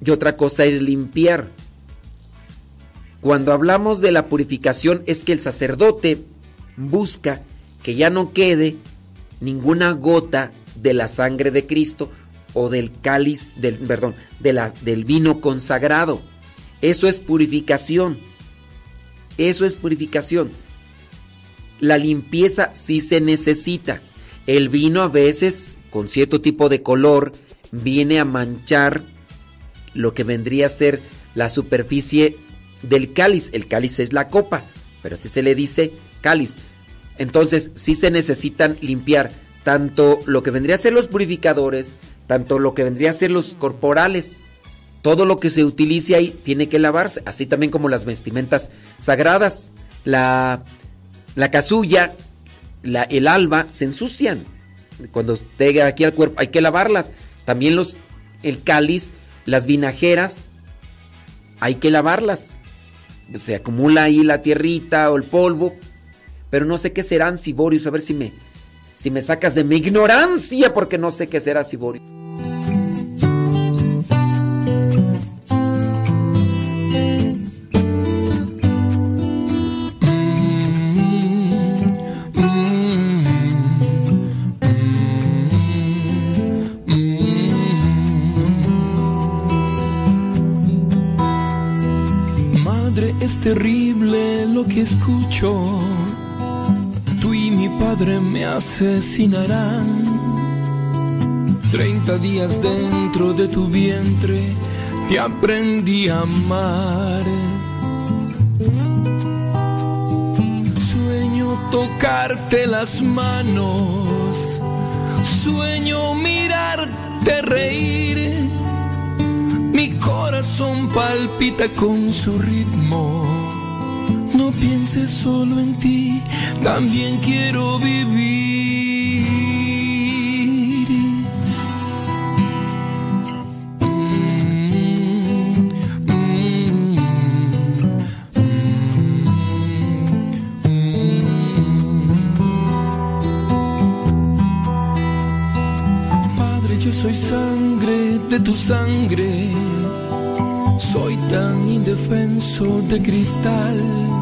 y otra cosa es limpiar. Cuando hablamos de la purificación es que el sacerdote busca que ya no quede ninguna gota de la sangre de Cristo o del cáliz del perdón, de la, del vino consagrado. Eso es purificación. Eso es purificación la limpieza sí se necesita. El vino a veces, con cierto tipo de color, viene a manchar lo que vendría a ser la superficie del cáliz. El cáliz es la copa, pero así se le dice cáliz. Entonces sí se necesitan limpiar tanto lo que vendría a ser los purificadores, tanto lo que vendría a ser los corporales. Todo lo que se utilice ahí tiene que lavarse, así también como las vestimentas sagradas. La la casulla, el alba, se ensucian. Cuando llega aquí al cuerpo, hay que lavarlas. También los, el cáliz, las vinajeras, hay que lavarlas. Se acumula ahí la tierrita o el polvo. Pero no sé qué serán ciborios. A ver si me, si me sacas de mi ignorancia, porque no sé qué será ciborio. Terrible lo que escucho. Tú y mi padre me asesinarán. Treinta días dentro de tu vientre te aprendí a amar. Sueño tocarte las manos. Sueño mirarte reír corazón palpita con su ritmo. No pienses solo en ti, también quiero vivir. Padre, yo soy sangre de tu sangre. Soy tan indefenso de cristal.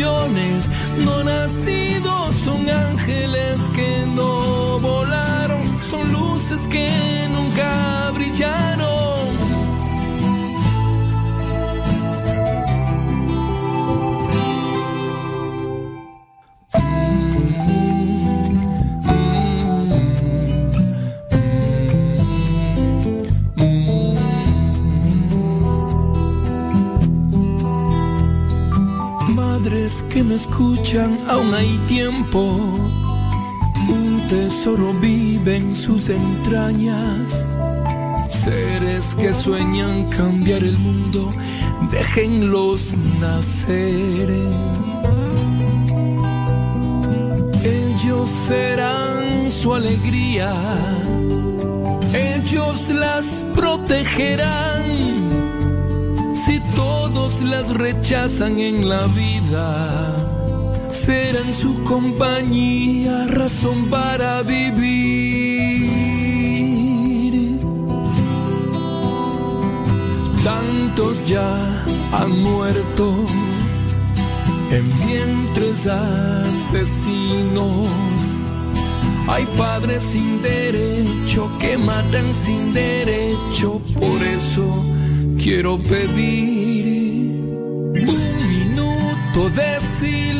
no nacidos. Son ángeles que no volaron, son luces que nunca brillaron. Aún hay tiempo. Un tesoro vive en sus entrañas. Seres que sueñan cambiar el mundo, déjenlos nacer. Ellos serán su alegría, ellos las protegerán. Si todos las rechazan en la vida, serán su compañía, razón para vivir. Tantos ya han muerto en vientres asesinos. Hay padres sin derecho que matan sin derecho, por eso quiero pedir un minuto de silencio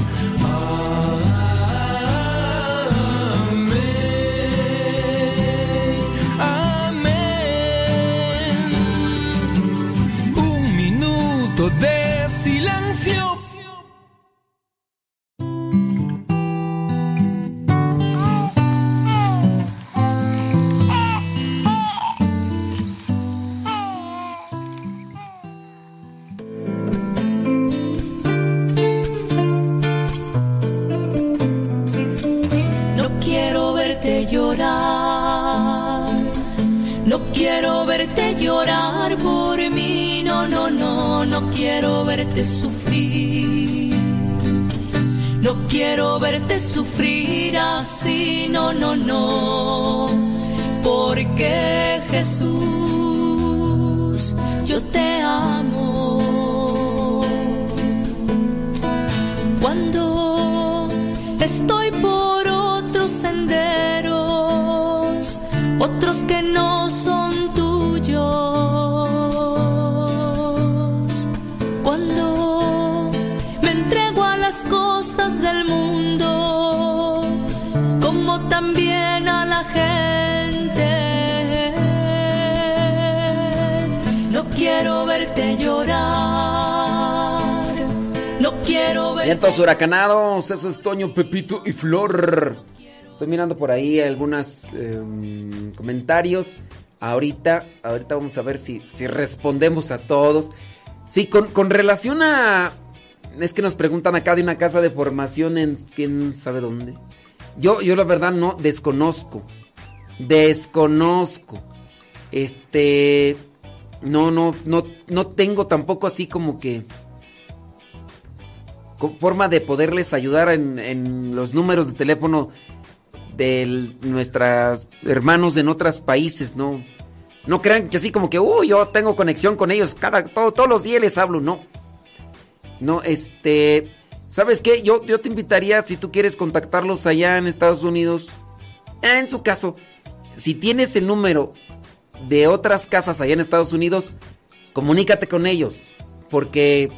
Vientos huracanados, eso es Toño, Pepito y Flor. Estoy mirando por ahí algunos comentarios. Ahorita, ahorita vamos a ver si, si respondemos a todos. Sí, con, con relación a... Es que nos preguntan acá de una casa de formación en quién sabe dónde. Yo, yo la verdad no desconozco. Desconozco. Este. No, no, no, no tengo tampoco así como que. Forma de poderles ayudar en, los números de teléfono de nuestros hermanos en otros países, ¿no? No crean que así como que, uy, yo tengo conexión con ellos, cada, todo- todos los días les hablo, no. No, este, ¿sabes qué? Yo, yo te invitaría, si tú quieres contactarlos allá en Estados Unidos, en su caso, si tienes el número de otras casas allá en Estados Unidos, comunícate con ellos, porque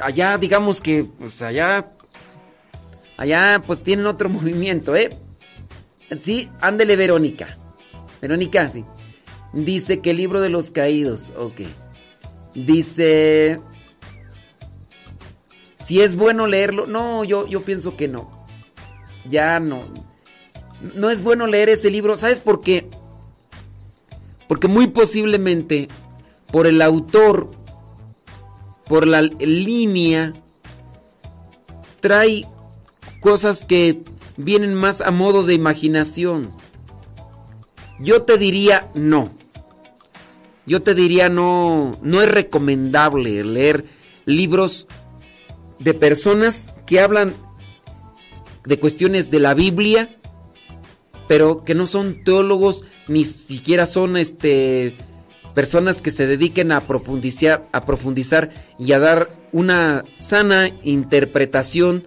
allá, digamos que, pues allá, allá, pues tienen otro <laughs> movimiento, ¿eh? Sí, ándele Verónica. Verónica, sí. Dice que el libro de los caídos, ok. Dice, si es bueno leerlo, no, yo, yo pienso que no. Ya no. No es bueno leer ese libro, ¿sabes por qué? Porque muy posiblemente por el autor, por la línea, trae cosas que vienen más a modo de imaginación. Yo te diría no. Yo te diría no, no es recomendable leer libros de personas que hablan de cuestiones de la Biblia, pero que no son teólogos ni siquiera son este personas que se dediquen a profundizar, a profundizar y a dar una sana interpretación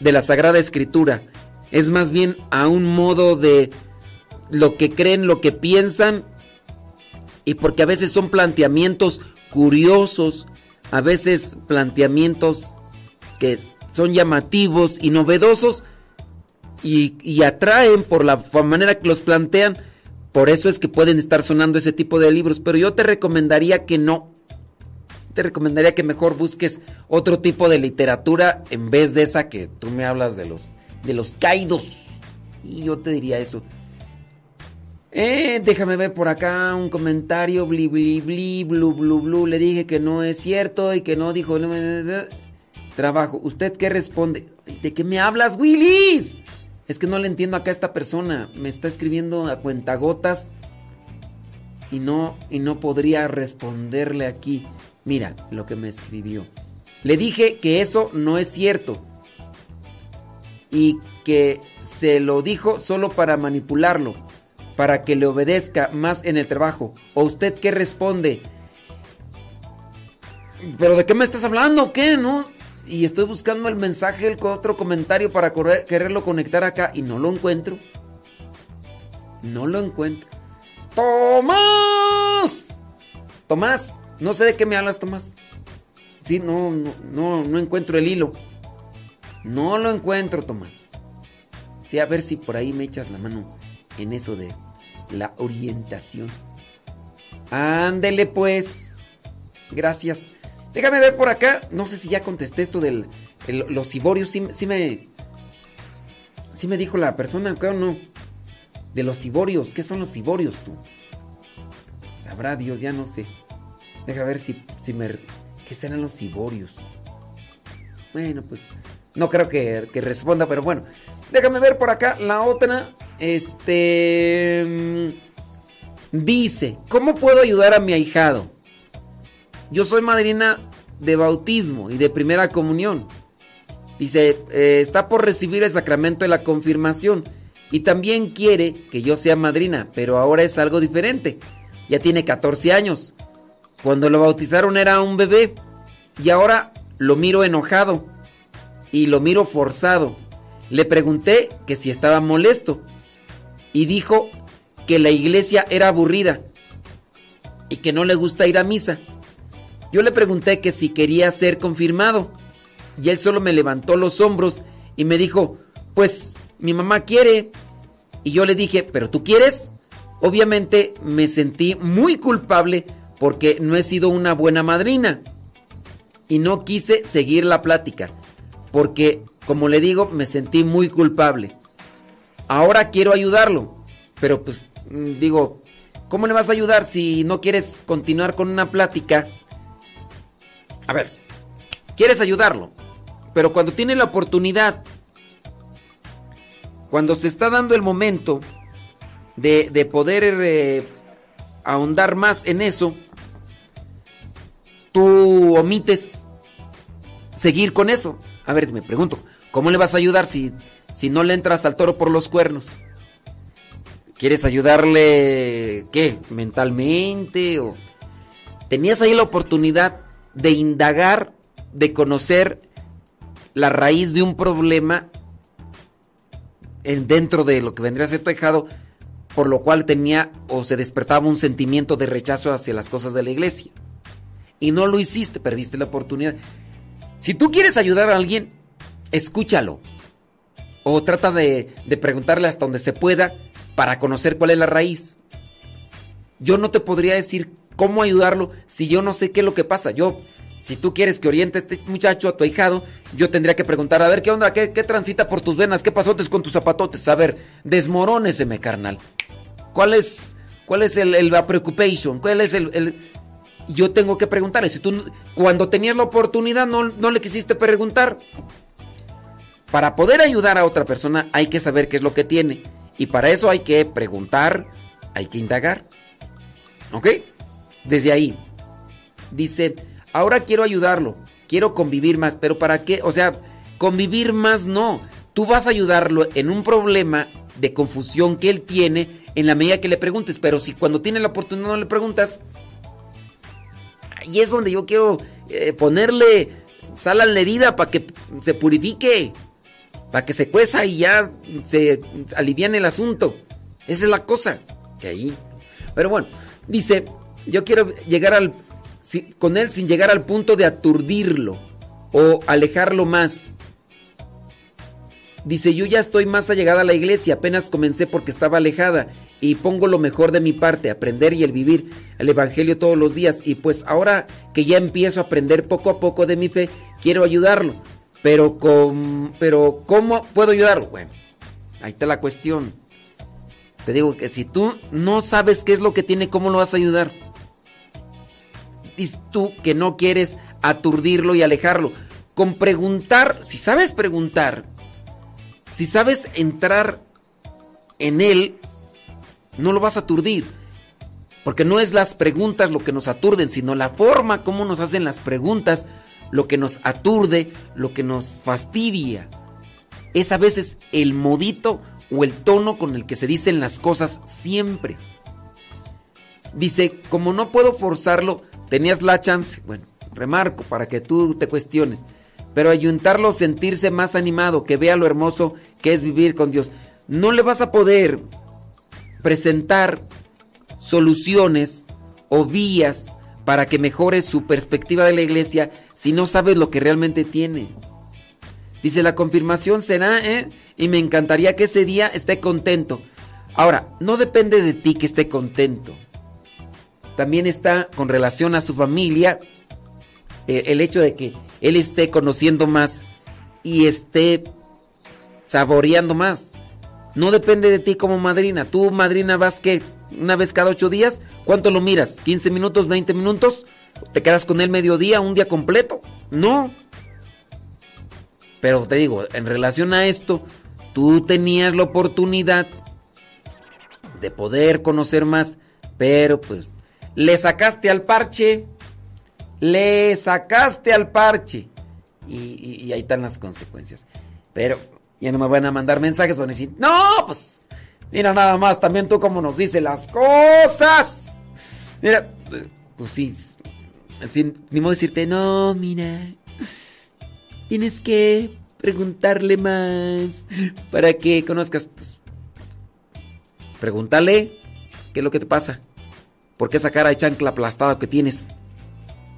de la Sagrada Escritura. Es más bien a un modo de lo que creen, lo que piensan, y porque a veces son planteamientos curiosos, a veces planteamientos que son llamativos y novedosos y, y atraen por la manera que los plantean. Por eso es que pueden estar sonando ese tipo de libros. Pero yo te recomendaría que no. Te recomendaría que mejor busques otro tipo de literatura en vez de esa que tú me hablas de los, de los caídos. Y yo te diría eso. Eh, déjame ver por acá un comentario. Bli, bli, bli, blu, blu, blu. Le dije que no es cierto y que no dijo. Trabajo. ¿Usted qué responde? ¿De qué me hablas, Willis? Es que no le entiendo acá a esta persona. Me está escribiendo a cuentagotas y no, y no podría responderle aquí. Mira lo que me escribió. Le dije que eso no es cierto y que se lo dijo solo para manipularlo, para que le obedezca más en el trabajo. ¿O usted qué responde? ¿Pero de qué me estás hablando? ¿Qué? ¿No? Y estoy buscando el mensaje, el otro comentario para correr- quererlo conectar acá y no lo encuentro. No lo encuentro. ¡Tomás! Tomás, no sé de qué me hablas, Tomás. Sí, no, no, no, no encuentro el hilo. No lo encuentro, Tomás. Sí, a ver si por ahí me echas la mano en eso de la orientación. Ándele pues. Gracias. Déjame ver por acá. No sé si ya contesté esto del el- los ciborios. Sí, sí me. Sí me dijo la persona acá o no. De los ciborios. ¿Qué son los ciborios tú? Sabrá Dios, ya no sé. Deja ver si, si me. ¿Qué serán los ciborios? Bueno, pues. No creo que, que responda, pero bueno. Déjame ver por acá la otra. Este. mm, Dice: ¿Cómo puedo ayudar a mi ahijado? Yo soy madrina de bautismo y de primera comunión. Dice, eh, está por recibir el sacramento de la confirmación y también quiere que yo sea madrina, pero ahora es algo diferente. Ya tiene 14 años. Cuando lo bautizaron era un bebé y ahora lo miro enojado y lo miro forzado. Le pregunté que si estaba molesto y dijo que la iglesia era aburrida y que no le gusta ir a misa. Yo le pregunté que si quería ser confirmado y él solo me levantó los hombros y me dijo, pues mi mamá quiere. Y yo le dije, ¿pero tú quieres? Obviamente me sentí muy culpable porque no he sido una buena madrina y no quise seguir la plática, porque, como le digo, me sentí muy culpable. Ahora quiero ayudarlo, pero pues mm, digo, ¿cómo le vas a ayudar si no quieres continuar con una plática? A ver, quieres ayudarlo, pero cuando tiene la oportunidad, cuando se está dando el momento de, de poder eh, ahondar más en eso, tú omites seguir con eso. A ver, me pregunto, ¿cómo le vas a ayudar si, si no le entras al toro por los cuernos? ¿Quieres ayudarle qué? ¿Mentalmente? O... Tenías ahí la oportunidad de indagar, de conocer la raíz de un problema en, dentro de lo que vendría a ser tu dejado, por lo cual tenía o se despertaba un sentimiento de rechazo hacia las cosas de la iglesia. Y no lo hiciste, perdiste la oportunidad. Si tú quieres ayudar a alguien, escúchalo. O trata de, de preguntarle hasta donde se pueda para conocer cuál es la raíz. Yo no te podría decir cómo ayudarlo si yo no sé qué es lo que pasa. Yo, si tú quieres que oriente a este muchacho, a tu ahijado, yo tendría que preguntar, a ver, ¿qué onda? ¿Qué, transita por tus venas? ¿Qué pasotes con tus zapatotes? A ver, desmoróneseme, carnal. ¿Cuál es, cuál es el, el la preocupación? ¿Cuál es el, el, Yo tengo que preguntar. Si tú, cuando tenías la oportunidad, no, no le quisiste preguntar. Para poder ayudar a otra persona, hay que saber qué es lo que tiene. Y para eso hay que preguntar, hay que indagar. ¿Ok? Desde ahí. Dice, ahora quiero ayudarlo, quiero convivir más, pero ¿para qué? O sea, convivir más no. Tú vas a ayudarlo en un problema de confusión que él tiene en la medida que le preguntes, pero si cuando tiene la oportunidad no le preguntas, ahí es donde yo quiero eh, ponerle sal a la herida para que se purifique, para que se cueza y ya se aliviane el asunto. Esa es la cosa, que ahí. Pero bueno, dice, yo quiero llegar al con él sin llegar al punto de aturdirlo o alejarlo más. Dice, yo ya estoy más allegada a la iglesia, apenas comencé porque estaba alejada y pongo lo mejor de mi parte, aprender y el vivir el Evangelio todos los días. Y pues ahora que ya empiezo a aprender poco a poco de mi fe, quiero ayudarlo. Pero, con, pero ¿cómo puedo ayudarlo? Bueno, ahí está la cuestión. Te digo que si tú no sabes qué es lo que tiene, ¿cómo lo vas a ayudar? Tú que no quieres aturdirlo y alejarlo. Con preguntar, si sabes preguntar, si sabes entrar en él, no lo vas a aturdir. Porque no es las preguntas lo que nos aturden, sino la forma como nos hacen las preguntas lo que nos aturde, lo que nos fastidia. Es a veces el modito o el tono con el que se dicen las cosas siempre. Dice, como no puedo forzarlo, tenías la chance, bueno, remarco para que tú te cuestiones, pero ayuntarlo, sentirse más animado, que vea lo hermoso que es vivir con Dios. No le vas a poder presentar soluciones o vías para que mejore su perspectiva de la iglesia si no sabes lo que realmente tiene. Dice, la confirmación será, ¿eh? Y me encantaría que ese día esté contento. Ahora, no depende de ti que esté contento. También está con relación a su familia eh, el hecho de que él esté conociendo más y esté saboreando más. No depende de ti como madrina. Tú, madrina, vas que una vez cada ocho días. ¿Cuánto lo miras? ¿15 minutos, 20 minutos? ¿Te quedas con él mediodía, un día completo? No. Pero te digo, en relación a esto, tú tenías la oportunidad de poder conocer más, pero pues le sacaste al parche, le sacaste al parche. Y, ahí están las consecuencias. Pero ya no me van a mandar mensajes, van a decir, no, pues, mira nada más, también tú como nos dices las cosas. Mira, pues sí, ni modo decirte, no, mira, tienes que preguntarle más para que conozcas. Pues, pregúntale qué es lo que te pasa. ¿Por qué esa cara de chancla aplastada que tienes?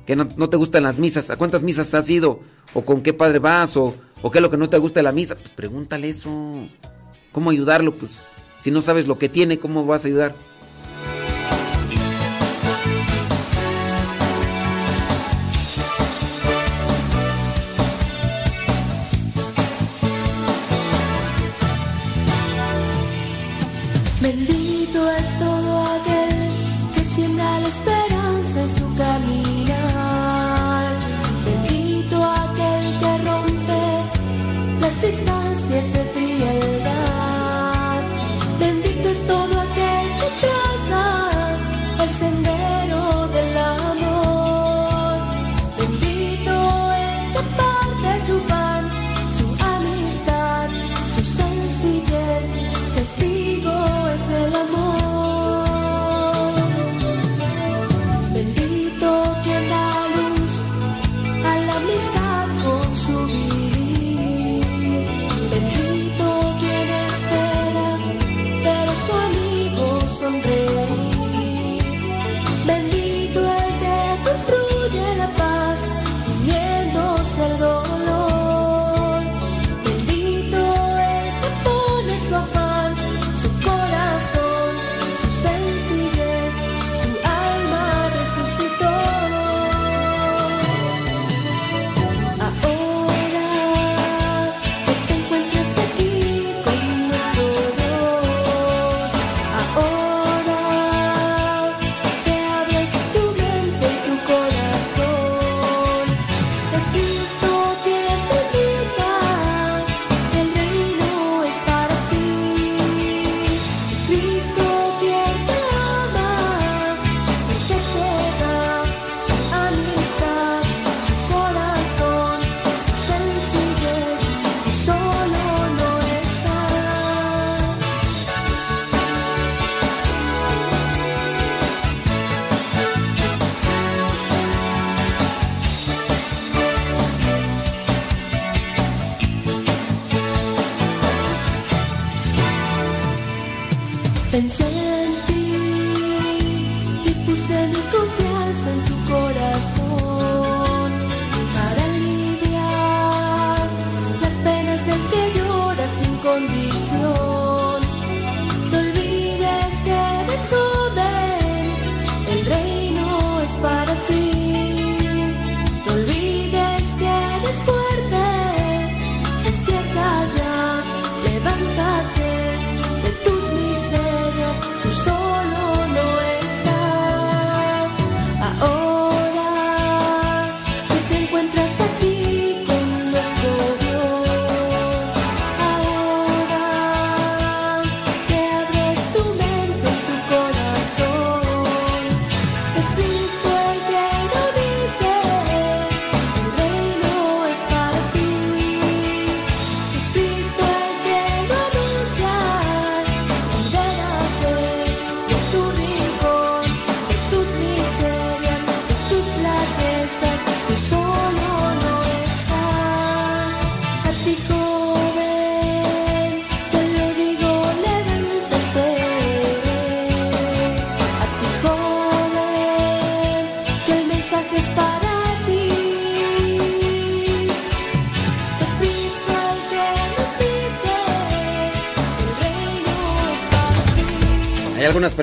¿Que no, te gustan las misas? ¿A cuántas misas has ido? ¿O con qué padre vas? ¿O, ¿O qué es lo que no te gusta de la misa? Pues pregúntale eso. ¿Cómo ayudarlo? Pues si no sabes lo que tiene, ¿cómo vas a ayudar? Bendito distancias de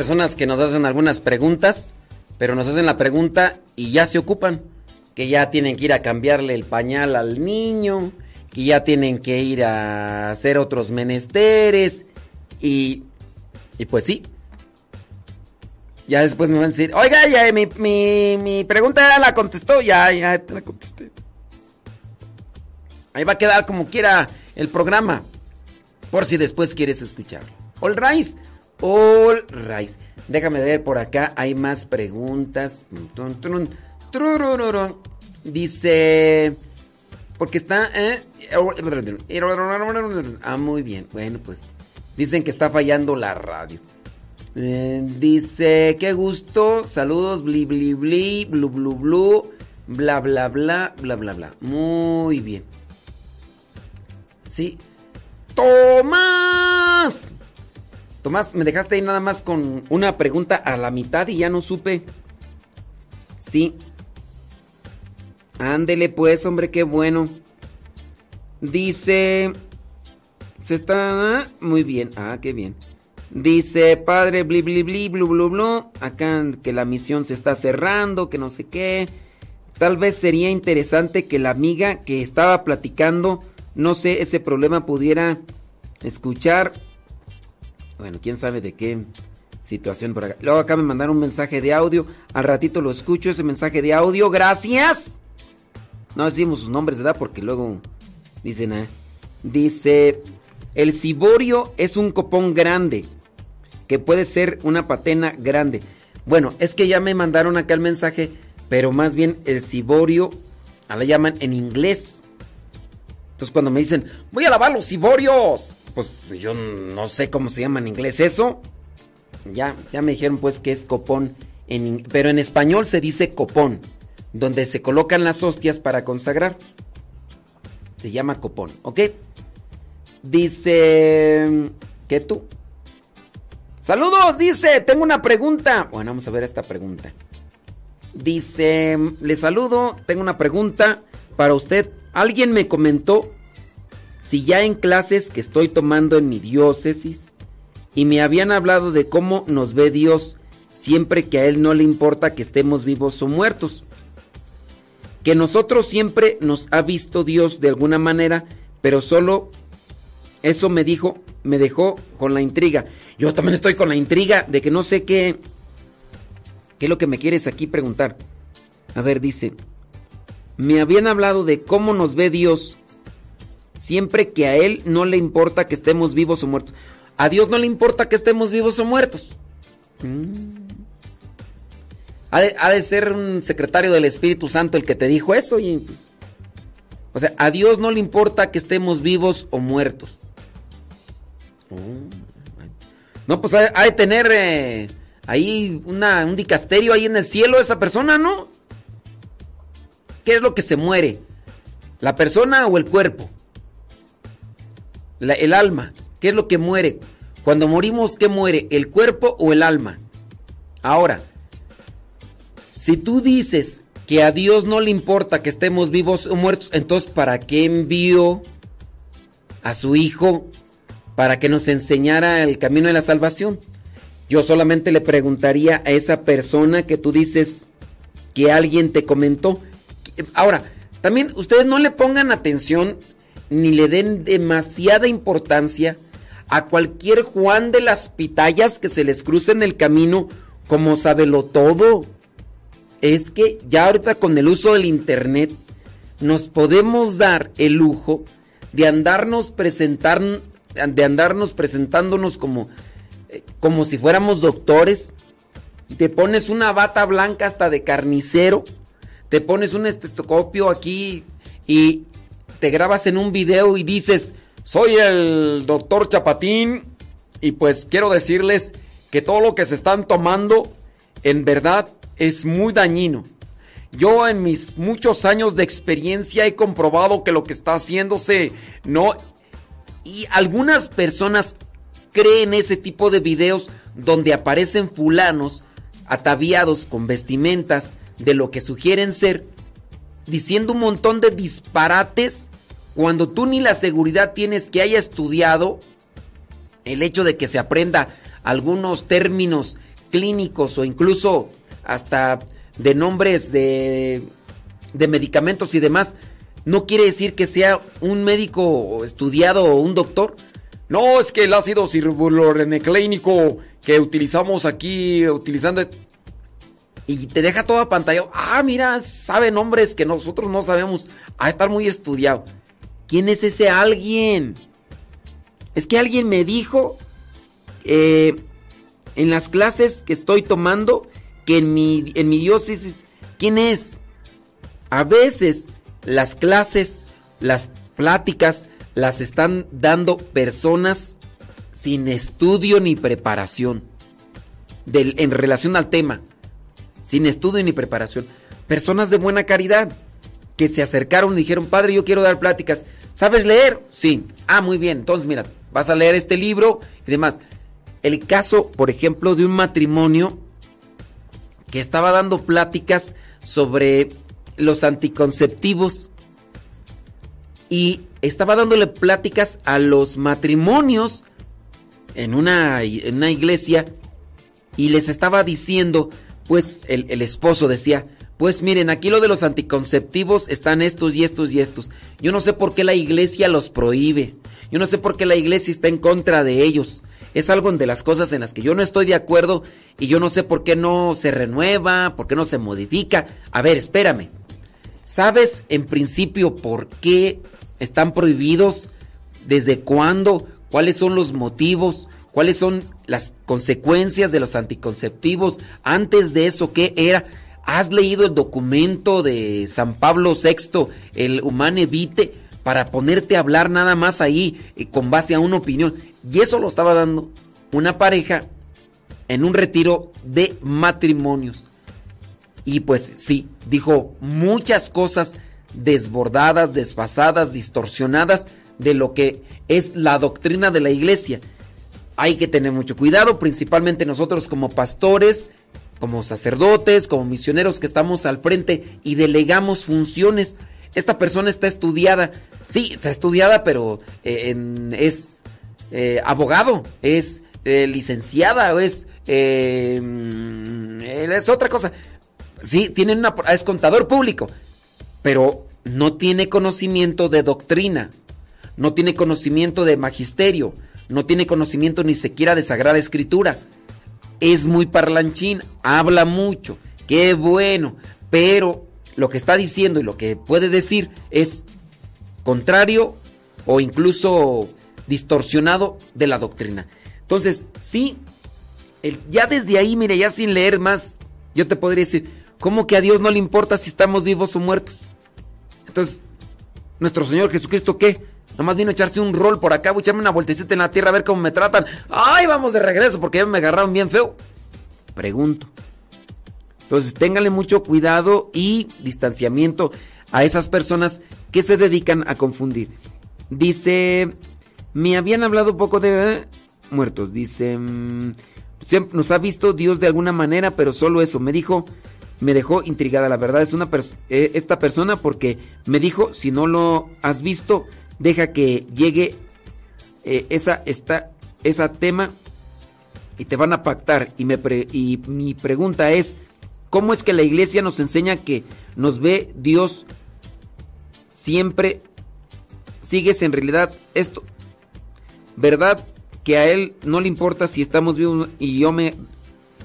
personas que nos hacen algunas preguntas, pero nos hacen la pregunta y ya se ocupan. Que ya tienen que ir a cambiarle el pañal al niño, que ya tienen que ir a hacer otros menesteres. Y, y pues sí. Ya después me van a decir, oiga, ya mi, mi, mi pregunta ya la contestó, ya, ya te la contesté. Ahí va a quedar como quiera el programa. Por si después quieres escucharlo. All right. All right. Déjame ver por acá. Hay más preguntas. Dice. Porque está. eh, Ah, muy bien. Bueno, pues. Dicen que está fallando la radio. Eh, dice. Qué gusto. Saludos. Bli, bli, bli. Blu, blu, blu. Bla, bla, bla. Bla, bla, bla. Muy bien. Sí. Tomás. Tomás, me dejaste ahí nada más con una pregunta a la mitad y ya no supe. Sí. Ándele pues, hombre, qué bueno. Dice... Se está... Muy bien. Ah, qué bien. Dice, padre, bli, bli, bli, blu, blu, blu. Acá que la misión se está cerrando, que no sé qué. Tal vez sería interesante que la amiga que estaba platicando, no sé, ese problema pudiera escuchar. Bueno, quién sabe de qué situación por acá. Luego acá me mandaron un mensaje de audio. Al ratito lo escucho ese mensaje de audio. Gracias. No decimos sus nombres, ¿verdad? Porque luego dicen, ¿eh? Dice, el ciborio es un copón grande, que puede ser una patena grande. Bueno, es que ya me mandaron acá el mensaje, pero más bien el ciborio, a la llaman en inglés. Entonces cuando me dicen, voy a lavar los ciborios, pues yo no sé cómo se llama en inglés eso. Ya, ya me dijeron pues que es copón, en, pero en español se dice copón, donde se colocan las hostias para consagrar. Se llama copón, ¿ok? Dice, ¿qué tú? Saludos, dice, tengo una pregunta. Bueno, vamos a ver esta pregunta. Dice, le saludo, tengo una pregunta para usted. Alguien me comentó si ya en clases que estoy tomando en mi diócesis y me habían hablado de cómo nos ve Dios siempre que a Él no le importa que estemos vivos o muertos. Que nosotros siempre nos ha visto Dios de alguna manera, pero solo eso me dijo, me dejó con la intriga. Yo también estoy con la intriga de que no sé qué, qué es lo que me quieres aquí preguntar. A ver, dice, me habían hablado de cómo nos ve Dios siempre que a Él no le importa que estemos vivos o muertos. A Dios no le importa que estemos vivos o muertos. Mm. Ha, de, ser un secretario del Espíritu Santo el que te dijo eso. Y, pues, o sea, a Dios no le importa que estemos vivos o muertos. Mm. No, pues ha, de tener eh, ahí una, un dicasterio ahí en el cielo esa persona, ¿no? ¿Qué es lo que se muere? ¿La persona o el cuerpo? El alma. ¿Qué es lo que muere? Cuando morimos, ¿qué muere? ¿El cuerpo o el alma? Ahora, si tú dices que a Dios no le importa que estemos vivos o muertos, entonces ¿para qué envió a su Hijo para que nos enseñara el camino de la salvación? Yo solamente le preguntaría a esa persona que tú dices que alguien te comentó. Ahora, también ustedes no le pongan atención ni le den demasiada importancia a cualquier Juan de las Pitayas que se les cruce en el camino como lo todo. Es que ya ahorita con el uso del internet nos podemos dar el lujo de andarnos presentar de andarnos presentándonos como eh, como si fuéramos doctores. Te pones una bata blanca hasta de carnicero, te pones un estetoscopio aquí y te grabas en un video y dices, soy el doctor Chapatín y pues quiero decirles que todo lo que se están tomando en verdad es muy dañino. Yo en mis muchos años de experiencia he comprobado que lo que está haciéndose no... Y algunas personas creen ese tipo de videos donde aparecen fulanos ataviados con vestimentas de lo que sugieren ser, diciendo un montón de disparates cuando tú ni la seguridad tienes que haya estudiado el hecho de que se aprenda algunos términos clínicos o incluso hasta de nombres de, de medicamentos y demás, no quiere decir que sea un médico estudiado o un doctor. No, es que el ácido clínico que utilizamos aquí, utilizando... Y te deja toda pantalla. Ah, mira, sabe nombres que nosotros no sabemos. A estar muy estudiado. ¿Quién es ese alguien? Es que alguien me dijo eh, en las clases que estoy tomando que en mi, en mi diócesis, ¿quién es? A veces las clases, las pláticas, las están dando personas sin estudio ni preparación del, en relación al tema. Sin estudio ni preparación. Personas de buena caridad que se acercaron y dijeron, padre, yo quiero dar pláticas. ¿Sabes leer? Sí. Ah, muy bien. Entonces, mira, vas a leer este libro y demás. El caso, por ejemplo, de un matrimonio que estaba dando pláticas sobre los anticonceptivos y estaba dándole pláticas a los matrimonios en una, en una iglesia y les estaba diciendo, pues el, el esposo decía, pues miren, aquí lo de los anticonceptivos están estos y estos y estos. Yo no sé por qué la iglesia los prohíbe. Yo no sé por qué la iglesia está en contra de ellos. es algo de las cosas en las que yo no estoy de acuerdo y yo no sé por qué no se renueva, por qué no se modifica. A ver, espérame. ¿Sabes en principio por qué están prohibidos? ¿Desde cuándo? ¿Cuáles son los motivos? ¿Cuáles son las consecuencias de los anticonceptivos? Antes de eso, ¿qué era? ¿Has leído el documento de San Pablo VI, el Humane Vitae, para ponerte a hablar nada más ahí eh, con base a una opinión? Y eso lo estaba dando una pareja en un retiro de matrimonios. Y pues sí, dijo muchas cosas desbordadas, desfasadas, distorsionadas de lo que es la doctrina de la iglesia. Hay que tener mucho cuidado, principalmente nosotros como pastores, como sacerdotes, como misioneros que estamos al frente y delegamos funciones. Esta persona está estudiada, sí, está estudiada, pero eh, es eh, abogado, es eh, licenciada, es, es otra cosa. Sí, tiene una, es contador público, pero no tiene conocimiento de doctrina, no tiene conocimiento de magisterio, no tiene conocimiento ni siquiera de Sagrada Escritura. Es muy parlanchín, habla mucho, qué bueno, pero lo que está diciendo y lo que puede decir es contrario o incluso distorsionado de la doctrina. Entonces, sí, ya desde ahí, mire, ya sin leer más, yo te podría decir, ¿cómo que a Dios no le importa si estamos vivos o muertos? Entonces, nuestro Señor Jesucristo, ¿qué? Nomás vino a echarse un rol por acá, voy a echarme una vueltecita en la tierra a ver cómo me tratan. ¡Ay, vamos de regreso! Porque ya me agarraron bien feo. Pregunto. Entonces, ténganle mucho cuidado y distanciamiento a esas personas que se dedican a confundir. Dice, me habían hablado un poco de muertos. Dice, mm, nos ha visto Dios de alguna manera, pero solo eso. Me dijo, me dejó intrigada. La verdad es una eh, esta persona porque me dijo, si no lo has visto, deja que llegue eh, esa, esa tema y te van a pactar. Y, me y mi pregunta es, ¿cómo es que la iglesia nos enseña que nos ve Dios siempre? Sigues en realidad esto. ¿Verdad que a él no le importa si estamos vivos y yo me...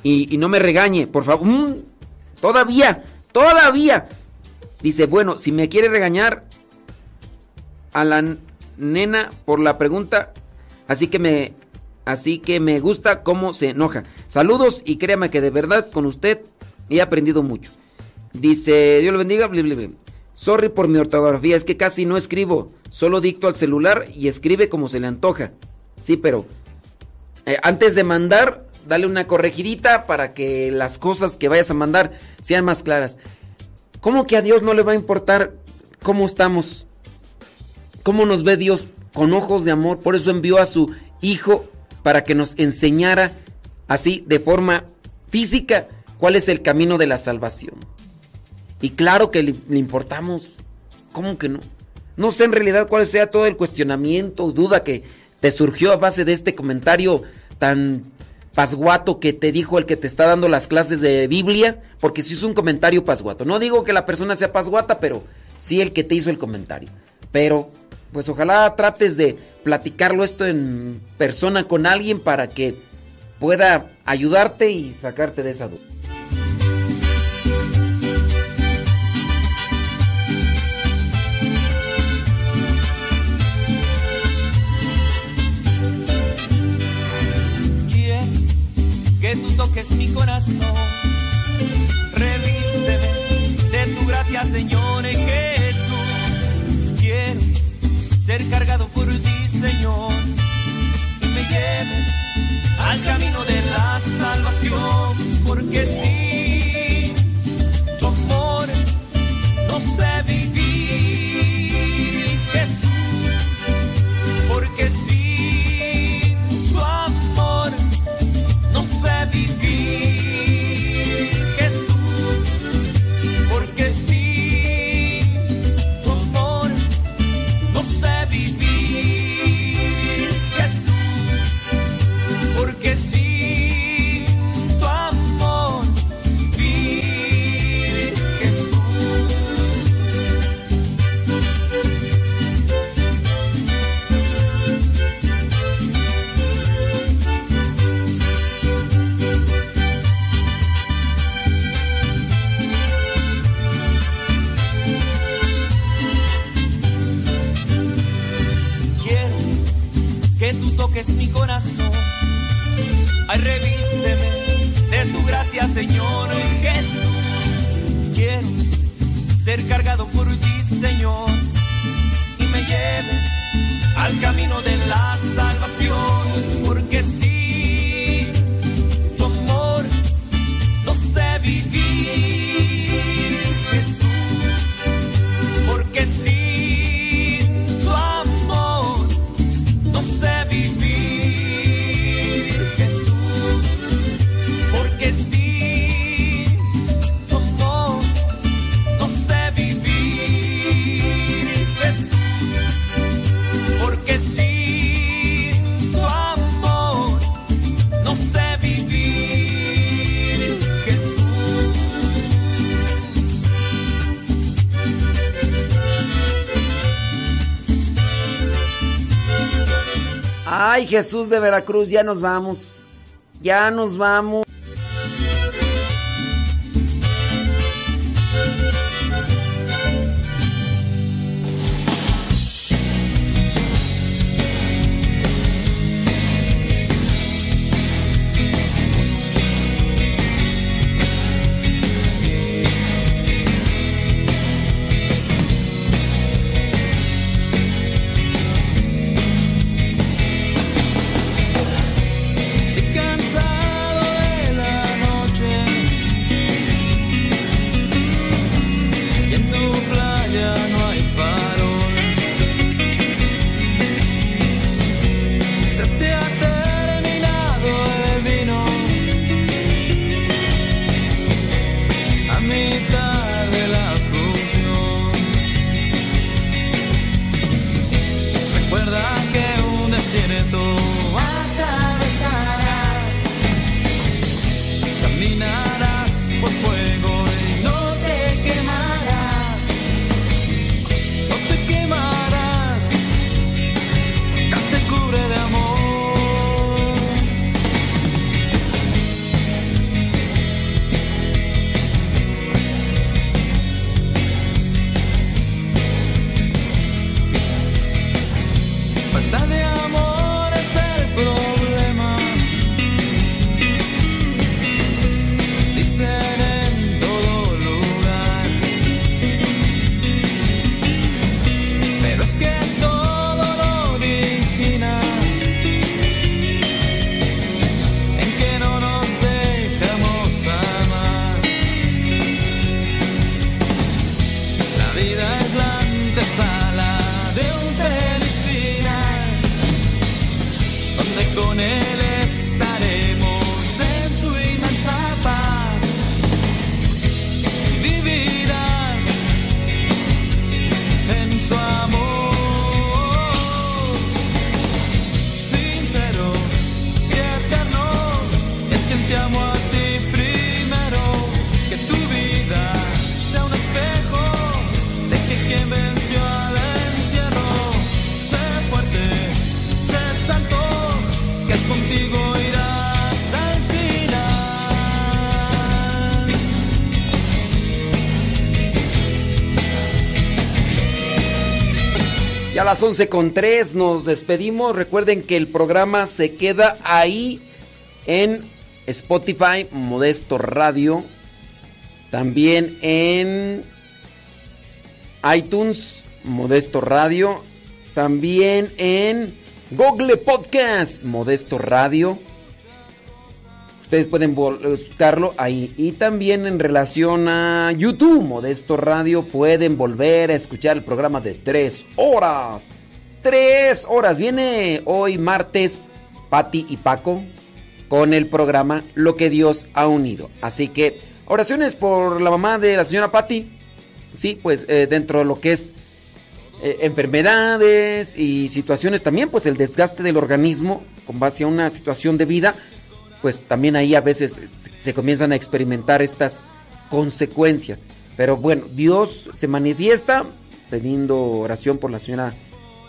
Y, no me regañe, por favor. Mm, todavía, todavía. Dice, bueno, si me quiere regañar, a la nena por la pregunta, así que me así que me gusta cómo se enoja. Saludos y créame que de verdad con usted he aprendido mucho. Dice, Dios lo bendiga, Sorry por mi ortografía, es que casi no escribo, solo dicto al celular y escribe como se le antoja. Sí, pero eh, antes de mandar, dale una corregidita para que las cosas que vayas a mandar sean más claras. ¿Cómo que a Dios no le va a importar cómo estamos? Cómo nos ve Dios con ojos de amor. Por eso envió a su Hijo para que nos enseñara así de forma física cuál es el camino de la salvación. Y claro que le, importamos. ¿Cómo que no? No sé en realidad cuál sea todo el cuestionamiento o duda que te surgió a base de este comentario tan pasguato que te dijo el que te está dando las clases de Biblia, porque si es un comentario pasguato. No digo que la persona sea pasguata, pero sí el que te hizo el comentario. Pero pues ojalá trates de platicarlo esto en persona con alguien para que pueda ayudarte y sacarte de esa duda. Quiero que tú toques mi corazón, revísteme de tu gracia, Señor. Ser cargado por ti, Señor, y me lleve al camino de Jesús de Veracruz, ya nos vamos. Ya nos vamos. Las 11 con 3 nos despedimos. Recuerden que el programa se queda ahí en Spotify, Modesto Radio. También en iTunes, Modesto Radio. También en Google Podcast, Modesto Radio. Ustedes pueden buscarlo ahí. Y también en relación a YouTube, Modesto Radio, pueden volver a escuchar el programa de tres horas. Tres horas. Viene hoy martes Patti y Paco con el programa Lo que Dios ha unido. Así que oraciones por la mamá de la señora Patti. Sí, pues eh, dentro de lo que es eh, enfermedades y situaciones también, pues el desgaste del organismo con base a una situación de vida, pues también ahí a veces se- comienzan a experimentar estas consecuencias. Pero bueno, Dios se manifiesta pidiendo oración por la señora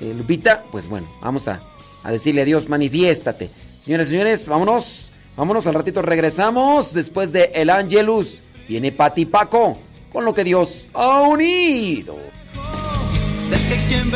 eh, Lupita, pues bueno, vamos a, a decirle a Dios, manifiéstate. Señores, señores, vámonos, vámonos, al ratito regresamos después de El Angelus. Viene Pati Paco con lo que Dios ha unido. Es que quien